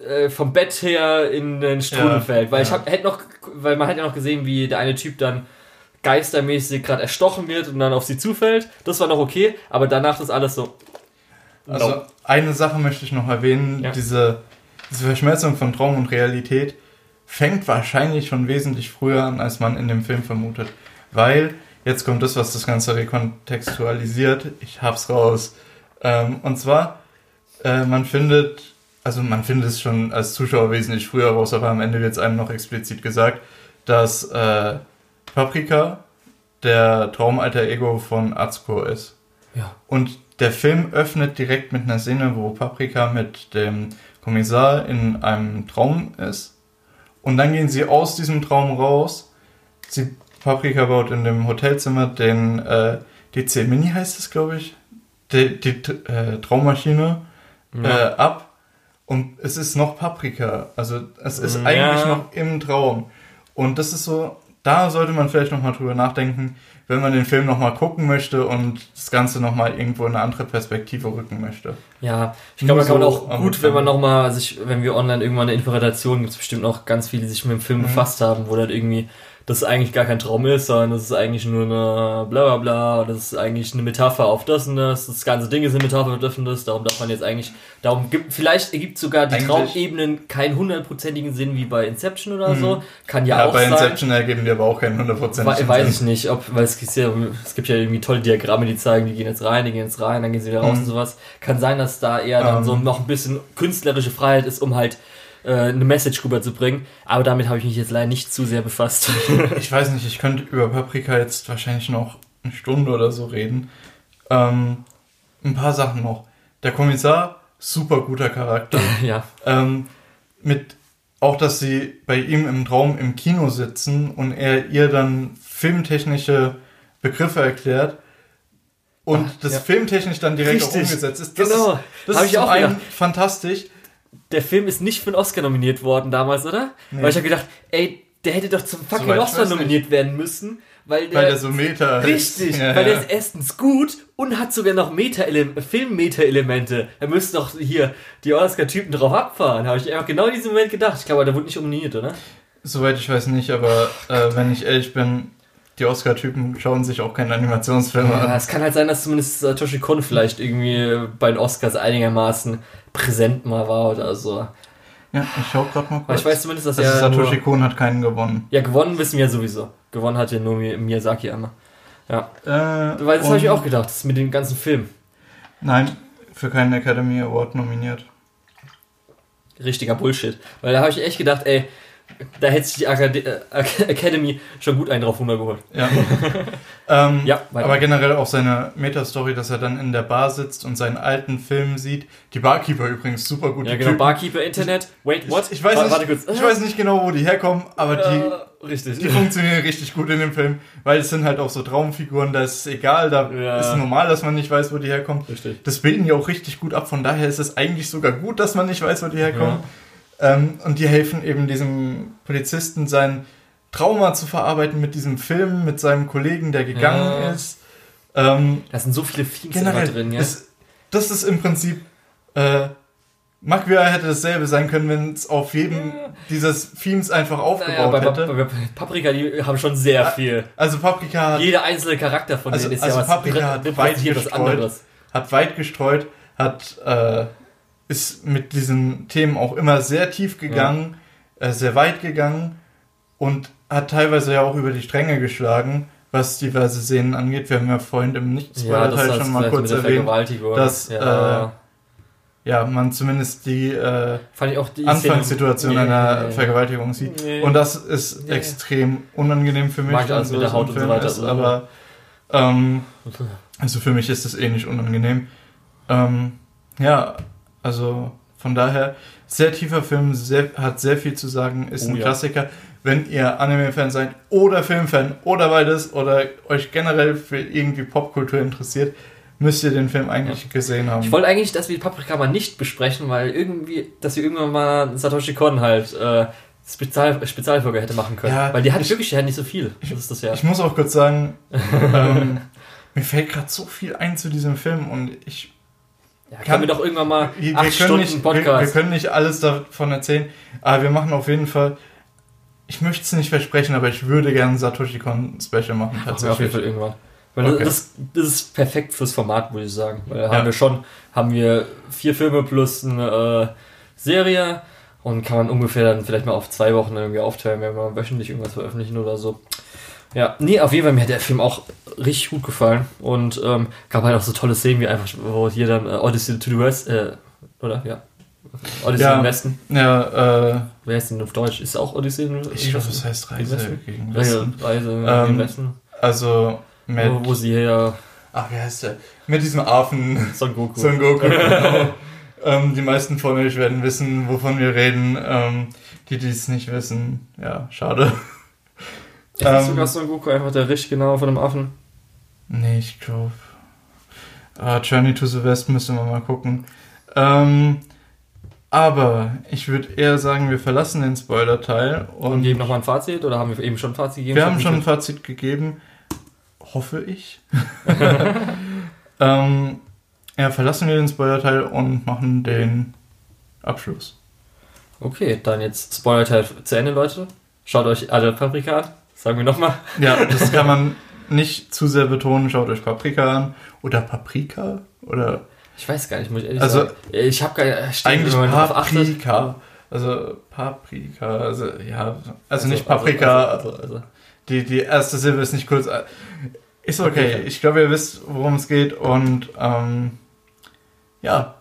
äh, vom Bett her in den Strudel ja, fällt. Weil ja. ich hab, hätte noch, weil man hat ja noch gesehen, wie der eine Typ dann geistermäßig gerade erstochen wird und dann auf sie zufällt. Das war noch okay, aber danach ist alles so. Also no. eine Sache möchte ich noch erwähnen, ja. diese, diese Verschmelzung von Traum und Realität fängt wahrscheinlich schon wesentlich früher an, als man in dem Film vermutet. Weil, jetzt kommt das, was das Ganze rekontextualisiert, ich hab's raus. Ähm, und zwar, äh, man findet, also man findet es schon als Zuschauer wesentlich früher raus, aber am Ende wird es einem noch explizit gesagt, dass äh, Paprika der Traumalter Ego von Atsuko ist. Ja. Und der Film öffnet direkt mit einer Szene, wo Paprika mit dem Kommissar in einem Traum ist. Und dann gehen sie aus diesem Traum raus. Sie, Paprika baut in dem Hotelzimmer den äh, DC Mini heißt es, glaube ich, die, die äh, Traummaschine ja. äh, ab. Und es ist noch Paprika. Also es ist ja. eigentlich noch im Traum. Und das ist so, da sollte man vielleicht nochmal drüber nachdenken, wenn man den Film nochmal gucken möchte und das Ganze nochmal irgendwo in eine andere Perspektive rücken möchte. Ja, ich glaube, da kann man auch gut, wenn man nochmal sich, wenn wir online irgendwann eine Interpretation, gibt es bestimmt noch ganz viele, die sich mit dem Film mhm. befasst haben, wo dann irgendwie das eigentlich gar kein Traum ist, sondern das ist eigentlich nur eine bla bla bla, das ist eigentlich eine Metapher auf das und das, das ganze Ding ist eine Metapher auf das und das, darum darf man jetzt eigentlich, darum gibt, vielleicht ergibt sogar die eigentlich Traumebenen keinen hundertprozentigen Sinn wie bei Inception oder so, mhm. kann ja, ja auch bei sein. bei Inception ergeben die aber auch keinen hundertprozentigen Sinn. Weiß ich nicht, ob, weil es gibt, ja, es gibt ja irgendwie tolle Diagramme, die zeigen, die gehen jetzt rein, die gehen jetzt rein, dann gehen sie wieder raus mhm. und sowas. Kann sein, dass da eher dann um. so ähm. noch ein bisschen künstlerische Freiheit ist, um halt äh, eine Message rüberzubringen. Aber damit habe ich mich jetzt leider nicht zu sehr befasst. ich weiß nicht, ich könnte über Paprika jetzt wahrscheinlich noch eine Stunde oder so reden. Ähm, ein paar Sachen noch. Der Kommissar, super guter Charakter. ja. Ähm, mit auch, dass sie bei ihm im Traum im Kino sitzen und er ihr dann filmtechnische Begriffe erklärt und Ach, das ja. filmtechnisch dann direkt Richtig. auch umgesetzt ist. Das genau. ist, das ist zum einen fantastisch der Film ist nicht für einen Oscar nominiert worden damals, oder? Nee. Weil ich habe gedacht, ey, der hätte doch zum fucking so Oscar nominiert nicht. werden müssen. Weil der, weil der so Meta Richtig, ja, weil ja. der ist erstens gut und hat sogar noch Meta Film-Meta-Elemente. Er müsste doch hier die Oscar-Typen drauf abfahren. Habe ich einfach genau in diesem Moment gedacht. Ich glaube, der wurde nicht nominiert, oder? Soweit ich weiß nicht, aber äh, wenn ich ehrlich bin, die Oscar-Typen schauen sich auch keine Animationsfilme ja, an. Es kann halt sein, dass zumindest Satoshi Kon vielleicht irgendwie bei den Oscars einigermaßen präsent mal war oder so. Ja, ich schau gerade mal kurz. Aber ich weiß zumindest, dass also er. Satoshi Kon hat keinen gewonnen. Ja, gewonnen wissen wir sowieso. Gewonnen hat ja nur Miyazaki einmal. Ja. Äh, Weil das habe ich auch gedacht, das ist mit dem ganzen Film. Nein, für keinen Academy Award nominiert. Richtiger Bullshit. Weil da habe ich echt gedacht, ey, da hätte sich die äh, Academy schon gut einen drauf runtergeholt. Ja. ähm, ja aber generell auch seine Meta-Story, dass er dann in der Bar sitzt und seinen alten Film sieht. Die Barkeeper übrigens super gut. Ja, genau. Typen. Barkeeper Internet. Wait, what? Ich, ich weiß, nicht, kurz. ich weiß nicht genau, wo die herkommen, aber die, richtig. die funktionieren richtig gut in dem Film, weil es sind halt auch so Traumfiguren, da ist es egal, da ja. ist normal, dass man nicht weiß, wo die herkommen. Richtig. Das bilden die auch richtig gut ab, von daher ist es eigentlich sogar gut, dass man nicht weiß, wo die herkommen. Ja. Ähm, und die helfen eben diesem Polizisten sein Trauma zu verarbeiten mit diesem Film, mit seinem Kollegen, der gegangen ja. ist. Ähm, da sind so viele Themes drin, ja. Ist, das ist im Prinzip. Äh, Magwia hätte dasselbe sein können, wenn es auf jedem ja. dieses Themes einfach aufgebaut naja, hätte. Bei, Paprika, die haben schon sehr viel. Also Paprika hat, Jeder einzelne Charakter von also, denen ist also ja was Paprika hat weit gestreut, hat weit gestreut, hat äh, ist mit diesen Themen auch immer sehr tief gegangen, ja. äh, sehr weit gegangen und hat teilweise ja auch über die Stränge geschlagen, was diverse Szenen angeht. Wir haben ja vorhin im Nicht-Spoiler-Teil ja, schon mal kurz erwähnt, dass ja. Äh, ja, man zumindest die, äh, die Anfangssituation nee, einer nee, Vergewaltigung sieht. Nee, und das ist extrem unangenehm für mich, Mag also mit der Haut und so weiter. Ist, aber ähm, also für mich ist das eh nicht unangenehm. Ähm, ja, also von daher, sehr tiefer Film, sehr, hat sehr viel zu sagen, ist oh, ein ja. Klassiker. Wenn ihr Anime-Fan seid oder Filmfan oder beides oder euch generell für irgendwie Popkultur interessiert, müsst ihr den Film eigentlich ja. gesehen haben. Ich wollte eigentlich, dass wir Paprika mal nicht besprechen, weil irgendwie, dass wir irgendwann mal Satoshi Kon halt äh, Spezial, Spezialfolge hätte machen können. Ja, weil die hat ich, wirklich ja nicht so viel. Das ist das ja. Ich muss auch kurz sagen, ähm, mir fällt gerade so viel ein zu diesem Film und ich Ja, können wir doch irgendwann mal wir, acht Stunden nicht, Podcast. Wir, wir, können nicht alles davon erzählen, aber wir machen auf jeden Fall. Ich möchte es nicht versprechen, aber ich würde gerne Satoshi Kon Special machen. Tatsächlich. Auf jeden Fall irgendwann. Weil okay. das, das ist perfekt fürs Format, würde ich sagen. Weil ja. haben wir schon, haben wir vier Filme plus eine äh, Serie und kann man ungefähr dann vielleicht mal auf zwei Wochen irgendwie aufteilen, wenn wir wöchentlich irgendwas veröffentlichen oder so. Ja, nee, auf jeden Fall, mir hat der Film auch richtig gut gefallen und ähm, gab halt auch so tolle Szenen wie einfach, wo hier dann äh, Odyssey to the West, äh, oder? Ja. Odyssey ja, im Westen. Ja, äh. Wer ist denn auf Deutsch? Ist auch Odyssey im Westen? Ich glaube, das heißt Reise gegen Westen. Reise ähm, gegen Westen. Also, mit. Wo, wo sie her. Ach, wie heißt der? Mit diesem Affen. Son Goku. Son Goku, genau. ähm, die meisten von euch werden wissen, wovon wir reden. Ähm, die, die es nicht wissen, ja, schade. Ist ähm, sogar Son Goku einfach der richtig genau von dem Affen? Nee, ich glaube. Ah, Journey to the West müssen wir mal gucken. Ähm, aber ich würde eher sagen, wir verlassen den Spoiler-Teil und, und geben nochmal ein Fazit oder haben wir eben schon ein Fazit gegeben? Wir haben schon ein Fazit gegeben, hoffe ich. ähm, ja, verlassen wir den Spoiler-Teil und machen den Abschluss. Okay, dann jetzt Spoiler-Teil zu Ende, Leute. Schaut euch alle Paprika an. Sagen wir nochmal. Ja, das kann man nicht zu sehr betonen. Schaut euch Paprika an. Oder Paprika? Oder. Ich weiß gar nicht, muss ich ehrlich also, sagen. Ich habe gar nicht. Eigentlich Paprika. Also Paprika. Also, ja. Also, also nicht Paprika. Also, also, also, Die, die erste Silbe ist nicht kurz. Ist okay. Ich glaube, ihr wisst, worum es geht. Und ähm, ja,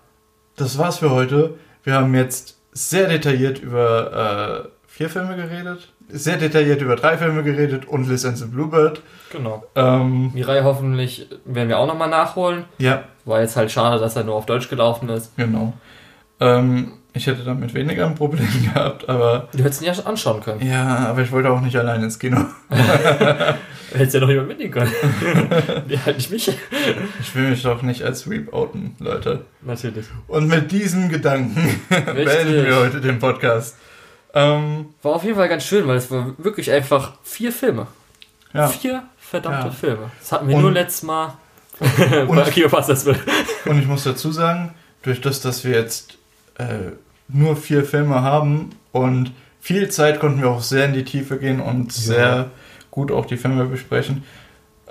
das war's für heute. Wir haben jetzt sehr detailliert über äh, vier Filme geredet sehr detailliert über drei Filme geredet und Listen to Bluebird. Genau. Ähm, Mirai hoffentlich werden wir auch nochmal nachholen. Ja. War jetzt halt schade, dass er nur auf Deutsch gelaufen ist. Genau. Ähm, ich hätte damit weniger ein Problem gehabt, aber. Du hättest ihn ja anschauen können. Ja, aber ich wollte auch nicht allein ins Kino. du hättest ja noch jemand mitnehmen können. ja, halt nicht mich. Ich will mich doch nicht als Sweep outen, Leute. Natürlich. Und mit diesem Gedanken beenden wir heute den Podcast. Ähm, war auf jeden Fall ganz schön, weil es war wirklich einfach vier Filme. Ja. Vier verdammte ja. Filme. Das hatten wir und, nur letztes Mal bei Kiopastas Und ich muss dazu sagen, durch das, dass wir jetzt äh, nur vier Filme haben und viel Zeit konnten wir auch sehr in die Tiefe gehen und ja. sehr gut auch die Filme besprechen.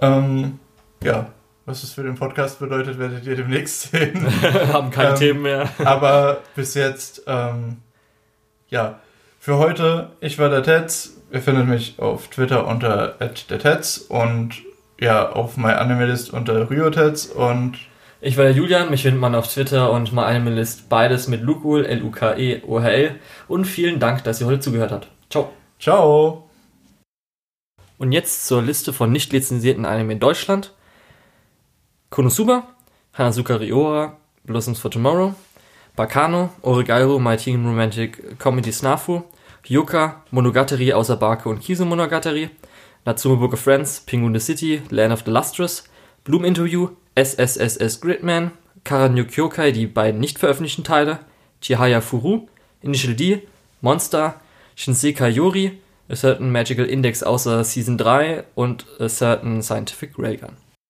Ähm, ja, was es für den Podcast bedeutet, werdet ihr demnächst sehen. haben keine ähm, Themen mehr. aber bis jetzt, ähm, ja, für heute, ich war der Tetz. Ihr findet mich auf Twitter unter der Tetz und ja, auf MyAnimalist unter RyoTetz und ich war der Julian, mich findet man auf Twitter und MyAnimalist beides mit Lukul, L-U-K-E-O-H-L und vielen Dank, dass ihr heute zugehört habt. Ciao. Ciao. Und jetzt zur Liste von nicht lizenzierten Anime in Deutschland. Konosuba, Hanazuka Ryora, Blossoms for Tomorrow, Bakano, Oregairu, My Teen Romantic Comedy Snafu, Yuka, Monogatari außer Barke und Kisu Monogatari, Natsume Book of Friends, Penguin the City, Land of the Lustrous, Bloom Interview, SSSS Gridman, Karanyo Kyokai, die beiden nicht veröffentlichten Teile, Chihaya Furu, Initial D, Monster, Shinsekai Yori, A Certain Magical Index außer Season 3 und A Certain Scientific Railgun.